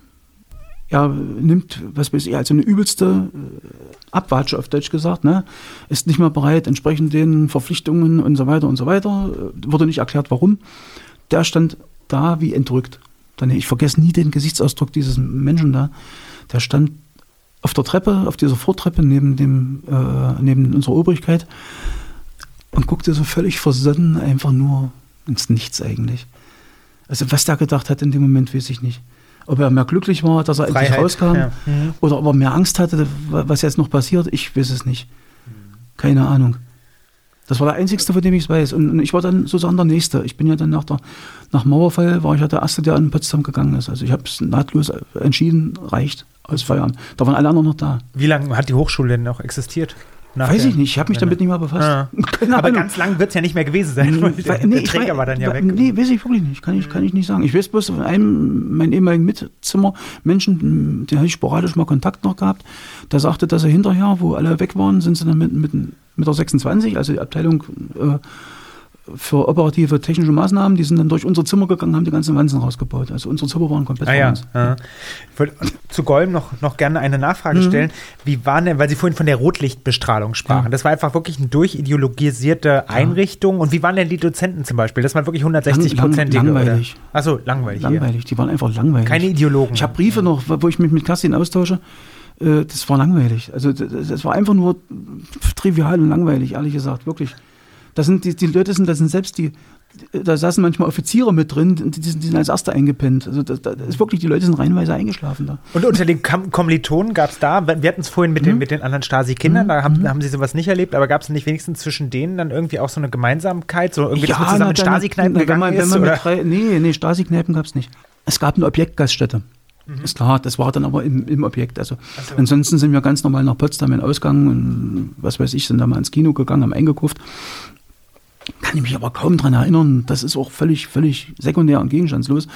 Er nimmt, was weiß ich, also eine übelste äh, Abwatsche auf Deutsch gesagt, ne? ist nicht mehr bereit, entsprechend den Verpflichtungen und so weiter und so weiter. Äh, wurde nicht erklärt, warum. der stand da wie entrückt. Dann, ich vergesse nie den Gesichtsausdruck dieses Menschen da. Der stand auf der Treppe, auf dieser Vortreppe neben, dem, äh, neben unserer Obrigkeit und guckte so völlig versonnen einfach nur ins Nichts eigentlich. Also was der gedacht hat in dem Moment, weiß ich nicht. Ob er mehr glücklich war, dass er Freiheit, endlich rauskam, ja. Mhm. oder ob er mehr Angst hatte, was jetzt noch passiert, ich weiß es nicht. Keine Ahnung. Das war der einzigste, von dem ich es weiß. Und ich war dann sozusagen der Nächste. Ich bin ja dann nach, der, nach Mauerfall, war ich ja der Erste, der in Potsdam gegangen ist. Also ich habe es nahtlos entschieden, reicht, aus Feierabend. Da waren alle anderen noch da. Wie lange hat die Hochschule denn noch existiert? Nach Weiß ich nicht, ich habe mich damit nicht mehr befasst. Keine Aber Ahnung. ganz lang wird es ja nicht mehr gewesen sein. weil der, nee, der Träger weiß- war dann ja weg. Nee, weiß ich wirklich nicht. Kann ich, kann ich nicht sagen. Ich weiß bloß, von einem, meinen ehemaligen Mitzimmer, Menschen, den habe ich sporadisch mal Kontakt noch gehabt, der sagte, dass er hinterher, wo alle weg waren, sind sie dann mit, mit, mit der 26, also die Abteilung äh, für operative technische Maßnahmen, die sind dann durch unser Zimmer gegangen, haben die ganzen Wanzen rausgebaut. Also unsere Zimmer waren komplett Ah ja. uns. ja. Ich wollte zu Golm noch, noch gerne eine Nachfrage Mhm. stellen. Wie waren denn, weil Sie vorhin von der Rotlichtbestrahlung sprachen, Ja. das war einfach wirklich eine durchideologisierte Einrichtung. Und wie waren denn die Dozenten zum Beispiel? Das waren wirklich 160 Lang- lang- Prozent. langweilig. Achso, langweilig. Langweilig, die waren einfach langweilig. Keine Ideologen. Ich habe Briefe noch, wo ich mich mit Kerstin austausche. äh, Das war langweilig. Also das war einfach nur trivial und langweilig, ehrlich gesagt, wirklich. Das sind die, die Leute sind, das sind selbst die, da saßen manchmal Offiziere mit drin, die, die, sind, als Erste eingepennt. Also das, das ist wirklich, die Leute sind reihenweise eingeschlafen da. Und unter den Kam Kommilitonen gab es da, wir hatten es vorhin mit, den, mit den anderen Stasi-Kindern, da haben, haben sie sowas nicht erlebt, aber gab es nicht wenigstens zwischen denen dann irgendwie auch so eine Gemeinsamkeit, so irgendwie, dass man zusammen in na, Stasi-Kneipen gegangen man, ist? Oder? drei, nee, nee, Stasi-Kneipen gab es nicht. Es gab eine Objektgaststätte. Ist klar, das war dann aber im, im Objekt. Also so. ansonsten sind wir ganz normal nach Potsdam in Ausgang und was weiß ich, sind da mal ins Kino gegangen, haben eingekauft. Kann ich mich aber kaum dran erinnern. Das ist auch völlig, völlig sekundär und gegenstandslos.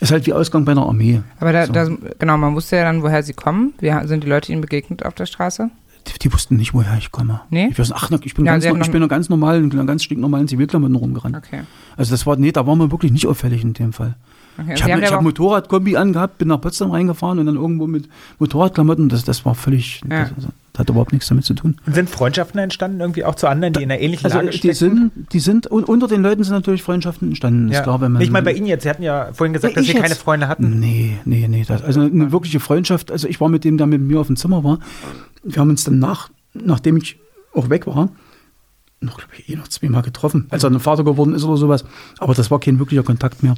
Ist halt wie Ausgang bei einer Armee. Aber da, So. da, genau, man wusste ja dann, woher sie kommen. Wie sind die Leute ihnen begegnet auf der Straße? Die, die wussten nicht, woher ich komme. Nee? Ich, weiß, ach, ich bin, Ja, ganz, ich bin noch ganz normal, in ganz stinknormalen Zivilklamotten rumgerannt. Okay. Also das war, nee, da waren wir wirklich nicht auffällig in dem Fall. Okay. Ich habe ja hab aber auch- Motorradkombi angehabt, bin nach Potsdam reingefahren und dann irgendwo mit Motorradklamotten. Das, das war völlig, Ja. das, das hat überhaupt nichts damit zu tun. Und sind Freundschaften entstanden irgendwie auch zu anderen, die in einer ähnlichen Also Lage die stecken? sind, die sind, und unter den Leuten sind natürlich Freundschaften entstanden. Ist klar, wenn man, ich meine bei Ihnen jetzt, Sie hatten ja vorhin gesagt, dass Ich Sie keine jetzt- Freunde hatten. Nee, nee, nee. Das, also eine wirkliche Freundschaft. Also ich war mit dem, der mit mir auf dem Zimmer war. Wir haben uns dann nach, nachdem ich auch weg war, noch, glaube ich, eh noch zweimal getroffen, als er ein Vater geworden ist oder sowas. Aber das war kein wirklicher Kontakt mehr.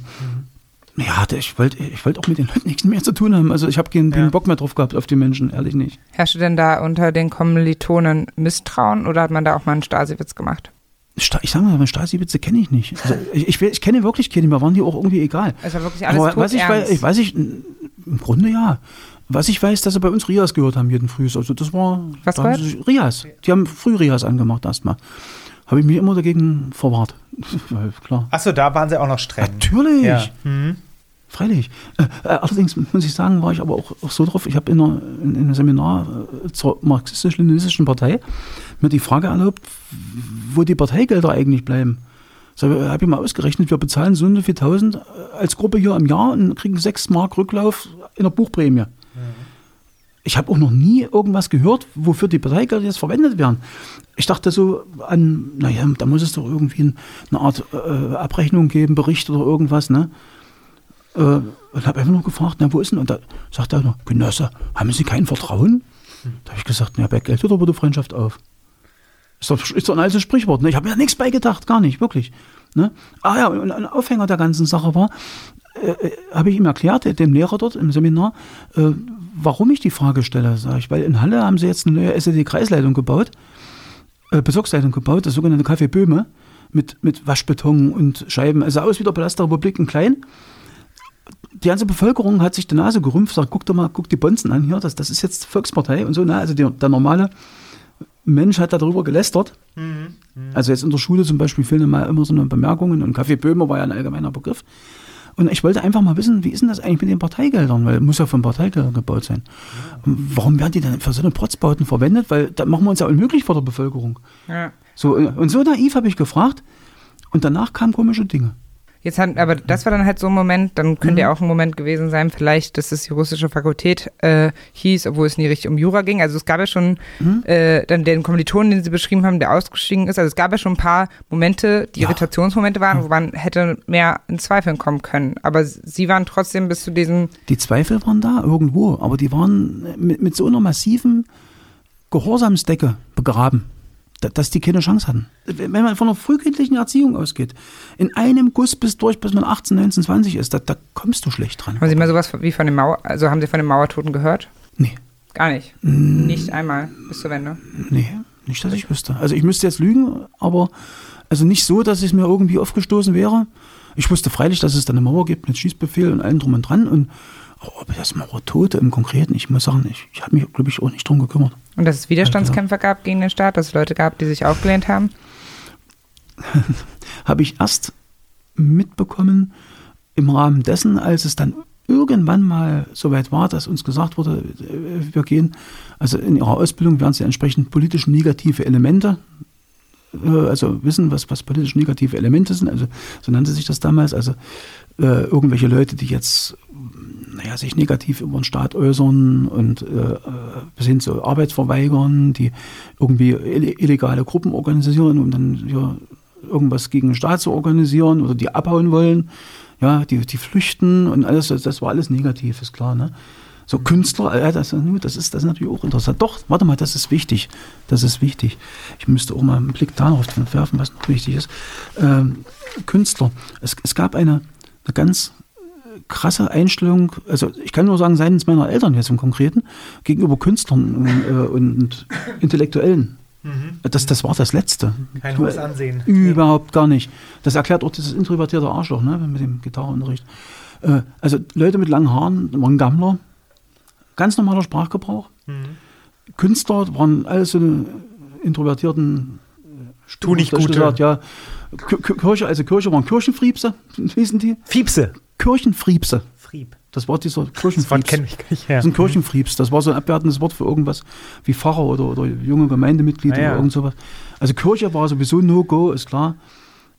Ja, ich wollte ich wollte auch mit den Leuten nichts mehr zu tun haben. Also ich habe keinen, keinen Ja. Bock mehr drauf gehabt auf die Menschen, ehrlich nicht. Herrschte denn da unter den Kommilitonen Misstrauen oder hat man da auch mal einen Stasi-Witz gemacht? Sta- Ich sage mal, Stasi-Witze kenne ich nicht. Also ich, ich, ich kenne wirklich keine, mir waren die auch irgendwie egal. Es war wirklich alles Aber was ich weiß, ich weiß ich, im Grunde ja. Was ich weiß, dass sie bei uns Rias gehört haben jeden Früh. Also das war Was da haben gehört? sie sich- Rias. Die haben früh Rias angemacht erstmal. Habe ich mich immer dagegen verwahrt. Weil, Klar. Achso, da waren Sie auch noch streng. Natürlich. Ja. Mhm. Freilich. Äh, äh, allerdings muss ich sagen, war ich aber auch, auch so drauf, ich habe in, in, in einem Seminar äh, zur marxistisch-leninistischen Partei mir die Frage erlaubt, wo die Parteigelder eigentlich bleiben. So, habe ich mal ausgerechnet, wir bezahlen so und so viel tausend als Gruppe hier im Jahr und kriegen sechs Mark Rücklauf in der Buchprämie. Ich habe auch noch nie irgendwas gehört, wofür die Parteigelder jetzt verwendet werden. Ich dachte so an, naja, da muss es doch irgendwie ein- eine Art äh, Abrechnung geben, Bericht oder irgendwas, ne? Äh, und habe einfach nur gefragt, na, wo ist denn? Und da sagt er noch, Genosse, haben Sie kein Vertrauen? Da habe ich gesagt, na, bei Geld aber die Freundschaft auf. Ist doch, ist doch ein altes Sprichwort. Ne? Ich habe mir nichts beigedacht, gar nicht, wirklich. Ne? Ah ja, und ein Aufhänger der ganzen Sache war, äh, äh, habe ich ihm erklärt, dem Lehrer dort im Seminar, äh, warum ich die Frage stelle. Sag ich, weil in Halle haben sie jetzt eine neue SED-Kreisleitung gebaut, äh, Bezirksleitung gebaut, das sogenannte Café Böhme, mit, mit Waschbeton und Scheiben. Also aus wie der Palast der Republik in klein. Die ganze Bevölkerung hat sich die Nase gerümpft, sagt, guck doch mal, guck die Bonzen an hier, das, das ist jetzt Volkspartei und so. Ne? Also der, der normale Mensch hat darüber gelästert. Also jetzt in der Schule zum Beispiel fehlen mal immer so eine Bemerkungen und Kaffee Böhmer war ja ein allgemeiner Begriff. Und ich wollte einfach mal wissen, wie ist denn das eigentlich mit den Parteigeldern? Weil muss ja von Parteigeldern gebaut sein. Und Warum werden die denn für so eine Protzbauten verwendet? Weil da machen wir uns ja unmöglich vor der Bevölkerung. Ja. So, äh, und so naiv habe ich gefragt und danach kamen komische Dinge. Jetzt hat, aber das war dann halt so ein Moment, dann könnte Mhm. ja auch ein Moment gewesen sein, vielleicht, dass es die russische Fakultät äh, hieß, obwohl es nie richtig um Jura ging. Also es gab ja schon Mhm. äh, dann den Kommilitonen, den sie beschrieben haben, der ausgestiegen ist. Also es gab ja schon ein paar Momente, die Ja. Irritationsmomente waren, wo man hätte mehr in Zweifeln kommen können. Aber sie waren trotzdem bis zu diesem, Die Zweifel waren da irgendwo, aber die waren mit, mit so einer massiven Gehorsamsdecke begraben, dass die keine Chance hatten. Wenn man von einer frühkindlichen Erziehung ausgeht, in einem Guss bis durch, bis man 18, 19, 20 ist, da, da kommst du schlecht dran. haben Sie mal sowas wie von dem Mauer, also haben Sie von den Mauertoten gehört? Nee, Gar nicht. Mm. Nicht einmal bis zur Wende. nee, nicht, dass ich wüsste. Also ich müsste jetzt lügen, aber also nicht so, dass es mir irgendwie aufgestoßen wäre. Ich wusste freilich, dass es da eine Mauer gibt mit Schießbefehl und allem drum und dran. Und aber ob das Mauertote im Konkreten, ich muss sagen, ich, ich habe mich, glaube ich, auch nicht drum gekümmert. Und dass es Widerstandskämpfer gab gegen den Staat, dass es Leute gab, die sich aufgelehnt haben? habe ich erst mitbekommen im Rahmen dessen, als es dann irgendwann mal soweit war, dass uns gesagt wurde, äh, wir gehen, also in ihrer Ausbildung werden sie entsprechend politisch negative Elemente, äh, also wissen, was, was politisch negative Elemente sind, also so nannte sich das damals, also äh, irgendwelche Leute, die jetzt naja, sich negativ über den Staat äußern und äh, äh, bis hin zu Arbeit verweigern, die irgendwie ill- illegale Gruppen organisieren, um dann ja, irgendwas gegen den Staat zu organisieren oder die abhauen wollen, ja, die, die flüchten und alles, das, das war alles negativ, ist klar, ne? So Künstler, äh, das, das, ist, das ist natürlich auch interessant. Doch, warte mal, das ist wichtig. Das ist wichtig. Ich müsste auch mal einen Blick darauf werfen, was noch wichtig ist. Ähm, Künstler. Es, es gab eine, eine ganz krasse Einstellung, also ich kann nur sagen, seitens meiner Eltern jetzt im Konkreten, gegenüber Künstlern äh, und Intellektuellen. Das, das war das Letzte. Kein hohes Ansehen. Überhaupt gar nicht. Das erklärt auch dieses introvertierte Arschloch ne, mit dem Gitarrenunterricht. Äh, also Leute mit langen Haaren waren Gammler, ganz normaler Sprachgebrauch. Künstler waren alles so introvertierten Tu nicht Gute. gesagt, ja. Kirche, also Kirche waren Kirchenfriebse, hießen die? Fiepse. Kirchenfriebse. Frieb. Das war dieser Das Wort Kirchenfriebs. kenne ich gar nicht her. Das ist ein Kirchenfriebs. Das war so ein abwertendes Wort für irgendwas wie Pfarrer oder, oder junge Gemeindemitglieder Ah, ja. oder irgend sowas. Also Kirche war sowieso No-Go, ist klar.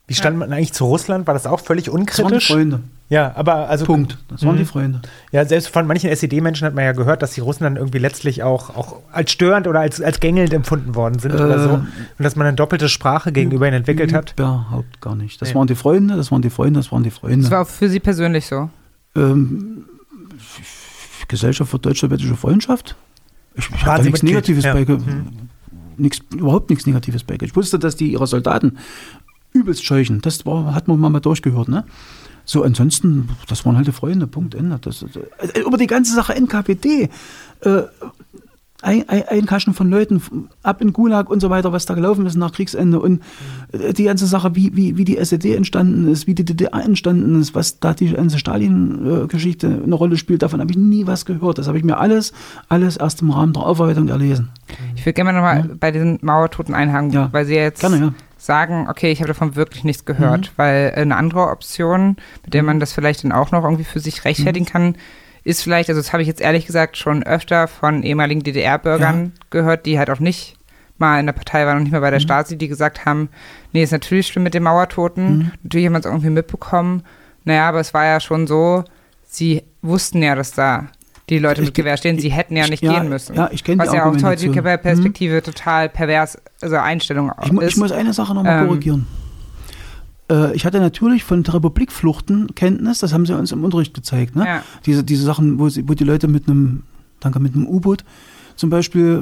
Wie stand man eigentlich zu Russland? War das auch völlig Das waren die unkritisch? Freunde. Ja, aber also Punkt. Das waren Mhm. die Freunde. Ja, selbst von manchen SED-Menschen hat man ja gehört, dass die Russen dann irgendwie letztlich auch, auch als störend oder als, als gängelnd empfunden worden sind oder Äh, so. Und dass man eine doppelte Sprache gegenüber ihnen entwickelt hat. Überhaupt gar nicht. Das Nee. waren die Freunde, das waren die Freunde, das waren die Freunde. Das war auch für Sie persönlich so. ähm, Gesellschaft für deutsch-sowjetische Freundschaft. Ich, ich Sie nichts? Negatives Ja. bei. Mhm. Nix, überhaupt nichts Negatives bei. Ich wusste, dass die ihre Soldaten übelst scheuchen. Das war, hat man mal durchgehört. Ne? So, ansonsten, das waren halt die Freunde. Punkt, Ende. Das, äh, über die ganze Sache NKPD. Äh, ein, ein, Einkaschen von Leuten ab in Gulag und so weiter, was da gelaufen ist nach Kriegsende und äh, die ganze Sache, wie, wie, wie die SED entstanden ist, wie die DDR entstanden ist, was da die ganze Stalin-Geschichte eine Rolle spielt, davon habe ich nie was gehört. Das habe ich mir alles, alles erst im Rahmen der Aufarbeitung erlesen. Ich würde gerne nochmal bei diesen Mauertoten einhaken, Ja. weil Sie jetzt Gerne, ja. Sagen, okay, ich habe davon wirklich nichts gehört, Mhm. weil eine andere Option, mit der man das vielleicht dann auch noch irgendwie für sich Mhm. rechtfertigen kann, ist vielleicht, also das habe ich jetzt ehrlich gesagt schon öfter von ehemaligen DDR-Bürgern gehört, die halt auch nicht mal in der Partei waren und nicht mehr bei Mhm. der Stasi, die gesagt haben, nee, ist natürlich schlimm mit den Mauertoten, Mhm. natürlich haben wir es irgendwie mitbekommen, naja, aber es war ja schon so, sie wussten ja, dass da die Leute mit ge- Gewehr stehen, sie hätten ja ich- nicht ja, gehen müssen. ja, ich kenne die Was ja aus Argumentation. heutiger Perspektive total pervers, also Einstellung Ich, ist. ich muss eine Sache nochmal Ähm, korrigieren. Äh, ich hatte natürlich von der Republikfluchten Kenntnis, das haben sie uns im Unterricht gezeigt. Ne? Ja. Diese, diese Sachen, wo, sie, wo die Leute mit einem, danke, mit einem U-Boot zum Beispiel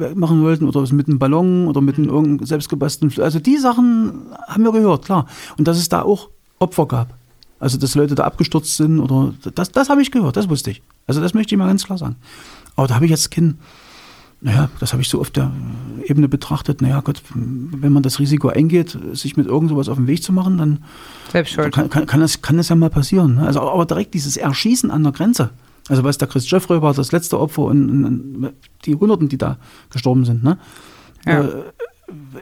äh, machen wollten oder mit einem Ballon oder mit einem selbstgebastelten Also die Sachen haben wir gehört, klar. Und dass es da auch Opfer gab. Also dass Leute da abgestürzt sind oder das, das habe ich gehört, das wusste ich. Also das möchte ich mal ganz klar sagen. Aber da habe ich jetzt kein, naja, das habe ich so auf der Ebene betrachtet, naja Gott, wenn man das Risiko eingeht, sich mit irgend sowas auf den Weg zu machen, dann kann, kann, kann, das, kann das ja mal passieren. Ne? Also, aber direkt dieses Erschießen an der Grenze. Also was der Chris Jeffrey war, das letzte Opfer und, und, und die Hunderten, die da gestorben sind. Ne? Ja. Äh,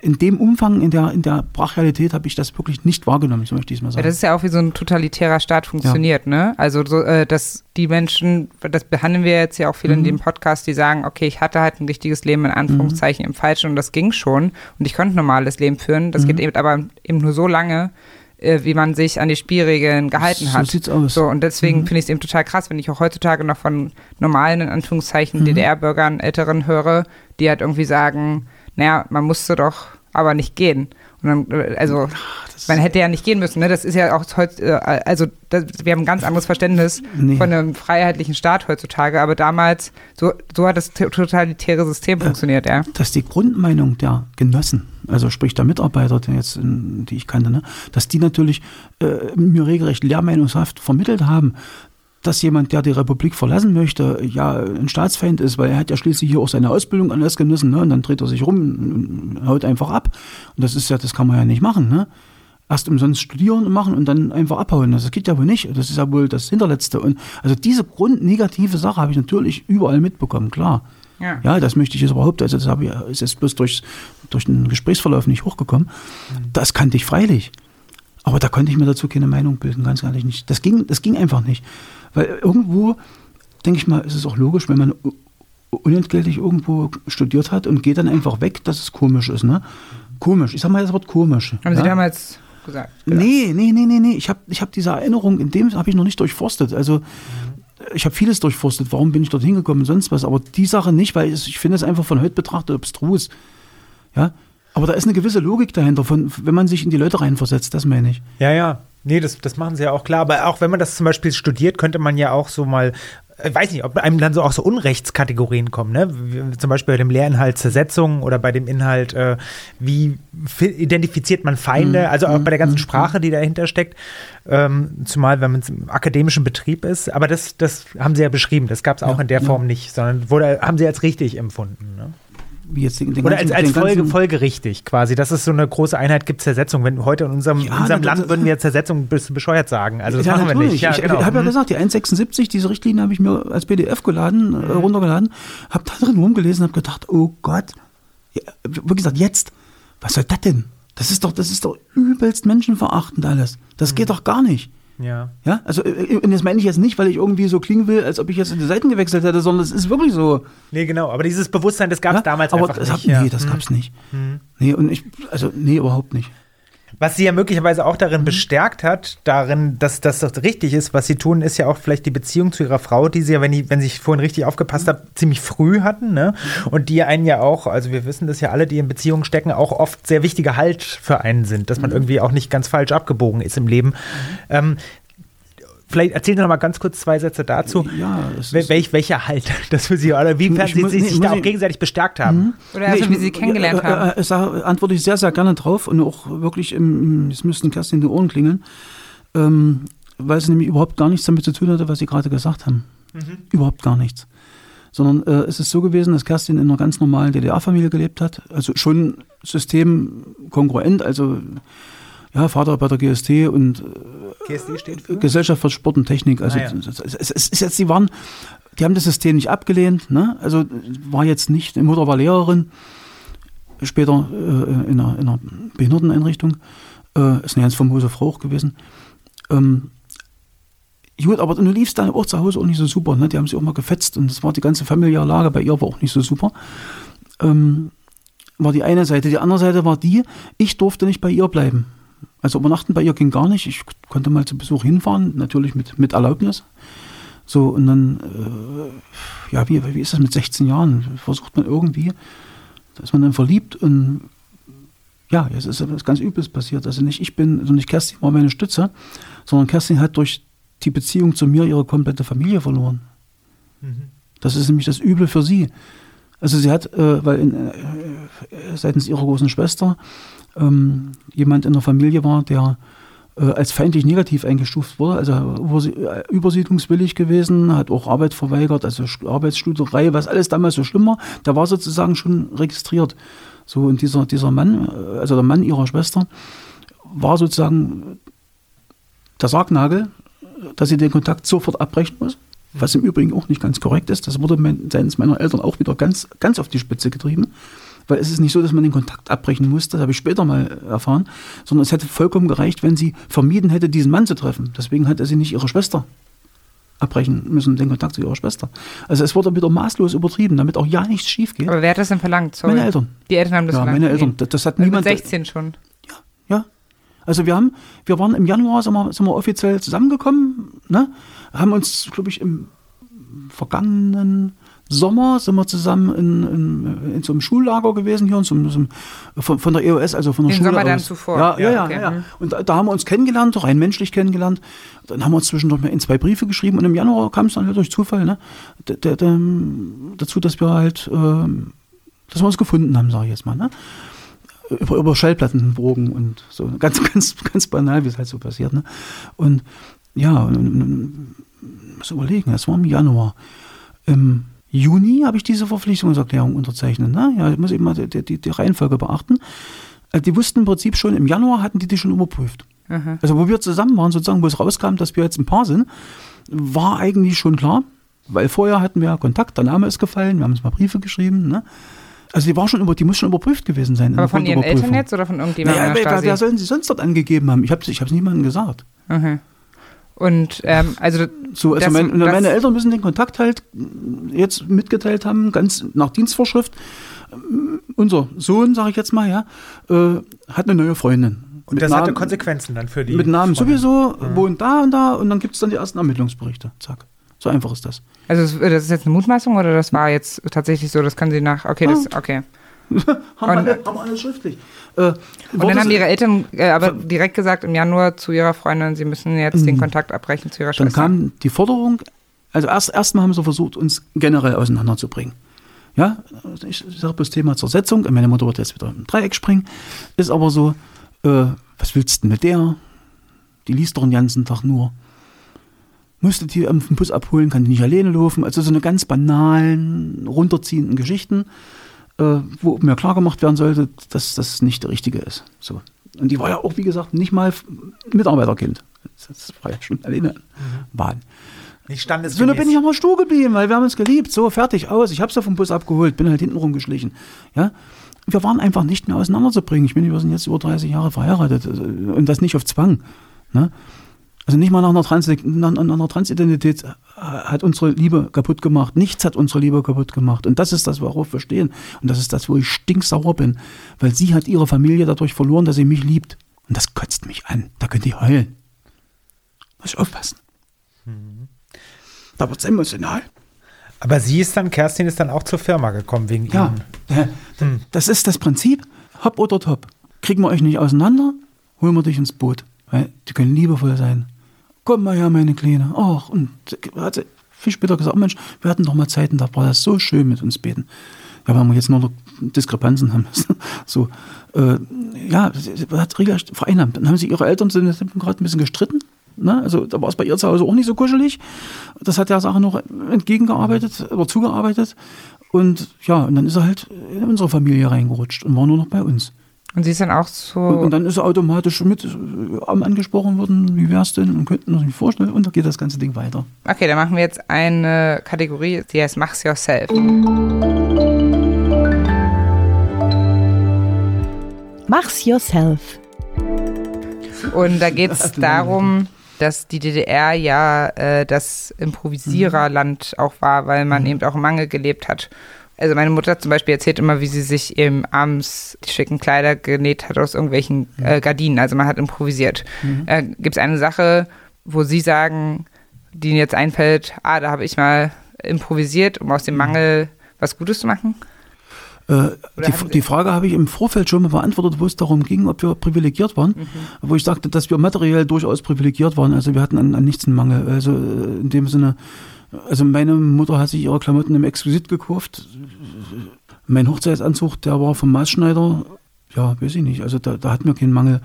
in dem Umfang, in der, in der Brachialität habe ich das wirklich nicht wahrgenommen, so möchte ich es mal Ja, sagen. das ist ja auch wie so ein totalitärer Staat funktioniert, ne? Also so, äh, dass die Menschen, das behandeln wir jetzt ja auch viel in Mhm. dem Podcast, die sagen, okay, ich hatte halt ein richtiges Leben in Anführungszeichen im Falschen und das ging schon und ich konnte ein normales Leben führen. Das Mhm. geht eben aber eben nur so lange, äh, wie man sich an die Spielregeln gehalten So hat. sieht's aus. So, und deswegen Mhm. finde ich es eben total krass, wenn ich auch heutzutage noch von normalen, in Anführungszeichen, Mhm. DDR-Bürgern, Älteren höre, die halt irgendwie sagen, naja, man musste doch aber nicht gehen. Und dann, äh, also, man hätte ja nicht gehen müssen, ne? Das ist ja auch heute, äh, also, das, wir haben ein ganz anderes Verständnis Nee. von einem freiheitlichen Staat heutzutage, aber damals, so, so hat das totalitäre System funktioniert, ja. dass die Grundmeinung der Genossen, also sprich der Mitarbeiter, die, jetzt, die ich kannte, ne, dass die natürlich äh, mir regelrecht lehrmeinungshaft vermittelt haben, dass jemand, der die Republik verlassen möchte, ja ein Staatsfeind ist, weil er hat ja schließlich hier auch seine Ausbildung alles genossen, ne, und dann dreht er sich rum und haut einfach ab. Und das ist ja, das kann man ja nicht machen, ne? Erst umsonst studieren und machen und dann einfach abhauen. Das geht ja wohl nicht. Das ist ja wohl das Hinterletzte. Und also diese grundnegative Sache habe ich natürlich überall mitbekommen, klar. Ja. Ja, das möchte ich jetzt überhaupt, also das habe ich, ist jetzt bloß durch, durch den Gesprächsverlauf nicht hochgekommen. Das kannte ich freilich. Aber da konnte ich mir dazu keine Meinung bilden, ganz ehrlich nicht. Das ging, das ging einfach nicht. Weil irgendwo, denke ich mal, ist es auch logisch, wenn man unentgeltlich irgendwo studiert hat und geht dann einfach weg, dass es komisch ist, ne? Komisch. Ich sag mal das Wort komisch. Haben ja? Sie damals gesagt? Nee, nee, nee, nee, nee. Ich habe ich hab diese Erinnerung, in dem habe ich noch nicht durchforstet. Also ich habe vieles durchforstet. Warum bin ich dort hingekommen und sonst was. Aber die Sache nicht, weil ich finde es einfach von heute betrachtet abstrus. Ja. Aber da ist eine gewisse Logik dahinter, von, wenn man sich in die Leute reinversetzt, das meine ich. Ja, ja. Nee, das, das machen sie ja auch klar. Aber auch wenn man das zum Beispiel studiert, könnte man ja auch so mal, ich weiß nicht, ob einem dann so auch so Unrechtskategorien kommen, ne? Zum Beispiel bei dem Lehrinhalt Zersetzung oder bei dem Inhalt, äh, wie fi- identifiziert man Feinde, also auch bei der ganzen Sprache, die dahinter steckt, ähm, zumal wenn man im akademischen Betrieb ist. Aber das, das haben sie ja beschrieben, das gab es auch Ja, in der ja. Form nicht, sondern wurde, haben sie als richtig empfunden. Ne? Wie jetzt den, den Oder als, ganzen- als Folge, folgerichtig quasi, dass es so eine große Einheit gibt, Zersetzung. Wenn heute in unserem, Ja, in unserem das- Land würden wir Zersetzung bis bescheuert sagen. Also das ja, machen wir natürlich. nicht. Ja, ich genau. habe ja Mhm. gesagt, die 1,76, diese Richtlinie habe ich mir als PDF geladen, Mhm. äh, runtergeladen, habe da drin rumgelesen, habe gedacht, oh Gott, ja, wie gesagt, jetzt, was soll das denn? Das ist doch, das ist doch übelst menschenverachtend alles. Das Mhm. geht doch gar nicht. Ja. Ja, also äh, und das meine ich jetzt nicht, weil ich irgendwie so klingen will, als ob ich jetzt in die Seiten gewechselt hätte, sondern es ist wirklich so. Nee, genau. Aber dieses Bewusstsein, das gab es ja? damals aber einfach das nicht. Hab, ja. Nee, das Mhm. gab's nicht. Nee, und ich, also nee, überhaupt nicht. Was sie ja möglicherweise auch Mhm. darin bestärkt hat, darin, dass, dass das richtig ist, was sie tun, ist ja auch vielleicht die Beziehung zu ihrer Frau, die sie ja, wenn, die, wenn ich vorhin richtig aufgepasst habe, ziemlich früh hatten, ne? Und die einen ja auch, also wir wissen das ja alle, die in Beziehungen stecken, auch oft sehr wichtige Halt für einen sind, dass man Mhm. irgendwie auch nicht ganz falsch abgebogen ist im Leben. Ähm, vielleicht erzählen Sie noch mal ganz kurz zwei Sätze dazu. Ja, welch, welcher Halt das für Sie oder wie Ich sie, muss- nee, sich da auch gegenseitig bestärkt haben. Oder also, ich- wie Sie kennengelernt äh, haben. Äh, äh, sag, antworte ich sehr, sehr gerne drauf und auch wirklich, im, es müssten Kerstin die Ohren klingeln, ähm, weil es nämlich überhaupt gar nichts damit zu tun hatte, was Sie gerade gesagt haben. Überhaupt gar nichts. Sondern äh, es ist so gewesen, dass Kerstin in einer ganz normalen DDR-Familie gelebt hat, also schon systemkongruent, also ja, Vater bei der GST und äh, GSD steht für? Gesellschaft für Sport und Technik. Also Ah, ja. es, es, ist jetzt, die waren, die haben das System nicht abgelehnt, ne? Also war jetzt nicht, die Mutter war Lehrerin, später äh, in, einer, in einer Behinderteneinrichtung, äh, ist eine ganz famose Frau auch gewesen. Ähm, gut, aber nun lief es dann auch zu Hause auch nicht so super, ne? Die haben sich auch mal gefetzt und das war die ganze familiäre Lage bei ihr war auch nicht so super. Ähm, war die eine Seite. Die andere Seite war die, ich durfte nicht bei ihr bleiben. Also übernachten bei ihr ging gar nicht. Ich konnte mal zu Besuch hinfahren, natürlich mit, mit Erlaubnis. So, und dann, äh, ja, wie, wie ist das mit 16 Jahren? Versucht man irgendwie, da ist man dann verliebt und ja, jetzt ist etwas ganz Übles passiert. Also nicht ich bin, also nicht Kerstin war meine Stütze, sondern Kerstin hat durch die Beziehung zu mir ihre komplette Familie verloren. Das ist nämlich das Üble für sie. Also sie hat, äh, weil in, äh, seitens ihrer großen Schwester ähm, jemand in der Familie war, der äh, als feindlich negativ eingestuft wurde, also äh, übersiedlungswillig gewesen, hat auch Arbeit verweigert, also Sch- Arbeitsstuderei, was alles damals so schlimm war, da war sozusagen schon registriert. So, und dieser, dieser Mann, äh, also der Mann ihrer Schwester, war sozusagen der Sargnagel, dass sie den Kontakt sofort abbrechen muss. Was im Übrigen auch nicht ganz korrekt ist. Das wurde seitens meiner Eltern auch wieder ganz, ganz auf die Spitze getrieben. Weil es ist nicht so, dass man den Kontakt abbrechen muss, das habe ich später mal erfahren, sondern es hätte vollkommen gereicht, wenn sie vermieden hätte, diesen Mann zu treffen. Deswegen hatte sie nicht ihre Schwester abbrechen müssen, den Kontakt zu ihrer Schwester. Also es wurde wieder maßlos übertrieben, damit auch ja nichts schief geht. Aber wer hat das denn verlangt? Sorry. Meine Eltern. Die Eltern haben das Ja, verlangt. meine Eltern. Das, das hat Also niemand. Mit 16 schon. Ja. Also wir haben, wir waren im Januar, sind wir, sind wir offiziell zusammengekommen, ne? haben uns, glaube ich, im vergangenen Sommer sind wir zusammen in, in, in so einem Schullager gewesen hier, in so, einem- von, von der EOS, also von der Den Schule Sommer dann zuvor. Ja, ja, Ja, okay, ja, mhm. Und da, da haben wir uns kennengelernt, auch rein menschlich kennengelernt. Dann haben wir uns zwischendurch mal in zwei Briefe geschrieben und im Januar kam es dann halt durch Zufall ne, d- dazu, dass wir halt, ähm, dass wir uns gefunden haben, sage ich jetzt mal. Ne? Über, über Schallplattenbogen und so. Ganz, ganz, ganz banal, wie es halt so passiert. Ne? Und ja, und, und, und, muss überlegen, das war im Januar. Im Juni habe ich diese Verpflichtungserklärung unterzeichnet. Ne? Ja, ich muss eben mal die, die, die Reihenfolge beachten. Äh, Die wussten im Prinzip schon, im Januar hatten die die schon überprüft. Also wo wir zusammen waren, sozusagen, wo es rauskam, dass wir jetzt ein Paar sind, war eigentlich schon klar, weil vorher hatten wir ja Kontakt, der Name ist gefallen, wir haben uns mal Briefe geschrieben. Ne? Also die war schon über, die muss schon überprüft gewesen sein. in Aber von ihren Eltern jetzt oder von irgendjemandem Naja, wer, wer sollen sie sonst dort angegeben haben? Ich habe es ich hab's niemandem gesagt. Mhm. Und ähm, also So, also das- mein, und das- meine Eltern müssen den Kontakt halt jetzt mitgeteilt haben, ganz nach Dienstvorschrift. Ähm, Unser Sohn, sage ich jetzt mal, ja, äh, hat eine neue Freundin. Und Mit das hatte Namen- Konsequenzen dann für die. Mit Namen Freundin. sowieso, wohnt da und da und dann gibt es dann die ersten Ermittlungsberichte. Zack. So einfach ist das. Also das, das ist jetzt eine Mutmaßung oder das war jetzt tatsächlich so, das können Sie nach, okay, das, okay. haben, alle, haben wir alles schriftlich. Äh, Und dann haben Ihre Eltern äh, aber direkt gesagt im Januar zu Ihrer Freundin, Sie müssen jetzt den Kontakt abbrechen zu Ihrer Mhm. Dann Schwester. kam die Forderung, also erst erstmal haben sie versucht, uns generell auseinanderzubringen. Ja, ich sage bloß Thema Zersetzung, meine Mutter wird jetzt wieder im Dreieck springen, ist aber so, äh, was willst du denn mit der? Die liest doch den ganzen Tag nur. Musste die am Bus abholen, kann die nicht alleine laufen. Also so eine ganz banalen, runterziehenden Geschichten, wo mir klar gemacht werden sollte, dass das nicht der richtige ist. So. Und die war ja auch, wie gesagt, nicht mal Mitarbeiterkind. Das war ja schon alleine Wahn. Nicht standesgemäß. So, bin ich aber stur geblieben, weil wir haben uns geliebt. So, fertig, aus. Ich habe sie vom Bus abgeholt, bin halt hinten rumgeschlichen. Ja? Wir waren einfach nicht mehr auseinanderzubringen. Ich meine, wir sind jetzt über 30 Jahre verheiratet äh, und das nicht auf Zwang. Ne? Also nicht mal nach einer, Trans nach, einer Transidentität äh, hat unsere Liebe kaputt gemacht. Nichts hat unsere Liebe kaputt gemacht. Und das ist das, worauf wir stehen. Und das ist das, wo ich stinksauer bin. Weil sie hat ihre Familie dadurch verloren, dass sie mich liebt. Und das kotzt mich an. Da könnt ihr heulen. Muss ich aufpassen. Da wird es emotional. Aber sie ist dann, Kerstin ist dann auch zur Firma gekommen wegen Ja, ihnen. äh, das ist das Prinzip. Hopp oder top. Kriegen wir euch nicht auseinander, holen wir dich ins Boot. Weil die können liebevoll sein. Komm mal her, meine Kleine. Ach, und hat sie viel später gesagt, Mensch, wir hatten doch mal Zeiten, da war das so schön mit uns beten. Ja, weil wir jetzt nur noch Diskrepanzen haben. so, äh, ja, hat regelrecht vereinnahmt. Dann haben sie ihre Eltern sind gerade ein bisschen gestritten. Ne? Also da war es bei ihr zu Hause auch nicht so kuschelig. Das hat der Sache noch entgegengearbeitet oder zugearbeitet. Und ja, und dann ist er halt in unsere Familie reingerutscht und war nur noch bei uns. Und sie ist dann auch so. Und, und dann ist er automatisch mit äh, angesprochen worden, wie wär's denn und könnten uns nicht vorstellen und da geht das ganze Ding weiter. okay, dann machen wir jetzt eine Kategorie, die heißt Mach's Yourself. Mach's yourself. Und da geht es darum, dass die DDR ja äh, das Improvisiererland auch war, weil man eben auch im Mangel gelebt hat. Also meine Mutter zum Beispiel erzählt immer, wie sie sich eben abends die schicken Kleider genäht hat aus irgendwelchen äh, Gardinen. Also man hat improvisiert. Äh, Gibt es eine Sache, wo Sie sagen, die Ihnen jetzt einfällt, ah, da habe ich mal improvisiert, um aus dem Mangel was Gutes zu machen? Äh, die, die Frage habe ich im Vorfeld schon mal beantwortet, wo es darum ging, ob wir privilegiert waren. Mhm. Wo ich sagte, dass wir materiell durchaus privilegiert waren. Also wir hatten an, an nichts einen Mangel. Also äh, in dem Sinne, also meine Mutter hat sich ihre Klamotten im Exquisit gekauft. Mein Hochzeitsanzug, der war vom Maßschneider. Ja, weiß ich nicht. Also da, da hatten wir keinen Mangel.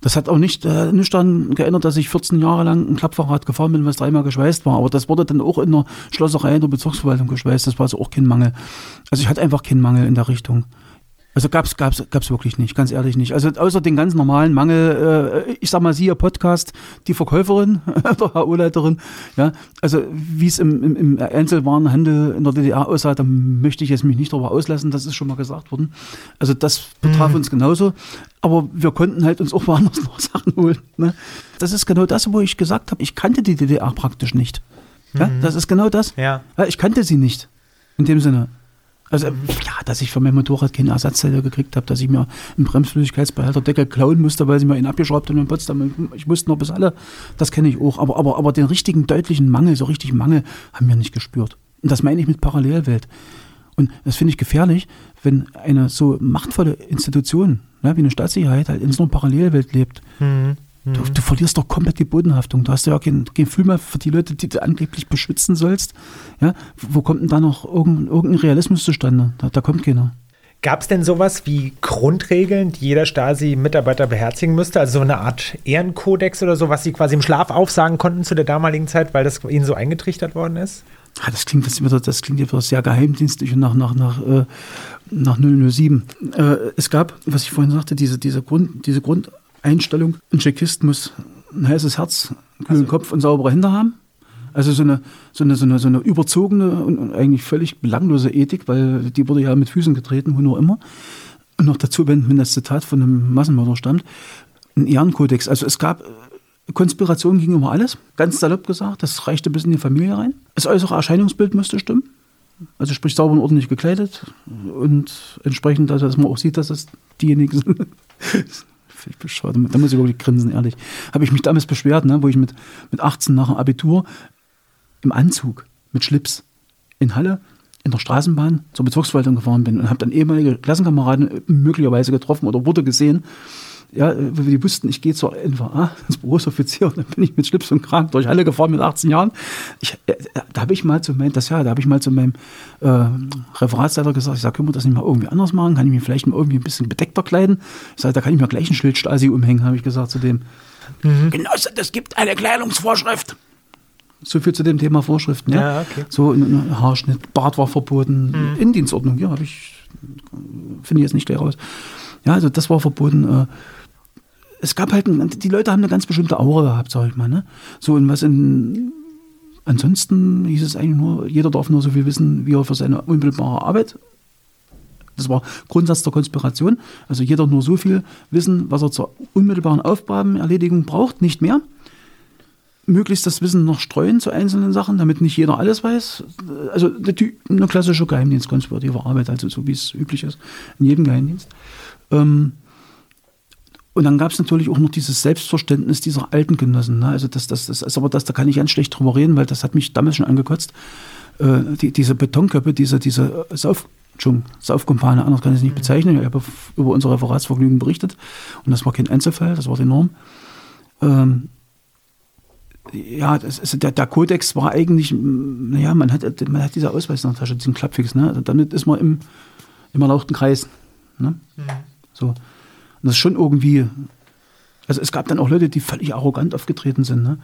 Das hat auch nicht, äh, nicht daran geändert, dass ich 14 Jahre lang ein Klappfahrrad gefahren bin, was dreimal geschweißt war. Aber das wurde dann auch in der Schlosserei in der Bezirksverwaltung geschweißt. Das war also auch kein Mangel. Also ich hatte einfach keinen Mangel in der Richtung. Also gab's gab's gab's wirklich nicht, ganz ehrlich nicht. Also außer den ganz normalen Mangel, äh, ich sag mal, Sie, Ihr Podcast, die Verkäuferin, der HO-Leiterin, ja, also wie es im, im, im Einzelwarenhandel in der DDR aussah, da möchte ich jetzt mich nicht darüber auslassen, das ist schon mal gesagt worden. Also das betraf uns genauso, aber wir konnten halt uns auch woanders noch Sachen holen. Ne? Das ist genau das, wo ich gesagt habe, ich kannte die DDR praktisch nicht. Ja, das ist genau das. Ja, ich kannte sie nicht. In dem Sinne. Also ja, dass ich für mein Motorrad keine Ersatzteile gekriegt habe, dass ich mir einen Bremsflüssigkeitsbehälterdeckel klauen musste, weil sie mir ihn abgeschraubt haben in Potsdam. Ich wusste noch bis alle, das kenne ich auch. Aber, aber, aber den richtigen deutlichen Mangel, so richtig Mangel, haben wir nicht gespürt. Und das meine ich mit Parallelwelt. Und das finde ich gefährlich, wenn eine so machtvolle Institution ne, wie eine Staatssicherheit halt in so einer Parallelwelt lebt. Mhm. Du, du, verlierst doch komplett die Bodenhaftung. Du hast ja kein, kein Gefühl mehr für die Leute, die du angeblich beschützen sollst. Ja, wo kommt denn da noch irgendein, irgendein Realismus zustande? Da, da kommt keiner. Gab es denn sowas wie Grundregeln, die jeder Stasi-Mitarbeiter beherzigen müsste? Also so eine Art Ehrenkodex oder so, was sie quasi im Schlaf aufsagen konnten zu der damaligen Zeit, weil das ihnen so eingetrichtert worden ist? Ja, das klingt jetzt wieder, das klingt wieder sehr geheimdienstlich und nach, nach, nach, äh, nach 007. Äh, es gab, was ich vorhin sagte, diese, diese, Grund, diese Grundeinstellung, ein Tschechist muss ein heißes Herz, einen kühlen also. Kopf und saubere Hände haben. Also so eine, so eine, so eine, so eine überzogene und eigentlich völlig belanglose Ethik, weil die wurde ja mit Füßen getreten, wo nur immer. Und noch dazu, wenn, wenn das Zitat von einem Massenmörder stammt, ein Ehrenkodex. Also es gab Konspiration ging über alles, ganz salopp gesagt. Das reichte bis in die Familie rein. Das äußere Erscheinungsbild müsste stimmen. Also sprich sauber und ordentlich gekleidet und entsprechend, also dass man auch sieht, dass das diejenigen sind. Völlig bescheuert. Da muss ich wirklich grinsen, ehrlich. Habe ich mich damals beschwert, ne, wo ich mit, mit 18 nach dem Abitur im Anzug mit Schlips in Halle in der Straßenbahn zur Bezirksverwaltung gefahren bin und habe dann ehemalige Klassenkameraden möglicherweise getroffen oder wurde gesehen, ja, die wussten, ich gehe zur NVA, ins Berufsoffizier, und dann bin ich mit Schlips und Krank durch alle gefahren mit 18 Jahren. Ich, äh, da habe ich mal zu meinem, das ja, da habe ich mal zu meinem äh, Referatsleiter gesagt, ich sage, können wir das nicht mal irgendwie anders machen? Kann ich mich vielleicht mal irgendwie ein bisschen bedeckter kleiden? Ich sage, da kann ich mir gleich ein Schild Stasi umhängen, habe ich gesagt zu dem. Mhm. Genosse, das gibt eine Kleidungsvorschrift. So viel zu dem Thema Vorschriften. Ja, ja okay. So ein Haarschnitt, Bart war verboten, mhm. Indienstordnung, ja, habe ich, finde ich jetzt nicht gleich raus. Ja, also das war verboten. Äh, es gab halt, ein, die Leute haben eine ganz bestimmte Aura gehabt, sag ich mal. Ne? So, und was in, ansonsten hieß es eigentlich nur, jeder darf nur so viel wissen, wie er für seine unmittelbare Arbeit das war Grundsatz der Konspiration. Also jeder nur so viel wissen, was er zur unmittelbaren Aufgabenerledigung braucht, nicht mehr. Möglichst das Wissen noch streuen zu einzelnen Sachen, damit nicht jeder alles weiß. Also eine klassische Geheimdienstkonspirative Arbeit, also so wie es üblich ist in jedem Geheimdienst. Ähm, und dann gab es natürlich auch noch dieses Selbstverständnis dieser alten Genossen. Ne? Also das, das, das ist aber das, da kann ich ganz schlecht drüber reden, weil das hat mich damals schon angekotzt. Äh, die, diese Betonköpfe, diese, diese Sauf, Saufkumpane, anders kann ich es nicht mhm. bezeichnen. Ich habe über unser Referatsvergnügen berichtet und das war kein Einzelfall, das war die Norm. Ähm, ja, das ist, der, der Kodex war eigentlich, naja, man hat, man hat diese Ausweis in der Tasche, diesen Klappfix, ne? Also damit ist man im, im erlauchten Kreis. Ne? Mhm. So. Und das ist schon irgendwie, also es gab dann auch Leute, die völlig arrogant aufgetreten sind, ne?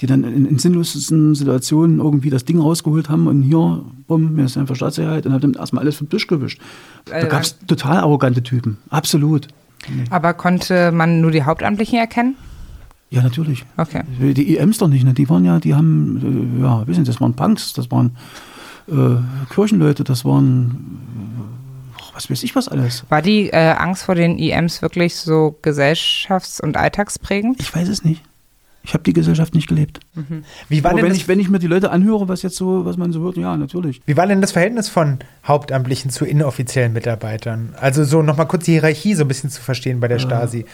die dann in, in sinnlosesten Situationen irgendwie das Ding rausgeholt haben und hier, bumm, mir ist einfach Staatssicherheit und haben dann erstmal alles vom Tisch gewischt. Da äh, gab es total arrogante Typen, absolut. Aber konnte man nur die Hauptamtlichen erkennen? Ja, natürlich. Okay. Die EMs doch nicht, ne? die waren ja, die haben, äh, ja, wissen Sie, das waren Punks, das waren äh, Kirchenleute, das waren was weiß ich was alles. War die äh, Angst vor den IMs wirklich so gesellschafts- und alltagsprägend? Ich weiß es nicht. Ich habe die Gesellschaft nicht gelebt. Mhm. Wie war Aber denn wenn, ich, wenn ich mir die Leute anhöre, was jetzt so, was man so hört, ja, natürlich. Wie war denn das Verhältnis von Hauptamtlichen zu inoffiziellen Mitarbeitern? Also so nochmal kurz die Hierarchie so ein bisschen zu verstehen bei der Stasi.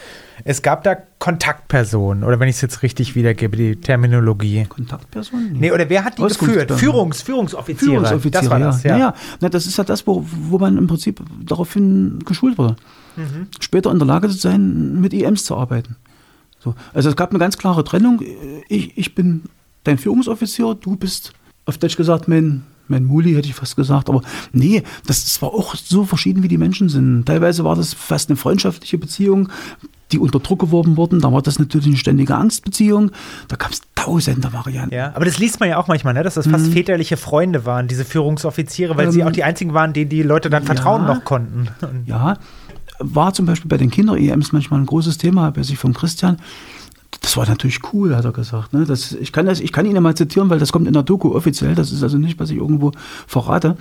Es gab da Kontaktpersonen, oder wenn ich es jetzt richtig wiedergebe, die Terminologie. Kontaktpersonen? Nee, oder wer hat die Auskunft geführt? Dann. Führungs, Führungsoffiziere. Führungsoffiziere, das war das, ja. ja. Na, das ist ja das, wo, wo man im Prinzip daraufhin geschult wurde. Mhm. Später in der Lage zu sein, mit IMs zu arbeiten. So. Also es gab eine ganz klare Trennung. Ich, ich bin dein Führungsoffizier, du bist auf Deutsch gesagt mein, mein Muli, hätte ich fast gesagt. Aber nee, das, das war auch so verschieden, wie die Menschen sind. Teilweise war das fast eine freundschaftliche Beziehung, die unter Druck geworfen wurden. Da war das natürlich eine ständige Angstbeziehung. Da gab es tausende Varianten. Ja, aber das liest man ja auch manchmal, ne? dass das fast mhm. väterliche Freunde waren, diese Führungsoffiziere, weil ähm, sie auch die einzigen waren, denen die Leute dann vertrauen ja, noch konnten. ja, war zum Beispiel bei den Kinder-EMs manchmal ein großes Thema, bei sich vom Christian. Das war natürlich cool, hat er gesagt. Ne? Das, ich, kann das, ich kann ihn ja mal zitieren, weil das kommt in der Doku offiziell. Das ist also nicht, was ich irgendwo verrate.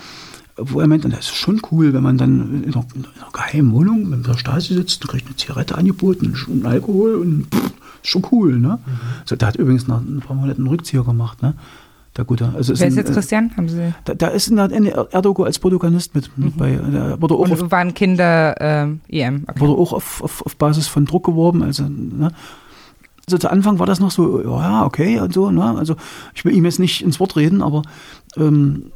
Wo er meint, das ist schon cool, wenn man dann in einer, in einer geheimen Wohnung mit der Stasi sitzt und kriegt eine Zigarette angeboten und Alkohol und pff, ist schon cool. Ne? Mhm. So, der hat übrigens nach ein paar Monaten einen Rückzieher gemacht. Ne? Der Gute. Also Wer ist ein, jetzt äh, Christian? Haben Sie? Da, da ist in der in Erdogo als Protagonist mit Mhm. bei. Der wurde auch, auf, Und waren Kinder ähm, EM. Okay. wurde auch auf, auf, auf Basis von Druck geworben. Also, ne? also zu Anfang war das noch so, ja, okay und so. Ne? Also ich will ihm jetzt nicht ins Wort reden, aber ähm,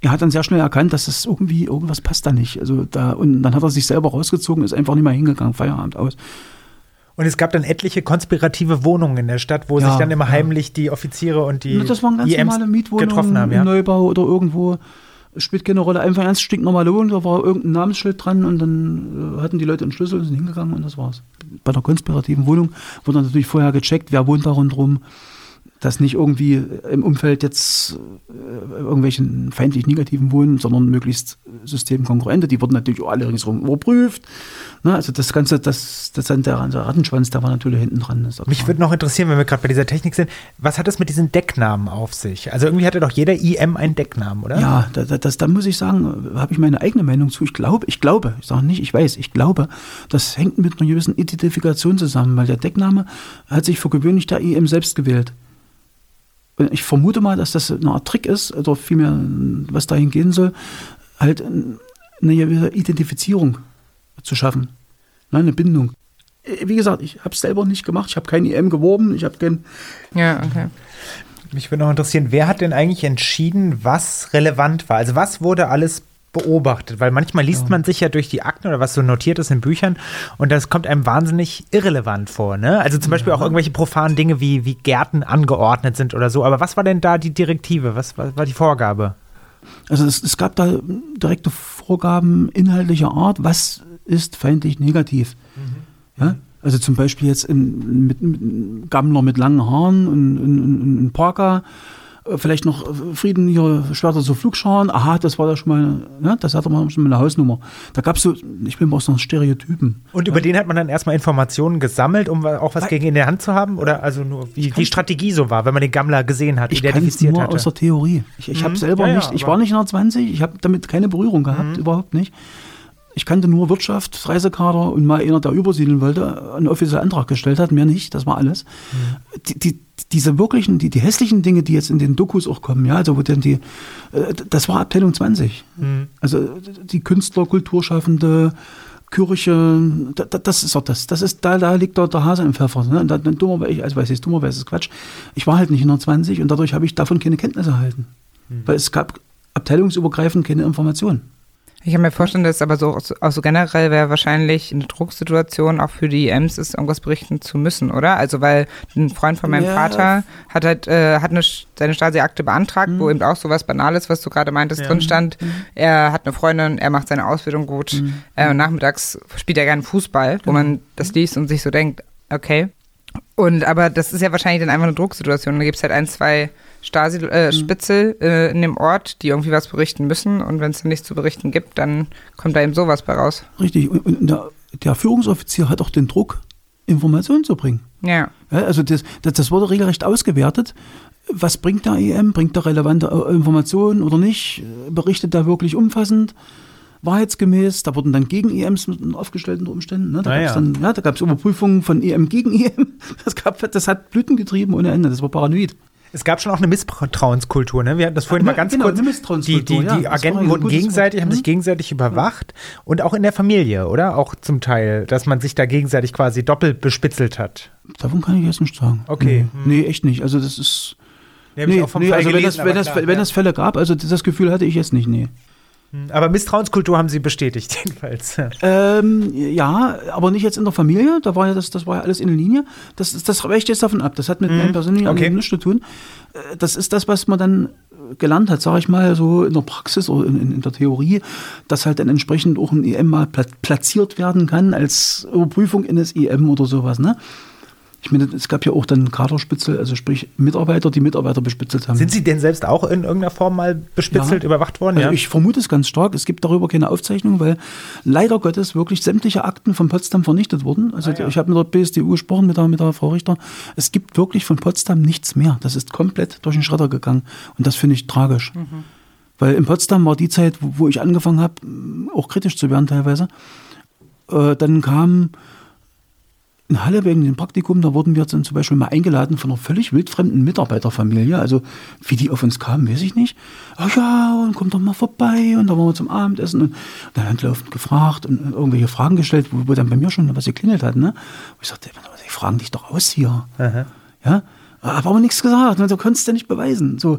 er hat dann sehr schnell erkannt, dass das irgendwie, irgendwas passt da nicht. Also da, und dann hat er sich selber rausgezogen, ist einfach nicht mehr hingegangen, Feierabend aus. Und es gab dann etliche konspirative Wohnungen in der Stadt, wo Ja, sich dann immer heimlich die Offiziere und die das waren ganz IMs normale Mietwohnungen getroffen haben. im Ja. Neubau oder irgendwo. Spielt keine Rolle. Einfach ganz stinknormale Wohnung, da war irgendein Namensschild dran und dann äh, hatten die Leute einen Schlüssel und sind hingegangen und das war's. Bei der konspirativen Wohnung wurde dann natürlich vorher gecheckt, wer wohnt da rundherum, dass nicht irgendwie im Umfeld jetzt äh, irgendwelche feindlich negativen wohnen, sondern möglichst systemkonkurrente. Die wurden natürlich auch alle ringsherum überprüft. Ne? Also das Ganze, das, das dann der, der Rattenschwanz, der war natürlich hinten dran. Mich würde noch interessieren, wenn wir gerade bei dieser Technik sind, was hat es mit diesen Decknamen auf sich? Also irgendwie hatte doch jeder IM einen Decknamen, oder? Ja, da, da, das, da muss ich sagen, habe ich meine eigene Meinung zu. Ich glaube, ich glaube, ich sage nicht, ich weiß, ich glaube, das hängt mit einer gewissen Identifikation zusammen, weil der Deckname hat sich für gewöhnlich der IM selbst gewählt. Ich vermute mal, dass das eine Art Trick ist, oder vielmehr, was dahin gehen soll, halt eine Identifizierung zu schaffen. Ne, Eine Bindung. Wie gesagt, ich habe es selber nicht gemacht, ich habe kein IM geworben, ich habe kein. Ja, okay. Mich würde noch interessieren, wer hat denn eigentlich entschieden, was relevant war? Also was wurde alles beobachtet? Weil manchmal liest man sich ja durch die Akten oder was so notiert ist in Büchern und das kommt einem wahnsinnig irrelevant vor. Ne? Also zum Beispiel auch irgendwelche profanen Dinge wie, wie Gärten angeordnet sind oder so. Aber was war denn da die Direktive? Was, was war die Vorgabe? Also es, es gab da direkte Vorgaben inhaltlicher Art, was ist feindlich negativ. Ja? Also zum Beispiel jetzt ein, mit, mit, Gammler mit langen Haaren und ein, ein Parker, äh, vielleicht noch äh, Frieden hier, Schwerter zu Flugscharen, aha, das war da schon mal, ne? das hatte man schon mal eine Hausnummer. Da gab es so, ich bin mal aus noch Stereotypen. Und über den hat man dann erstmal Informationen gesammelt, um auch was gegen in der Hand zu haben? Oder also nur, wie die Strategie so war, wenn man den Gammler gesehen hat, Ich identifiziert nur hatte? aus der Theorie. Ich, ich habe Mhm. selber Ja, ja, nicht, ich war nicht in der 20, ich habe damit keine Berührung gehabt, überhaupt nicht. Ich kannte nur Wirtschaft, Reisekader und mal einer, der übersiedeln wollte, einen offiziellen Antrag gestellt hat, mehr nicht, das war alles. Die, die, diese wirklichen, die, die hässlichen Dinge, die jetzt in den Dokus auch kommen, ja, also wo dann die, äh, das war Abteilung 20. Also die Künstler, Kulturschaffende, Kirche, da, da, das ist doch das. Das ist, da, da liegt dort der Hase im Pfeffer. Ne? Und dann, dann dummerweise, also weiß ich, dummerweise ist Quatsch. Ich war halt nicht in der 20 und dadurch habe ich davon keine Kenntnis erhalten. Weil es gab abteilungsübergreifend keine Informationen. Ich kann mir vorstellen, dass aber so, auch so generell wäre wahrscheinlich eine Drucksituation auch für die EMs ist, irgendwas berichten zu müssen, oder? Also weil ein Freund von meinem Ja. Vater hat halt äh, hat eine, seine Stasi-Akte beantragt, wo eben auch sowas Banales, was du gerade meintest, Ja. drin stand. Er hat eine Freundin, er macht seine Ausbildung gut. Äh, und nachmittags spielt er gerne Fußball, wo man das liest und sich so denkt, okay. Und aber das ist ja wahrscheinlich dann einfach eine Drucksituation. Da gibt es halt ein, zwei Stasi-Spitzel äh, in dem Ort, die irgendwie was berichten müssen. Und wenn es dann nichts zu berichten gibt, dann kommt da eben sowas bei raus. Richtig. Und, und der, der Führungsoffizier hat auch den Druck, Informationen zu bringen. Ja. Ja, also das, das, das wurde regelrecht ausgewertet. Was bringt der EM? Bringt er relevante äh, Informationen oder nicht? Berichtet er wirklich umfassend? Wahrheitsgemäß, da wurden dann gegen EMs mit aufgestellt unter Umständen. Ne? Da Ah, gab es ja. dann, ja, da gab es Überprüfungen von EM gegen EM. Das, gab, das hat Blüten getrieben ohne Ende. Das war paranoid. Es gab schon auch eine Misstrauenskultur, ne? Wir hatten das vorhin Ja, mal ganz genau, kurz. eine Die, Misstrauenskultur, die, ja, die das Agenten wurden gegenseitig, Wort. haben sich Mhm. gegenseitig überwacht und auch in der Familie, oder? Auch zum Teil, dass man sich da gegenseitig quasi doppelt bespitzelt hat. Davon kann ich jetzt nicht sagen. Okay. Nee, nee echt nicht. Also das ist. Nee, Nee, auch vom nee also wenn, gelesen, das, wenn, das, klar, wenn ja. das Fälle gab, also das Gefühl hatte ich jetzt nicht, nee. Aber Misstrauenskultur haben sie bestätigt, jedenfalls. Ähm, ja, aber nicht jetzt in der Familie. Da war ja das, das war ja alles in Linie. Das, das weicht jetzt davon ab. Das hat mit meinem persönlichen Mhm. Okay. Nichts zu tun. Äh, Das ist das, was man dann äh, gelernt hat, sage ich mal, so in der Praxis oder in, in, in der Theorie, dass halt dann entsprechend auch ein EM mal pla- platziert werden kann als Überprüfung in das EM oder sowas. Ne? Ich meine, es gab ja auch dann Kaderspitzel, also sprich Mitarbeiter, die Mitarbeiter bespitzelt haben. Sind Sie denn selbst auch in irgendeiner Form mal bespitzelt, Ja. überwacht worden? Also ja. ich vermute es ganz stark. Es gibt darüber keine Aufzeichnung, weil leider Gottes wirklich sämtliche Akten von Potsdam vernichtet wurden. Also Ah, ja. ich habe mit der BSDU gesprochen, mit der, mit der Frau Richter. Es gibt wirklich von Potsdam nichts mehr. Das ist komplett durch den Schredder gegangen. Und das finde ich tragisch. Mhm. Weil in Potsdam war die Zeit, wo, wo ich angefangen habe, auch kritisch zu werden teilweise. Äh, dann kam in Halle wegen dem Praktikum, da wurden wir zum Beispiel mal eingeladen von einer völlig wildfremden Mitarbeiterfamilie. Also wie die auf uns kamen, weiß ich nicht. Ach ja, und kommt doch mal vorbei und da waren wir zum Abendessen und dann haben laufend gefragt und irgendwelche Fragen gestellt, wo, wo dann bei mir schon was geklingelt hat. Ne? Wo ich sagte, die fragen dich doch aus hier. Aha. Ja, aber auch nichts gesagt. Ne? Du konntest ja nicht beweisen. So,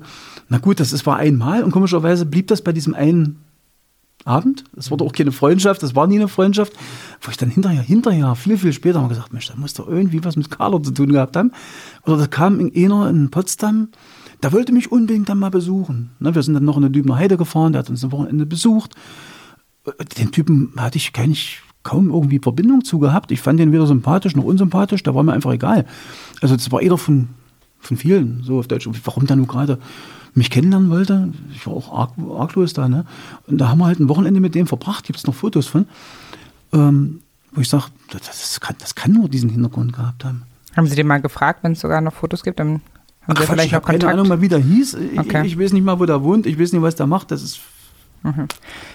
na gut, das ist, war einmal und komischerweise blieb das bei diesem einen Abend. Es wurde auch keine Freundschaft, das war nie eine Freundschaft. Wo ich dann hinterher, hinterher, viel, viel später mal gesagt, Mensch, da muss doch irgendwie was mit Carlo zu tun gehabt haben. Oder da kam einer in Potsdam, der wollte mich unbedingt dann mal besuchen. Ne, wir sind dann noch in der Dübener Heide gefahren, der hat uns am Wochenende besucht. Den Typen hatte ich nicht, kaum irgendwie Verbindung zu gehabt. Ich fand den weder sympathisch noch unsympathisch, der war mir einfach egal. Also das war jeder von, von vielen, so auf Deutsch. Warum der nun gerade mich kennenlernen wollte. Ich war auch arg, arglos da. Ne? Und da haben wir halt ein Wochenende mit dem verbracht. Gibt es noch Fotos von. Ähm, wo ich sage, das kann, das kann nur diesen Hintergrund gehabt haben. Haben Sie den mal gefragt, wenn es sogar noch Fotos gibt? Dann haben Ach, Sie vielleicht ich noch habe keine Kontakt. Ahnung mal, wie der hieß. Okay. Ich, ich weiß nicht mal, wo der wohnt. Ich weiß nicht, was der macht. Das ist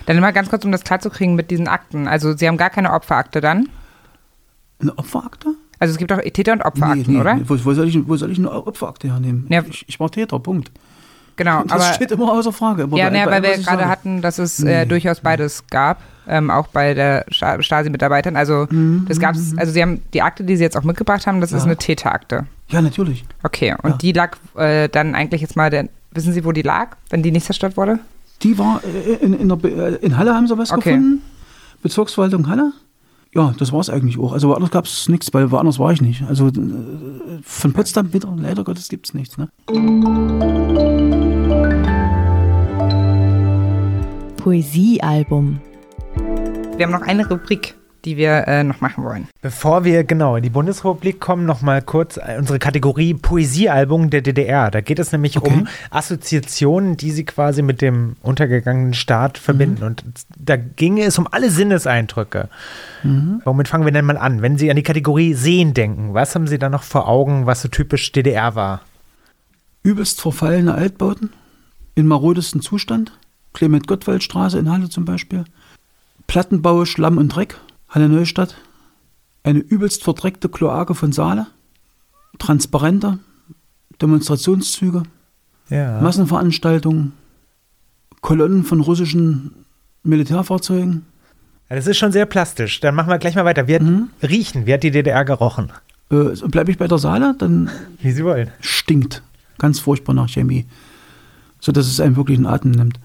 Dann mal ganz kurz, um das klarzukriegen mit diesen Akten. Also Sie haben gar keine Opferakte dann? eine Opferakte? Also es gibt auch Täter- und Opferakten, nee, oder? Nee. Wo, wo, soll ich, wo soll ich eine Opferakte hernehmen? Ja. Ich, ich war Täter, Punkt. Genau, Das aber steht immer außer Frage. Immer ja, bei- ne, bei weil wir gerade hatten, dass es äh, durchaus beides gab, ähm, auch bei der Sta- Stasi-Mitarbeitern. Also Mhm, das gab's, also Sie haben die Akte, die Sie jetzt auch mitgebracht haben, das ist Ja. eine Täterakte. Ja, natürlich. Okay, und Ja. die lag äh, dann eigentlich jetzt mal, der, wissen Sie, wo die lag, wenn die nicht zerstört wurde? Die war äh, in, in, der, äh, in Halle haben sie was Okay. gefunden. Bezirksverwaltung Halle. Ja, das war es eigentlich auch. Also woanders gab es nichts, weil woanders war ich nicht. Also äh, von Potsdam wieder, leider Gottes, gibt es nichts. Ne? Poesiealbum. Wir haben noch eine Rubrik, die wir äh, noch machen wollen. Bevor wir genau in die Bundesrepublik kommen, noch mal kurz äh, unsere Kategorie Poesiealbum der DDR. Da geht es nämlich Okay. um Assoziationen, die sie quasi mit dem untergegangenen Staat verbinden. Und da ging es um alle Sinneseindrücke. Womit fangen wir denn mal an? Wenn Sie an die Kategorie Sehen denken, was haben Sie da noch vor Augen, was so typisch DDR war? Übelst verfallene Altbauten in marodesten Zustand. Clement-Gottwald-Straße in Halle zum Beispiel. Plattenbau, Schlamm und Dreck, Halle Neustadt. Eine übelst verdreckte Kloake von Saale. Transparente Demonstrationszüge. Ja. Massenveranstaltungen, Kolonnen von russischen Militärfahrzeugen. Ja, Das ist schon sehr plastisch. Dann machen wir gleich mal weiter. Hat Mhm. riechen? Wie hat die DDR gerochen? Äh, Bleibe ich bei der Saale, dann Wie Sie wollen. stinkt. Ganz furchtbar nach Chemie. So dass es einem wirklich einen Atem nimmt.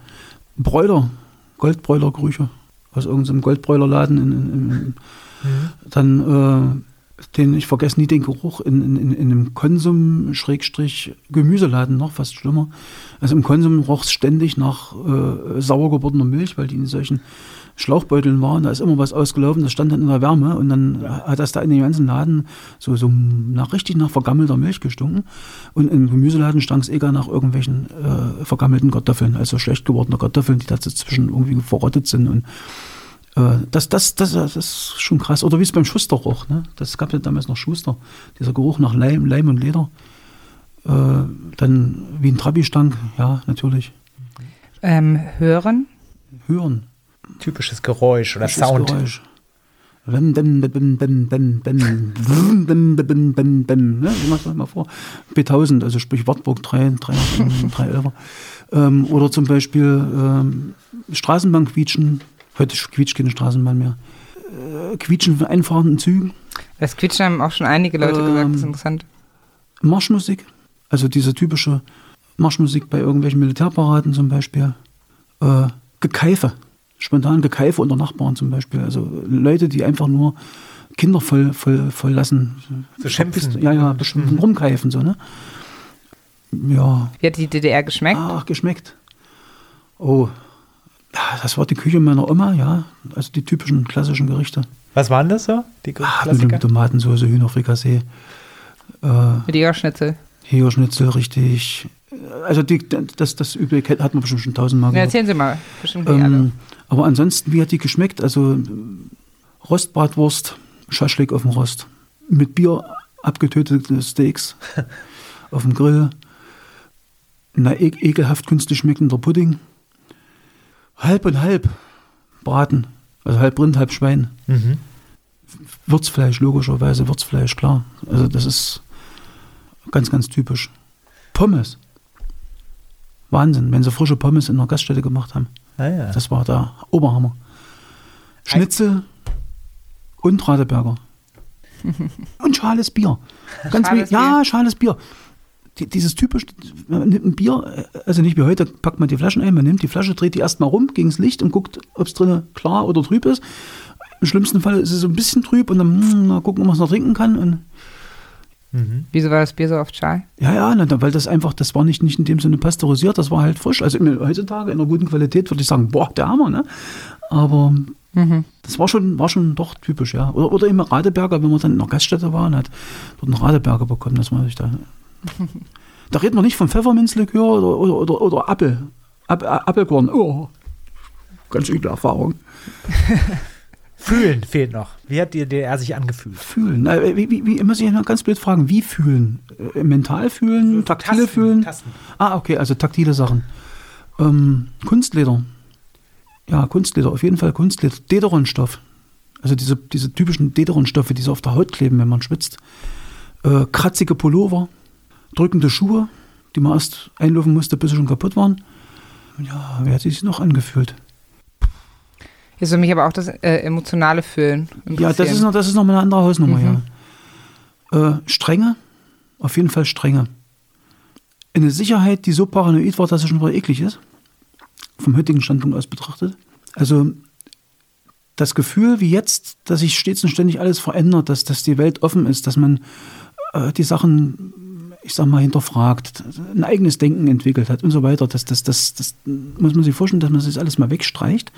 Bräuler, Goldbräulergerüche aus irgendeinem Goldbräulerladen in, in, in, dann äh, den, ich vergesse nie den Geruch in, in, in, in einem Konsum-Gemüseladen noch, fast schlimmer. Also im Konsum roch es ständig nach äh, sauer gewordener Milch, weil die in solchen Schlauchbeuteln waren. Da ist immer was ausgelaufen, das stand dann in der Wärme und dann hat das da in den ganzen Laden so, so nach richtig nach vergammelter Milch gestunken. Und im Gemüseladen stank es eher nach irgendwelchen äh, vergammelten Kartoffeln, also schlecht gewordene Kartoffeln, die dazwischen irgendwie verrottet sind. Und äh, das, das, das, das ist schon krass. Oder wie es beim Schuster roch. Ne? Das gab ja damals noch Schuster. Dieser Geruch nach Leim, Leim und Leder. Äh, dann wie ein Trabi stank, ja, natürlich. Ähm, hören? Hören. Typisches Geräusch oder ist Sound. Geräusch. Bem, ne? Ich mach's mal vor. B1000, also sprich Wartburg 3, 3, 311. Ähm, oder zum Beispiel ähm, Straßenbahn quietschen. Heute quietscht keine Straßenbahn mehr. Äh, quietschen von einfahrenden Zügen. Das Quietschen haben auch schon einige Leute gesagt, das ist Ähm, interessant. Marschmusik. Also diese typische Marschmusik bei irgendwelchen Militärparaden zum Beispiel. Äh, Gekeife. Spontan Gekeife unter Nachbarn zum Beispiel. Also Leute, die einfach nur Kinder voll, voll, voll lassen. So schimpfen. Ja, ja, bestimmt rumkeifen so, ne? Ja. Wie hat die DDR geschmeckt? Ach, geschmeckt. Oh. Das war die Küche meiner Oma, ja. Also die typischen klassischen Gerichte. Was waren das so? Die Ah, mit Klassiker? Tomatensauce, Hühnerfrikassee. Äh, Mit Jägerschnitzel. Hähnchnitzel, richtig. Also die, das, das Übliche hat man bestimmt schon tausendmal Ja, gehört. erzählen Sie mal. Bestimmt. Ähm, aber ansonsten, wie hat die geschmeckt? Also ähm, Rostbratwurst, Schaschlik auf dem Rost, mit Bier abgetötete Steaks auf dem Grill, na, e ekelhaft künstlich schmeckender Pudding, halb und halb Braten, also halb Rind, halb Schwein, Mhm. Würzfleisch, logischerweise Würzfleisch, klar. Also das ist ganz, ganz typisch. Pommes. Wahnsinn, wenn sie frische Pommes in einer Gaststätte gemacht haben. Ah, ja. Das war der Oberhammer. Schnitzel und Radeberger. und schales Bier. Ganz Schales wie, ja, schales Bier. Die, dieses typisch, man nimmt ein Bier, also nicht wie heute, packt man die Flaschen ein, man nimmt die Flasche, dreht die erstmal rum gegen das Licht und guckt, ob es drinnen klar oder trüb ist. Im schlimmsten Fall ist es so ein bisschen trüb und dann hm, mal gucken, ob man es noch trinken kann. Und Wieso war das Bier so oft schal? ja, ja, na, weil das einfach, das war nicht, nicht in dem Sinne pasteurisiert, das war halt frisch. Also heutzutage in einer guten Qualität würde ich sagen, boah, der Hammer, ne? Aber das war schon, war schon doch typisch, ja. Oder, oder eben Radeberger, wenn man dann in einer Gaststätte war und hat dort einen Radeberger bekommen, dass man sich da. da reden wir nicht vom Pfefferminzlikör oder, oder, oder, oder Apfel. Apfelkorn. Oh, ganz üble Erfahrung. Fühlen fehlt noch. Wie hat die DDR sich angefühlt? Fühlen. Wie, wie, wie muss ich noch ganz blöd fragen, wie fühlen? Äh, mental fühlen, taktile Tasten, fühlen? Tasten. Ah, okay, also taktile Sachen. Ähm, Kunstleder. Ja, Kunstleder, auf jeden Fall Kunstleder. Dederonstoff. Also diese, diese typischen Dederonstoffe, die so auf der Haut kleben, wenn man schwitzt. Äh, kratzige Pullover, drückende Schuhe, die man erst einlaufen musste, bis sie schon kaputt waren. Ja, wie hat sich noch angefühlt? Jetzt würde mich aber auch das äh, emotionale Fühlen Ja, das ist noch, das ist noch mal eine andere Hausnummer, ja. Äh, Strenge, auf jeden Fall Strenge. Eine Sicherheit, die so paranoid war, dass es schon wieder eklig ist. Vom heutigen Standpunkt aus betrachtet. Also das Gefühl wie jetzt, dass sich stets und ständig alles verändert, dass, dass die Welt offen ist, dass man äh, die Sachen, ich sag mal, hinterfragt, ein eigenes Denken entwickelt hat und so weiter. Das, das, das, das muss man sich vorstellen, dass man das alles mal wegstreicht.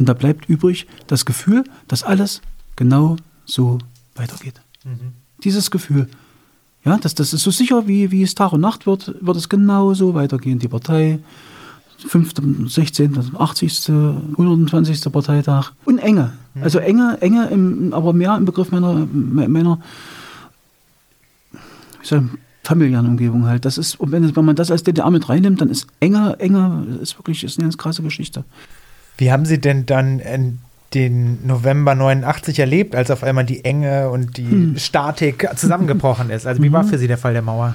Und da bleibt übrig das Gefühl, dass alles genau so weitergeht. Dieses Gefühl. Ja, das, das ist so sicher, wie, wie es Tag und Nacht wird, wird es genau so weitergehen. Die Partei, 5., 16., 80., 120. Parteitag. Und enge. Also enge, enge, im, aber mehr im Begriff meiner, meiner ich, familiären Umgebung halt. Das ist, und wenn, man das als DDR mit reinnimmt, dann ist enger, enger, ist wirklich ist eine ganz krasse Geschichte. Wie haben Sie denn dann in den November 89 erlebt, als auf einmal die Enge und die Hm. Statik zusammengebrochen ist? Also wie war für Sie der Fall der Mauer?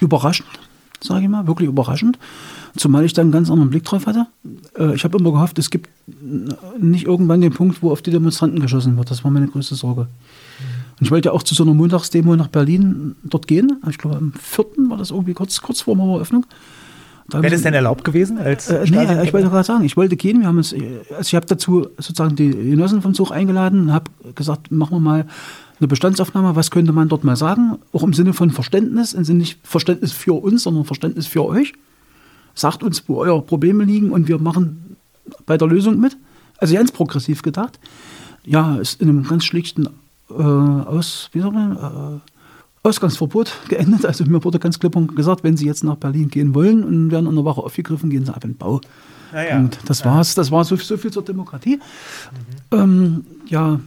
überraschend, sage ich mal, wirklich überraschend. Zumal ich da einen ganz anderen Blick drauf hatte. Äh, Ich habe immer gehofft, es gibt nicht irgendwann den Punkt, wo auf die Demonstranten geschossen wird. Das war meine größte Sorge. Und ich wollte ja auch zu so einer Montagsdemo nach Berlin dort gehen. Ich glaube, am 4. war das irgendwie kurz, kurz vor Maueröffnung. Da Wäre das denn erlaubt gewesen? Als äh, nee, ich wollte gerade sagen, ich wollte gehen. Wir haben uns, äh, also ich habe dazu sozusagen die Genossen vom Zug eingeladen und habe gesagt, machen wir mal eine Bestandsaufnahme. Was könnte man dort mal sagen? Auch im Sinne von Verständnis, im Sinne nicht Verständnis für uns, sondern Verständnis für euch. Sagt uns, wo eure Probleme liegen und wir machen bei der Lösung mit. Also ganz progressiv gedacht. Ja, ist in einem ganz schlichten äh, Aus, wie soll man, äh, Ausgangsverbot geendet. Also mir wurde ganz klipp und gesagt, wenn Sie jetzt nach Berlin gehen wollen und werden in einer Woche aufgegriffen, gehen Sie ab in den Bau. Ja. Und das war's. Das war so, so viel zur Demokratie. Ähm, ja.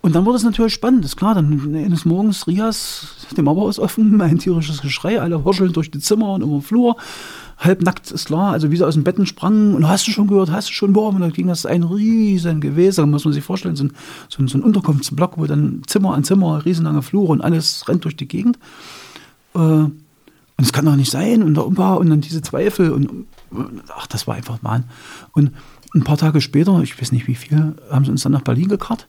Und dann wurde es natürlich spannend, ist klar. Dann eines Morgens Rias, die Mauer ist offen, ein tierisches Geschrei, alle horscheln durch die Zimmer und über den Flur. Halbnackt ist klar, also wie sie aus dem Betten sprangen. Und hast du schon gehört, hast du schon, boah, und dann ging das ein riesen Gewässer, muss man sich vorstellen, so ein, so ein, Unterkunftsblock, wo dann Zimmer an Zimmer, riesenlange Flure und alles rennt durch die Gegend. Äh, und es kann doch nicht sein und da und dann diese Zweifel und ach, das war einfach Wahn. Und ein paar Tage später, ich weiß nicht wie viel, haben sie uns dann nach Berlin gekarrt.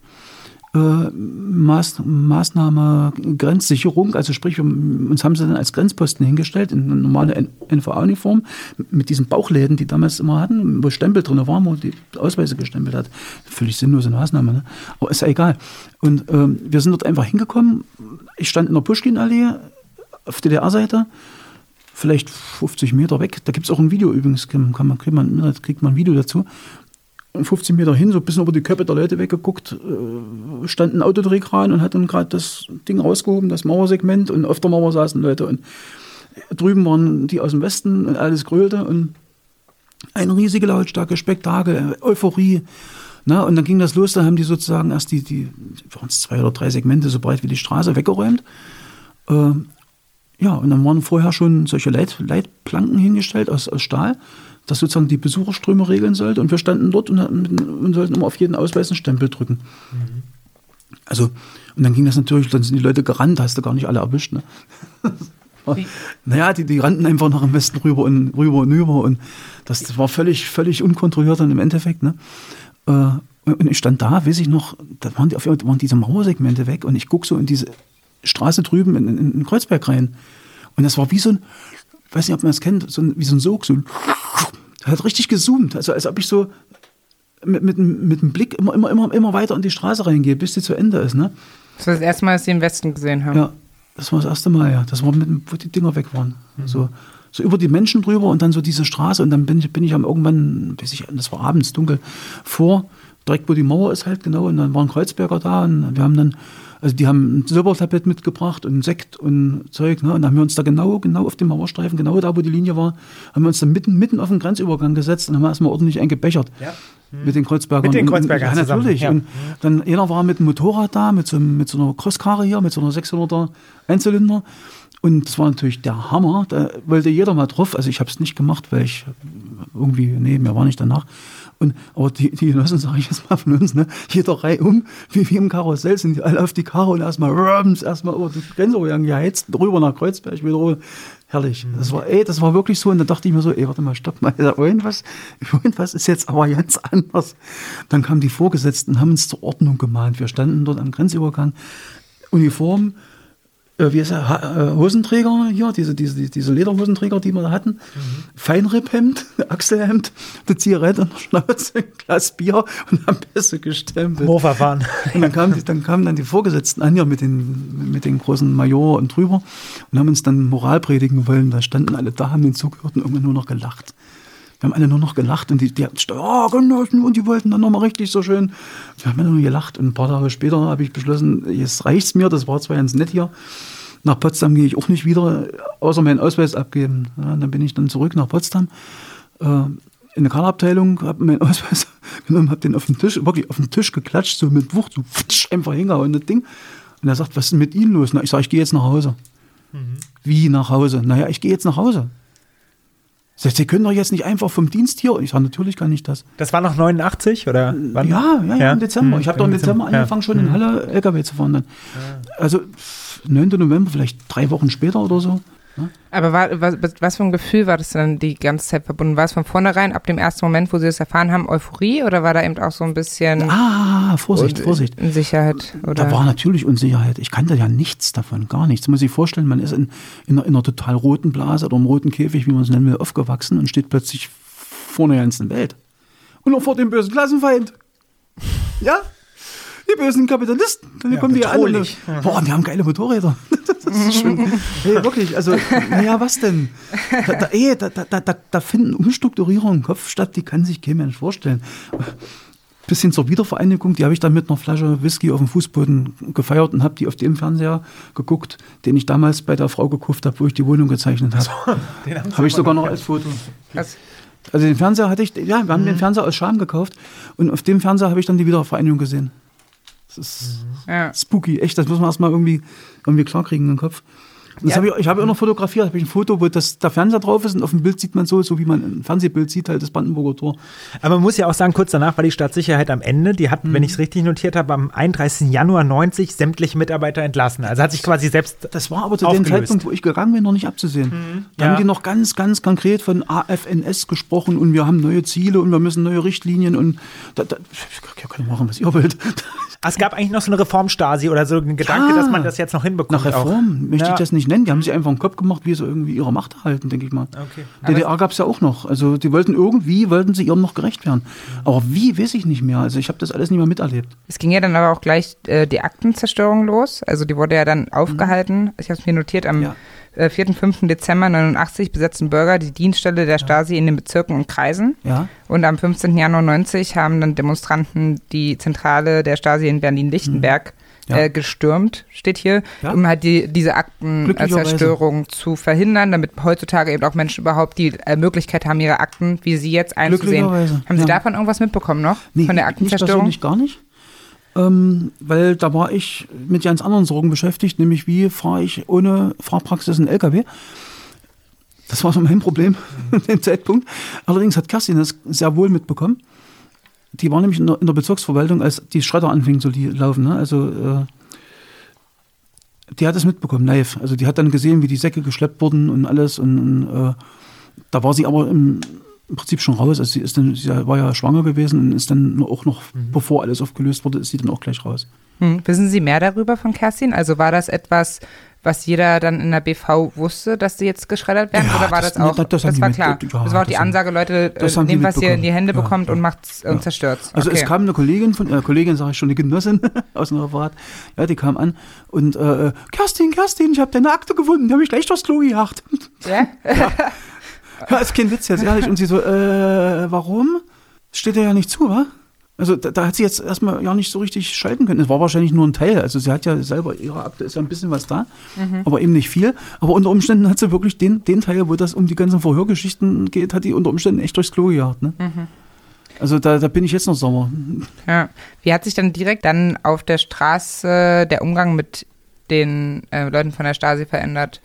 Äh, Maß, Maßnahme Grenzsicherung, also sprich, uns haben sie dann als Grenzposten hingestellt in eine normale NVA-Uniform mit diesen Bauchläden, die damals immer hatten, wo Stempel drin waren, wo die Ausweise gestempelt hat. Völlig sinnlose Maßnahme, ne? aber ist ja egal. Und ähm, wir sind dort einfach hingekommen. Ich stand in der Pushkin-Allee auf DDR-Seite, vielleicht 50 Meter weg. Da gibt es auch ein Video übrigens, kann man, kriegt, man, kriegt man ein Video dazu. 50 Meter hin, so ein bisschen über die Köpfe der Leute weggeguckt, äh, stand ein Autodrehkran und hat dann gerade das Ding rausgehoben, das Mauersegment und auf der Mauer saßen Leute und drüben waren die aus dem Westen und alles grölte und eine riesige Lautstärke, Spektakel, Euphorie. Na, und dann ging das los, da haben die sozusagen erst die, die waren es zwei oder drei Segmente so breit wie die Straße weggeräumt. Äh, ja, und dann waren vorher schon solche Leit, Leitplanken hingestellt aus, aus Stahl, das sozusagen die Besucherströme regeln sollte. Und wir standen dort und, und sollten immer auf jeden Ausweis einen Stempel drücken. Mhm. Also, und dann ging das natürlich, dann sind die Leute gerannt, hast du gar nicht alle erwischt. Ne? naja, die, die rannten einfach nach dem Westen rüber und rüber und rüber. Und das, das war völlig, völlig unkontrolliert dann im Endeffekt. Ne? Äh, und ich stand da, weiß ich noch, da waren, die, auf waren diese Mauersegmente weg und ich gucke so in diese Straße drüben in, in, in Kreuzberg rein. Und das war wie so ein, weiß nicht, ob man das kennt, so ein, wie so ein Sog, so ein, hat richtig gezoomt. Also als ob ich so mit, mit, mit dem Blick immer, immer, immer, immer weiter in die Straße reingehe, bis sie zu Ende ist. Ne? Das war das erste Mal, dass Sie im Westen gesehen haben. Ja, das war das erste Mal, ja. Das war, mit, wo die Dinger weg waren. Mhm. So, so über die Menschen drüber und dann so diese Straße und dann bin ich, bin ich am irgendwann, weiß ich, das war abends dunkel, vor, direkt wo die Mauer ist halt genau und dann waren Kreuzberger da und wir haben dann also die haben ein Silbertablett mitgebracht und Sekt und Zeug. Ne? Und dann haben wir uns da genau, genau auf dem Mauerstreifen, genau da, wo die Linie war, haben wir uns dann mitten, mitten auf den Grenzübergang gesetzt und haben erstmal ordentlich eingebechert. Ja. Mit den Kreuzbergern. Mit den Kreuzbergern. Ja, natürlich. Ja. Und dann einer war mit dem Motorrad da, mit so, mit so einer Crosskarre hier, mit so einer 600er Einzylinder. Und das war natürlich der Hammer. Da wollte jeder mal drauf. Also ich habe es nicht gemacht, weil ich irgendwie, nee, mir war nicht danach. Und, aber die, die Genossen, sage ich jetzt mal von uns, ne, jeder Reihe um, wie, wie im Karussell, sind die alle auf die Karre und erstmal rums, erstmal über die Grenze geheizt, rüber nach Kreuzberg, wieder rüber. Herrlich. Das war, ey, das war wirklich so. Und da dachte ich mir so, ey, warte mal, stopp mal. Irgendwas, irgendwas ist jetzt aber ganz anders. Dann kamen die Vorgesetzten, haben uns zur Ordnung gemahnt. Wir standen dort am Grenzübergang, Uniform, äh, wie ist er, äh, Hosenträger hier, diese, diese, diese Lederhosenträger, die wir da hatten, mhm. Feinripphemd, Achselhemd, eine Zigarette und Schnauze, ein Glas Bier und am Pässe gestempelt. Moorverfahren. Und dann kamen, dann kamen dann die Vorgesetzten an, ja, mit den, mit den großen Major und drüber und haben uns dann Moral predigen wollen. Da standen alle da, haben den zugehört und irgendwann nur noch gelacht. Wir haben alle nur noch gelacht und die, die oh, Genossen, und die wollten dann nochmal richtig so schön. Wir haben alle nur gelacht und ein paar Tage später habe ich beschlossen, jetzt reicht's mir, das war zwar ganz nett hier. Nach Potsdam gehe ich auch nicht wieder, außer meinen Ausweis abgeben. Ja, dann bin ich dann zurück nach Potsdam. Äh, in der Karabteilung, habe meinen Ausweis genommen, habe den auf den Tisch, wirklich auf den Tisch geklatscht, so mit Wucht, so einfach hingehauen, das Ding. Und er sagt, was ist denn mit Ihnen los? Na, ich sage, ich gehe jetzt nach Hause. Mhm. Wie nach Hause? Naja, ich gehe jetzt nach Hause. Sagt, Sie können doch jetzt nicht einfach vom Dienst hier. Und ich sage, natürlich kann ich das. Das war noch 89 oder wann? Ja, ja, ja, im Dezember. Hm, ich habe doch im Dezember, Dezember angefangen, ja. schon in hm. Halle LKW zu fahren dann. Ja. Also 9. November, vielleicht drei Wochen später oder so. Aber war, was, was für ein Gefühl war das dann die ganze Zeit verbunden? War es von vornherein, ab dem ersten Moment, wo Sie das erfahren haben, Euphorie oder war da eben auch so ein bisschen. Ah, Vorsicht, Vorsicht. Unsicherheit? Oder? Da war natürlich Unsicherheit. Ich kannte ja nichts davon, gar nichts. Man muss sich vorstellen, man ist in, in, einer, in einer total roten Blase oder im roten Käfig, wie man es nennen will, aufgewachsen und steht plötzlich vor einer ganzen Welt. Und auch vor dem bösen Klassenfeind. Ja? Die bösen Kapitalisten. Dann ja, kommen die alle. Boah, wir haben geile Motorräder. Das ist schon, hey, wirklich, also, naja, was denn? Da, da, ey, da, da, da, da finden Umstrukturierungen im Kopf statt, die kann sich kein Mensch vorstellen. Bisschen zur Wiedervereinigung, die habe ich dann mit einer Flasche Whisky auf dem Fußboden gefeiert und habe die auf dem Fernseher geguckt, den ich damals bei der Frau gekauft habe, wo ich die Wohnung gezeichnet habe. So, habe ich sogar noch als Foto. Was? Also den Fernseher hatte ich, ja, wir haben mhm. den Fernseher aus Scham gekauft und auf dem Fernseher habe ich dann die Wiedervereinigung gesehen. Das ist ja. spooky, echt. Das muss man erstmal irgendwie, irgendwie klarkriegen im Kopf. Das ja. hab ich ich habe auch noch fotografiert, habe ich ein Foto, wo das, der Fernseher drauf ist und auf dem Bild sieht man so, so wie man ein Fernsehbild sieht, halt das Brandenburger Tor. Aber man muss ja auch sagen, kurz danach war die Stadtsicherheit am Ende. Die hat, mhm. wenn ich es richtig notiert habe, am 31. Januar 90 sämtliche Mitarbeiter entlassen. Also hat sich quasi selbst. Das war aber zu aufgelöst. dem Zeitpunkt, wo ich gegangen bin, noch nicht abzusehen. Mhm. Da ja. haben die noch ganz, ganz konkret von AFNS gesprochen und wir haben neue Ziele und wir müssen neue Richtlinien und da, da, ich kann machen, was ihr wollt. Es gab eigentlich noch so eine Reformstasi oder so ein Gedanke, ja, dass man das jetzt noch hinbekommt. Nach Reform auch. möchte ich das nicht nennen. Die haben sich einfach einen Kopf gemacht, wie sie irgendwie ihre Macht erhalten, denke ich mal. Okay. DDR gab es ja auch noch. Also die wollten irgendwie, wollten sie ihrem noch gerecht werden. Aber wie, weiß ich nicht mehr. Also ich habe das alles nicht mehr miterlebt. Es ging ja dann aber auch gleich äh, die Aktenzerstörung los. Also die wurde ja dann aufgehalten. Mhm. Ich habe es mir notiert am ja. 4. 5. Dezember 89 besetzten Bürger die Dienststelle der Stasi in den Bezirken und Kreisen. Ja. Und am 15. Januar 90 haben dann Demonstranten die Zentrale der Stasi in Berlin-Lichtenberg mhm. Ja. äh, gestürmt, steht hier, ja. um halt die, diese Aktenzerstörung zu verhindern, damit heutzutage eben auch Menschen überhaupt die äh, Möglichkeit haben, ihre Akten, wie sie jetzt einzusehen. Haben Sie ja. davon irgendwas mitbekommen noch? Nee, von der Aktenzerstörung? Ich gar nicht ähm, weil da war ich mit ganz anderen Sorgen beschäftigt, nämlich wie fahre ich ohne Fahrpraxis einen LKW. Das war so mein Problem an dem Zeitpunkt. Allerdings hat Kerstin das sehr wohl mitbekommen. Die war nämlich in der, in der Bezirksverwaltung, als die Schredder anfingen zu laufen. Ne? Also äh, die hat es mitbekommen, live. Also die hat dann gesehen, wie die Säcke geschleppt wurden und alles. Und, und äh, da war sie aber im, im, Prinzip schon raus. Also sie ist dann, sie war ja schwanger gewesen und ist dann auch noch, mhm. bevor alles aufgelöst wurde, ist sie dann auch gleich raus. Hm. Wissen Sie mehr darüber von Kerstin? Also war das etwas, was jeder dann in der BV wusste, dass sie jetzt geschreddert werden? Ja, oder war das, das auch? Das, das, das war klar. Mit, ja, das war auch die Ansage, Leute, äh, nehmt, was ihr in die Hände bekommt ja, und macht und zerstört Also okay. es kam eine Kollegin von, äh, Kollegin sage ich schon, eine Genossin aus dem Referat, ja, die kam an und äh, Kerstin, Kerstin, ich habe deine Akte gefunden, die habe ich gleich durchs Klo gejagt. Ja? ja. ja, ist kein Witz jetzt, ehrlich. Und sie so, äh, warum? Steht dir ja nicht zu, wa? Also da, da, hat sie jetzt erstmal ja nicht so richtig schalten können. Es war wahrscheinlich nur ein Teil. Also sie hat ja selber ihre Akte, ist ja ein bisschen was da, mhm. aber eben nicht viel. Aber unter Umständen hat sie wirklich den, den Teil, wo das um die ganzen Verhörgeschichten geht, hat die unter Umständen echt durchs Klo gejagt. Ne? Mhm. Also da, da bin ich jetzt noch sauer. Ja. Wie hat sich dann direkt dann auf der Straße der Umgang mit den äh, Leuten von der Stasi verändert?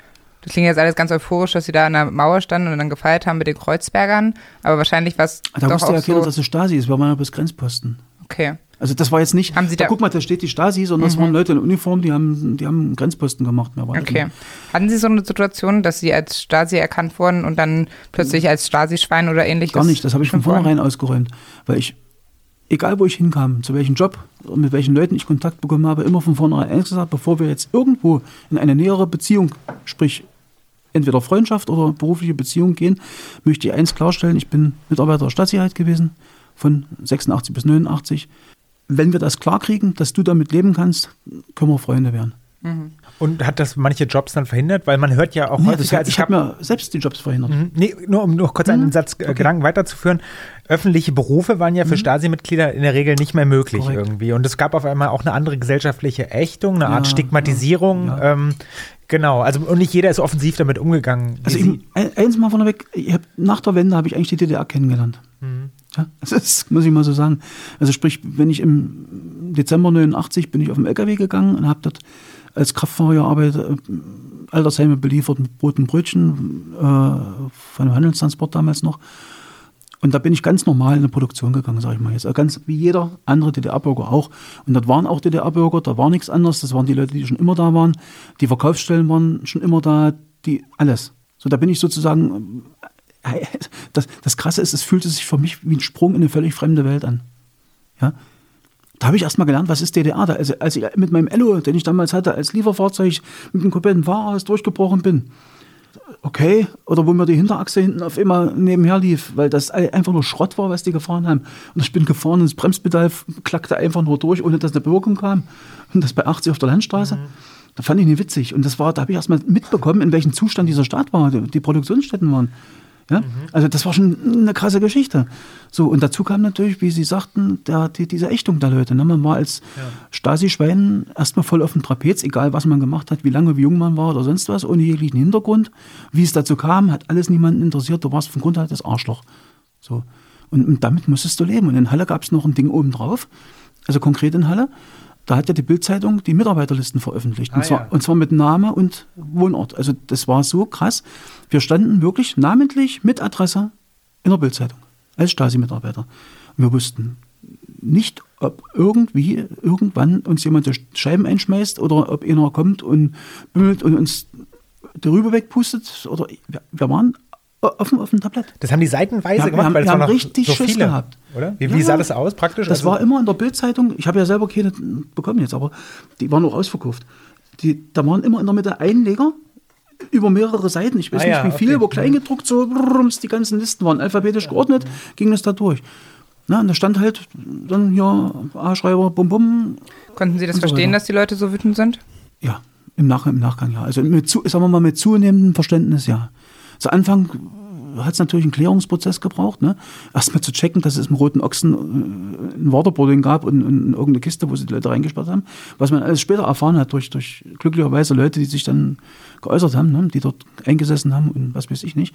Das klingt jetzt alles ganz euphorisch, dass sie da an der Mauer standen und dann gefeiert haben mit den Kreuzbergern. Aber wahrscheinlich war es. Da doch wusste ja keiner, so dass es Stasi ist. Wir waren ja bis Grenzposten. Okay. Also das war jetzt nicht, haben Sie da, guck mal, da steht die Stasi, sondern mhm. das waren Leute in Uniform, die haben, die haben Grenzposten gemacht. Mehr okay. Hatten Sie so eine Situation, dass Sie als Stasi erkannt wurden und dann plötzlich als Stasi-Schwein oder ähnliches? Gar nicht, das habe ich von vornherein ausgeräumt. Weil ich, egal wo ich hinkam, zu welchem Job, mit welchen Leuten ich Kontakt bekommen habe, immer von vornherein gesagt, bevor wir jetzt irgendwo in eine nähere Beziehung, sprich entweder Freundschaft oder berufliche Beziehung gehen, möchte ich eins klarstellen, ich bin Mitarbeiter der Stadtsicherheit gewesen, von 86 bis 89. Wenn wir das klarkriegen, dass du damit leben kannst, können wir Freunde werden. Mhm. Und hat das manche Jobs dann verhindert? Weil man hört ja auch nee, häufiger. Also ich habe mir selbst die Jobs verhindert. Mhm. Nee, nur um noch kurz einen mhm. Satz äh, okay. Gedanken weiterzuführen. Öffentliche Berufe waren ja für mhm. Stasi-Mitglieder in der Regel nicht mehr möglich Korrekt. irgendwie. Und es gab auf einmal auch eine andere gesellschaftliche Ächtung, eine ja, Art Stigmatisierung. Ja. Ähm, Genau, also und nicht jeder ist offensiv damit umgegangen. Also ich, eins mal vorneweg, hab, nach der Wende habe ich eigentlich die DDR kennengelernt. Mhm. Ja, das muss ich mal so sagen. Also sprich, wenn ich im Dezember 89 bin ich auf dem LKW gegangen und habe dort als Kraftfahrer gearbeitet, äh, Altersheime beliefert mit Brot und Brötchen, äh, von einem Handelstransport damals noch. Und da bin ich ganz normal in eine Produktion gegangen, sage ich mal jetzt. Ganz wie jeder andere DDR-Bürger auch. Und dort waren auch DDR-Bürger, da war nichts anderes. Das waren die Leute, die schon immer da waren. Die Verkaufsstellen waren schon immer da, die alles. So, da bin ich sozusagen. Äh, das, das Krasse ist, es fühlte sich für mich wie ein Sprung in eine völlig fremde Welt an. Ja. Da habe ich erst mal gelernt, was ist DDR. Da, also, als ich mit meinem Ello, den ich damals hatte, als Lieferfahrzeug mit dem kompletten Fahrhaus durchgebrochen bin, okay, oder wo mir die Hinterachse hinten auf immer nebenher lief, weil das einfach nur Schrott war, was die gefahren haben. Und ich bin gefahren und das Bremspedal klackte einfach nur durch, ohne dass eine Bewirkung kam. Und das bei 80 auf der Landstraße. Mhm. Da fand ich nicht witzig. Und das war, da habe ich erstmal mitbekommen, in welchem Zustand dieser Staat war, die Produktionsstätten waren. Ja? Mhm. Also das war schon eine krasse Geschichte. So, und dazu kam natürlich, wie Sie sagten, der, die, diese Ächtung der Leute. Ne? Man war als ja. Stasi-Schwein erstmal voll auf dem Trapez, egal was man gemacht hat, wie lange, wie jung man war oder sonst was, ohne jeglichen Hintergrund. Wie es dazu kam, hat alles niemanden interessiert. Du warst von Grund halt das Arschloch. So. Und, und damit musstest du leben. Und in Halle gab es noch ein Ding obendrauf, also konkret in Halle da hat ja die Bildzeitung die Mitarbeiterlisten veröffentlicht. Ah, und, zwar, ja. und zwar mit Name und Wohnort. Also das war so krass. Wir standen wirklich namentlich mit Adresse in der Bildzeitung als Stasi-Mitarbeiter. Und wir wussten nicht, ob irgendwie irgendwann uns jemand die Scheiben einschmeißt oder ob einer kommt und bümmelt und uns darüber wegpustet. Oder wir, wir waren auf, auf dem Tablett. Das haben die seitenweise ja, gemacht, wir haben, weil es wir haben richtig so Schiss viele, gehabt. Oder? Wie, ja, wie, sah das aus praktisch? Das also war immer in der Bildzeitung. Ich habe ja selber keine bekommen jetzt, aber die waren auch ausverkauft. Die, da waren immer in der Mitte Einleger über mehrere Seiten. Ich weiß ah, nicht, ja, wie viele, okay. aber kleingedruckt so brrrms, die ganzen Listen waren alphabetisch geordnet, ging das da durch. Na, und da stand halt dann hier A-Schreiber, bum bum. Konnten Sie das verstehen, so dass die Leute so wütend sind? Ja, im, Nach im Nachgang ja. Also mit, sagen wir mal mit zunehmendem Verständnis ja. Zu Anfang hat es natürlich einen Klärungsprozess gebraucht. Ne? Erstmal zu checken, dass es im Roten Ochsen äh, ein Waterboarding gab und, und, irgendeine Kiste, wo sie die Leute reingesperrt haben. Was man alles später erfahren hat durch, durch glücklicherweise Leute, die sich dann geäußert haben, ne? die dort eingesessen haben und was weiß ich nicht,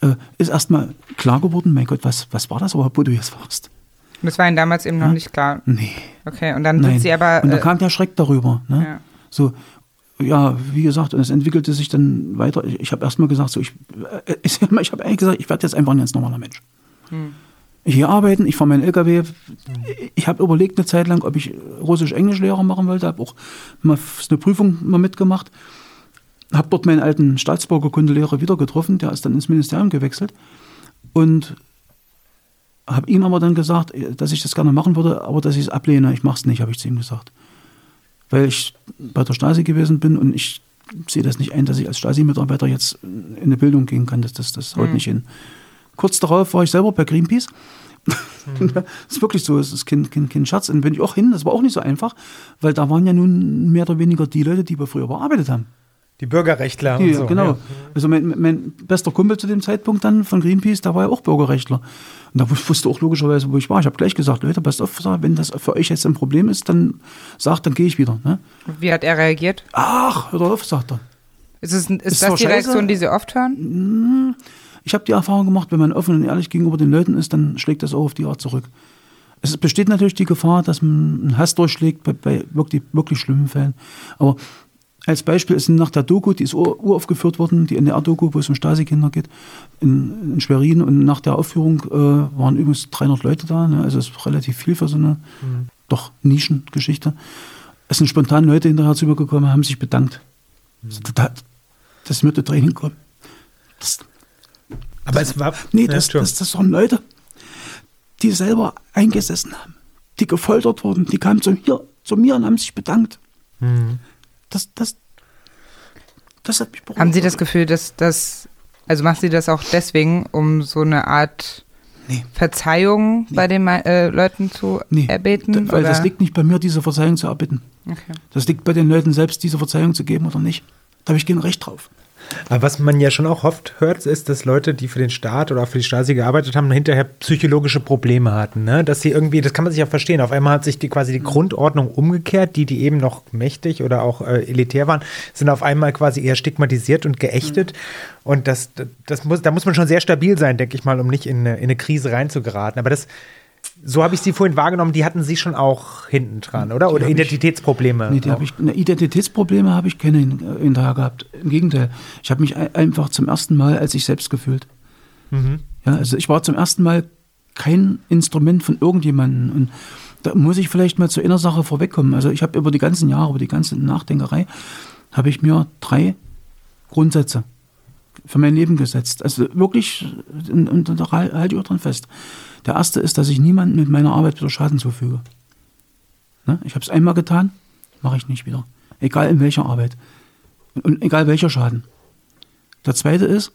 äh, ist erstmal klar geworden, mein Gott, was, was war das überhaupt, wo du jetzt warst? Das war Ihnen damals eben noch ja? nicht klar. Nee. Okay, und dann sind Sie aber. Und dann äh, kam der Schreck darüber. Ne? Ja. So, ja, wie gesagt, und es entwickelte sich dann weiter. Ich, ich habe erstmal gesagt, so, ich, äh, ich, ich habe eigentlich gesagt, ich werde jetzt einfach ein ganz normaler Mensch. Ich gehe arbeiten, ich fahre meinen LKW. Ich habe überlegt eine Zeit lang, ob ich Russisch-Englisch-Lehrer machen wollte, habe auch mal eine Prüfung mal mitgemacht. Habe dort meinen alten Staatsbürgerkundelehrer wieder getroffen, der ist dann ins Ministerium gewechselt. Und habe ihm aber dann gesagt, dass ich das gerne machen würde, aber dass ich es ablehne. Ich mache es nicht, habe ich zu ihm gesagt. Weil ich bei der Stasi gewesen bin und ich sehe das nicht ein, dass ich als Stasi-Mitarbeiter jetzt in eine Bildung gehen kann. Das, das, das haut Mhm. nicht hin. Kurz darauf war ich selber bei Greenpeace. das ist wirklich so, es ist kein, kein, kein Scherz. Und bin ich auch hin, das war auch nicht so einfach, weil da waren ja nun mehr oder weniger die Leute, die wir früher bearbeitet haben. Die Bürgerrechtler Die, und so. genau. Ja. Also mein, mein bester Kumpel zu dem Zeitpunkt dann von Greenpeace, der war ja auch Bürgerrechtler. Und da wus- wusste auch logischerweise, wo ich war. Ich habe gleich gesagt, Leute, passt auf, wenn das für euch jetzt ein Problem ist, dann sagt, dann gehe ich wieder. Ne? Wie hat er reagiert? Ach, hör doch auf, sagt er. Ist, es, ist, Ist das die scheiße. Reaktion, die Sie oft hören? Ich habe die Erfahrung gemacht, wenn man offen und ehrlich gegenüber den Leuten ist, dann schlägt das auch auf die Art zurück. Es besteht natürlich die Gefahr, dass man einen Hass durchschlägt bei, bei wirklich, wirklich schlimmen Fällen. Aber als Beispiel ist nach der Doku, die ist ur- uraufgeführt worden, die NDR-Doku, wo es um Stasi-Kinder geht, in, in Schwerin. Und nach der Aufführung äh, waren übrigens 300 Leute da. Ne? Also es ist relativ viel für so eine doch Nischengeschichte. Es sind spontan Leute hinterher zu mir gekommen, haben sich bedankt. Das, das mir der Training kommen. Das, Aber es war. Nee, das, das, das waren Leute, die selber eingesessen haben, die gefoltert wurden, die kamen zu mir, zu mir und haben sich bedankt. Mhm. Das, das, das hat mich beruhigt. Haben Sie das Gefühl, dass das, also machen Sie das auch deswegen, um so eine Art Nee. Verzeihung bei den äh, Leuten zu Nee, erbeten? da- weil oder? das liegt nicht bei mir, diese Verzeihung zu erbitten. Okay. Das liegt bei den Leuten selbst, diese Verzeihung zu geben oder nicht. Da habe ich kein Recht drauf. Aber was man ja schon auch oft hört, ist, dass Leute, die für den Staat oder auch für die Stasi gearbeitet haben, hinterher psychologische Probleme hatten. Ne? Dass sie irgendwie, das kann man sich ja verstehen, auf einmal hat sich die quasi die Grundordnung umgekehrt, die, die eben noch mächtig oder auch äh, elitär waren, sind auf einmal quasi eher stigmatisiert und geächtet. Und das, das muss, da muss man schon sehr stabil sein, denke ich mal, um nicht in eine, in eine Krise reinzugeraten. Aber das, so habe ich sie vorhin wahrgenommen, die hatten sie schon auch hinten dran, oder? Oder hab ich- Identitätsprobleme. Nee, die auch. hab ich, ne, Identitätsprobleme habe ich keine hin- äh, hinterher gehabt. Im Gegenteil. Ich habe mich ein- einfach zum ersten Mal als ich selbst gefühlt. Mhm. Ja, also ich war zum ersten Mal kein Instrument von irgendjemandem. Und da muss ich vielleicht mal zur Innersache vorwegkommen. Also ich habe über die ganzen Jahre, über die ganze Nachdenkerei, habe ich mir drei Grundsätze für mein Leben gesetzt. Also wirklich, und, und da halte ich auch dran fest. Der erste ist, dass ich niemandem mit meiner Arbeit wieder Schaden zufüge. Ne? Ich habe es einmal getan, mache ich nicht wieder. Egal in welcher Arbeit. Und, und egal welcher Schaden. Der zweite ist,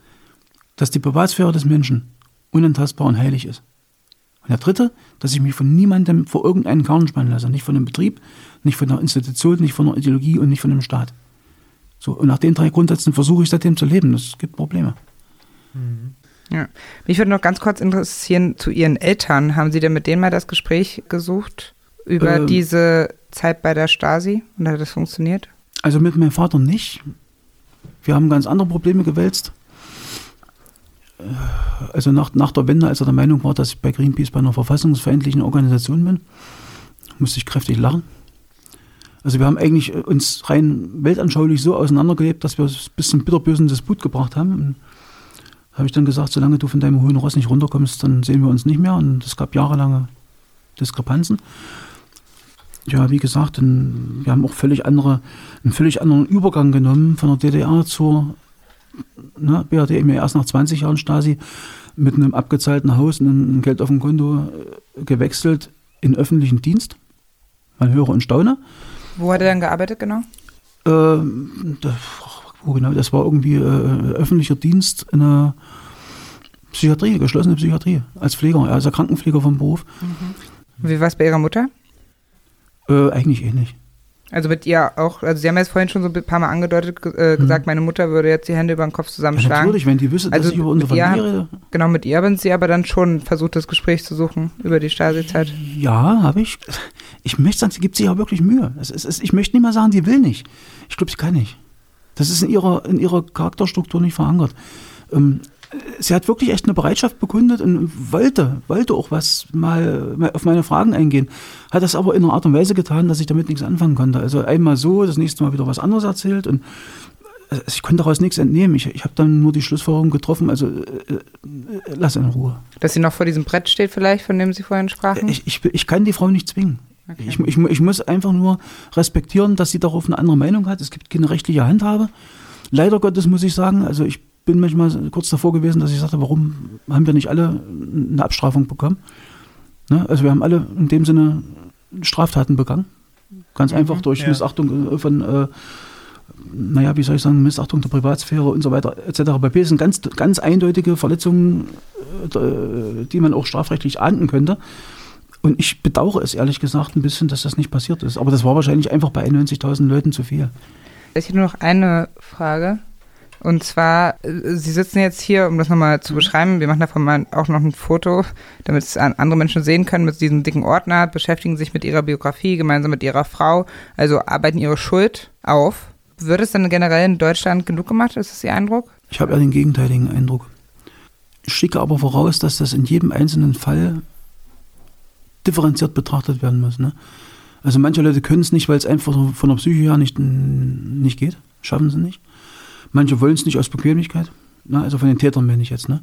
dass die Privatsphäre des Menschen unantastbar und heilig ist. Und der dritte, dass ich mich von niemandem vor irgendeinen Karren spannen lasse. Nicht von dem Betrieb, nicht von der Institution, nicht von der Ideologie und nicht von dem Staat. So, und nach den drei Grundsätzen versuche ich seitdem zu leben. Das gibt Probleme. Ja. Mich würde noch ganz kurz interessieren zu Ihren Eltern. Haben Sie denn mit denen mal das Gespräch gesucht über Ähm. diese Zeit bei der Stasi? Und hat das funktioniert? Also mit meinem Vater nicht. Wir haben ganz andere Probleme gewälzt. Äh, Also nach, nach der Wende, als er der Meinung war, dass ich bei Greenpeace bei einer verfassungsfeindlichen Organisation bin, musste ich kräftig lachen. Also wir haben eigentlich äh, uns rein weltanschaulich so auseinandergelebt, dass wir es bis zum bitterbösen Disput gebracht haben. Und habe ich dann gesagt, solange du von deinem hohen Ross nicht runterkommst, dann sehen wir uns nicht mehr. Und es gab jahrelange Diskrepanzen. Ja, wie gesagt, dann, wir haben auch völlig andere, einen völlig anderen Übergang genommen von der DDR zur ne, BRD, eben erst nach 20 Jahren Stasi, mit einem abgezahlten Haus und einem Geld auf dem Konto äh, gewechselt in öffentlichen Dienst. Man höre und staune. Wo hat er dann gearbeitet genau? Ähm, da, wo genau, das war irgendwie äh, öffentlicher Dienst in einer Psychiatrie, geschlossene Psychiatrie, als Pfleger, also Krankenpfleger vom Beruf. Wie war es bei Ihrer Mutter? Äh, eigentlich ähnlich. Also mit ihr auch, also Sie haben jetzt vorhin schon so ein paar Mal angedeutet, ge- äh, gesagt, meine Mutter würde jetzt die Hände über den Kopf Mhm. Ja, zusammenschlagen. natürlich, wenn die wüsste, dass Also ich über unsere Familie rede. Genau, mit ihr haben Sie aber dann schon versucht, das Gespräch zu suchen über die Stasi-Zeit. Ja, habe ich. Ich möchte sagen, sie gibt sich ja wirklich Mühe. Es ist, es, ich möchte nicht mal sagen, sie will nicht. Ich glaube, sie kann nicht. Das ist in ihrer, in ihrer Charakterstruktur nicht verankert. Ähm, sie hat wirklich echt eine Bereitschaft bekundet und wollte, wollte auch was mal, mal auf meine Fragen eingehen. Hat das aber in einer Art und Weise getan, dass ich damit nichts anfangen konnte. Also einmal so, das nächste Mal wieder was anderes erzählt und also ich konnte daraus nichts entnehmen. Ich, ich habe dann nur die Schlussfolgerung getroffen, also äh, äh, lass in Ruhe. Dass sie noch vor diesem Brett steht vielleicht, von dem Sie vorhin sprachen? Ich, ich, ich kann die Frau nicht zwingen. Okay. Ich, ich, ich muss einfach nur respektieren, dass sie darauf eine andere Meinung hat. Es gibt keine rechtliche Handhabe. Leider Gottes muss ich sagen, also ich bin manchmal kurz davor gewesen, dass ich sagte, warum haben wir nicht alle eine Abstrafung bekommen? Ne? Also wir haben alle in dem Sinne Straftaten begangen. Ganz mhm, einfach durch ja. Missachtung von, äh, naja, wie soll ich sagen, Missachtung der Privatsphäre und so weiter etc. Bei B sind ganz, ganz eindeutige Verletzungen, äh, die man auch strafrechtlich ahnden könnte. Und ich bedauere es ehrlich gesagt ein bisschen, dass das nicht passiert ist. Aber das war wahrscheinlich einfach bei 91.000 Leuten zu viel. Ich hätte nur noch eine Frage. Und zwar, äh, Sie sitzen jetzt hier, um das nochmal zu mhm. beschreiben, wir machen davon mal auch noch ein Foto, damit es andere Menschen sehen können, mit diesem dicken Ordner, beschäftigen sich mit ihrer Biografie gemeinsam mit ihrer Frau, also arbeiten ihre Schuld auf. Wird es dann generell in Deutschland genug gemacht? Ist das Ihr Eindruck? Ich habe ja den gegenteiligen Eindruck. Ich schicke aber voraus, dass das in jedem einzelnen Fall differenziert betrachtet werden muss. Ne? Also manche Leute können es nicht, weil es einfach von der Psyche her nicht, nicht geht, schaffen sie nicht. Manche wollen es nicht aus Bequemlichkeit. Ne? Also von den Tätern meine ich jetzt. Ne?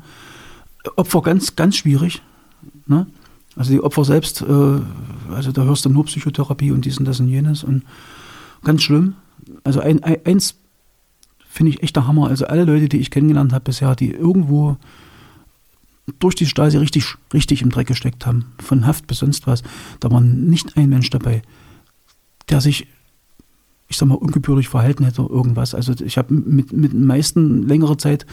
Opfer ganz, ganz schwierig. Ne? Also die Opfer selbst, äh, also da hörst du nur Psychotherapie und dies und das und jenes und ganz schlimm. Also ein, ein, eins finde ich echt der Hammer. Also alle Leute, die ich kennengelernt habe bisher, die irgendwo durch die Stasi richtig, richtig im Dreck gesteckt haben, von Haft bis sonst was, da war nicht ein Mensch dabei, der sich ich sag mal, ungebührlich verhalten hätte oder irgendwas. Also ich habe mit, mit den meisten längere Zeit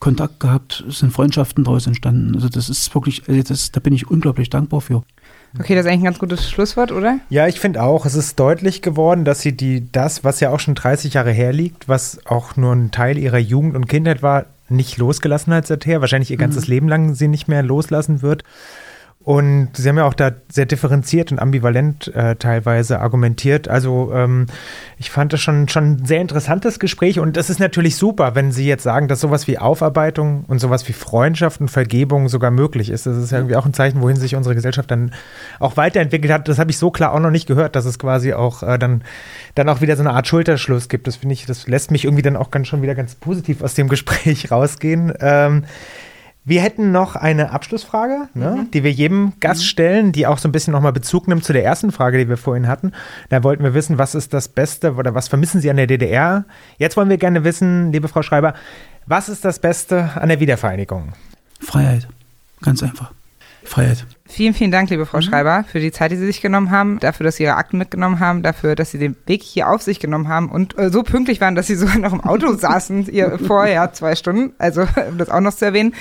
Kontakt gehabt, es sind Freundschaften daraus entstanden. Also das ist wirklich, also das, da bin ich unglaublich dankbar für. Okay, das ist eigentlich ein ganz gutes Schlusswort, oder? Ja, ich finde auch, es ist deutlich geworden, dass sie die, das, was ja auch schon 30 Jahre herliegt, was auch nur ein Teil ihrer Jugend und Kindheit war, nicht losgelassen hat seither, wahrscheinlich ihr ganzes mhm. Leben lang sie nicht mehr loslassen wird. Und Sie haben ja auch da sehr differenziert und ambivalent äh, teilweise argumentiert. Also ähm, ich fand das schon, schon ein sehr interessantes Gespräch und es ist natürlich super, wenn Sie jetzt sagen, dass sowas wie Aufarbeitung und sowas wie Freundschaft und Vergebung sogar möglich ist. Das ist ja irgendwie auch ein Zeichen, wohin sich unsere Gesellschaft dann auch weiterentwickelt hat. Das habe ich so klar auch noch nicht gehört, dass es quasi auch äh, dann, dann auch wieder so eine Art Schulterschluss gibt. Das finde ich, das lässt mich irgendwie dann auch ganz schon wieder ganz positiv aus dem Gespräch rausgehen. Ähm, wir hätten noch eine Abschlussfrage, ne, mhm. die wir jedem Gast mhm. stellen, die auch so ein bisschen nochmal Bezug nimmt zu der ersten Frage, die wir vorhin hatten. Da wollten wir wissen, was ist das Beste oder was vermissen Sie an der DDR? Jetzt wollen wir gerne wissen, liebe Frau Schreiber, was ist das Beste an der Wiedervereinigung? Freiheit. Ganz einfach. Freiheit. Vielen, vielen Dank, liebe Frau mhm. Schreiber, für die Zeit, die Sie sich genommen haben, dafür, dass Sie Ihre Akten mitgenommen haben, dafür, dass Sie den Weg hier auf sich genommen haben und äh, so pünktlich waren, dass Sie sogar noch im Auto saßen, ihr vorher zwei Stunden, also um das auch noch zu erwähnen.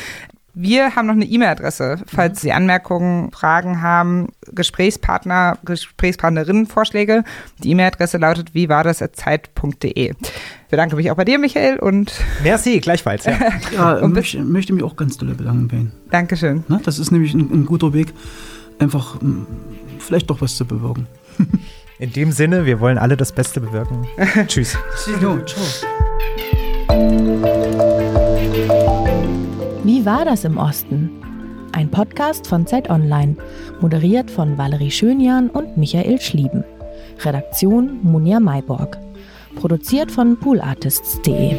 Wir haben noch eine E-Mail-Adresse, falls Sie Anmerkungen, Fragen haben, Gesprächspartner, Gesprächspartnerinnen, Vorschläge. Die E-Mail-Adresse lautet wie war das zeit.de. Ich bedanke mich auch bei dir, Michael. Und Merci, gleichfalls. Ja, ja und möchte, möchte mich auch ganz doll bedanken bei Ihnen. Dankeschön. Na, das ist nämlich ein, ein guter Weg, einfach hm, vielleicht doch was zu bewirken. In dem Sinne, wir wollen alle das Beste bewirken. Tschüss. Ciao. Wie war das im Osten? Ein Podcast von Zeit Online, moderiert von Valerie Schönjan und Michael Schlieben. Redaktion Munja Mayborg. Produziert von poolartists.de.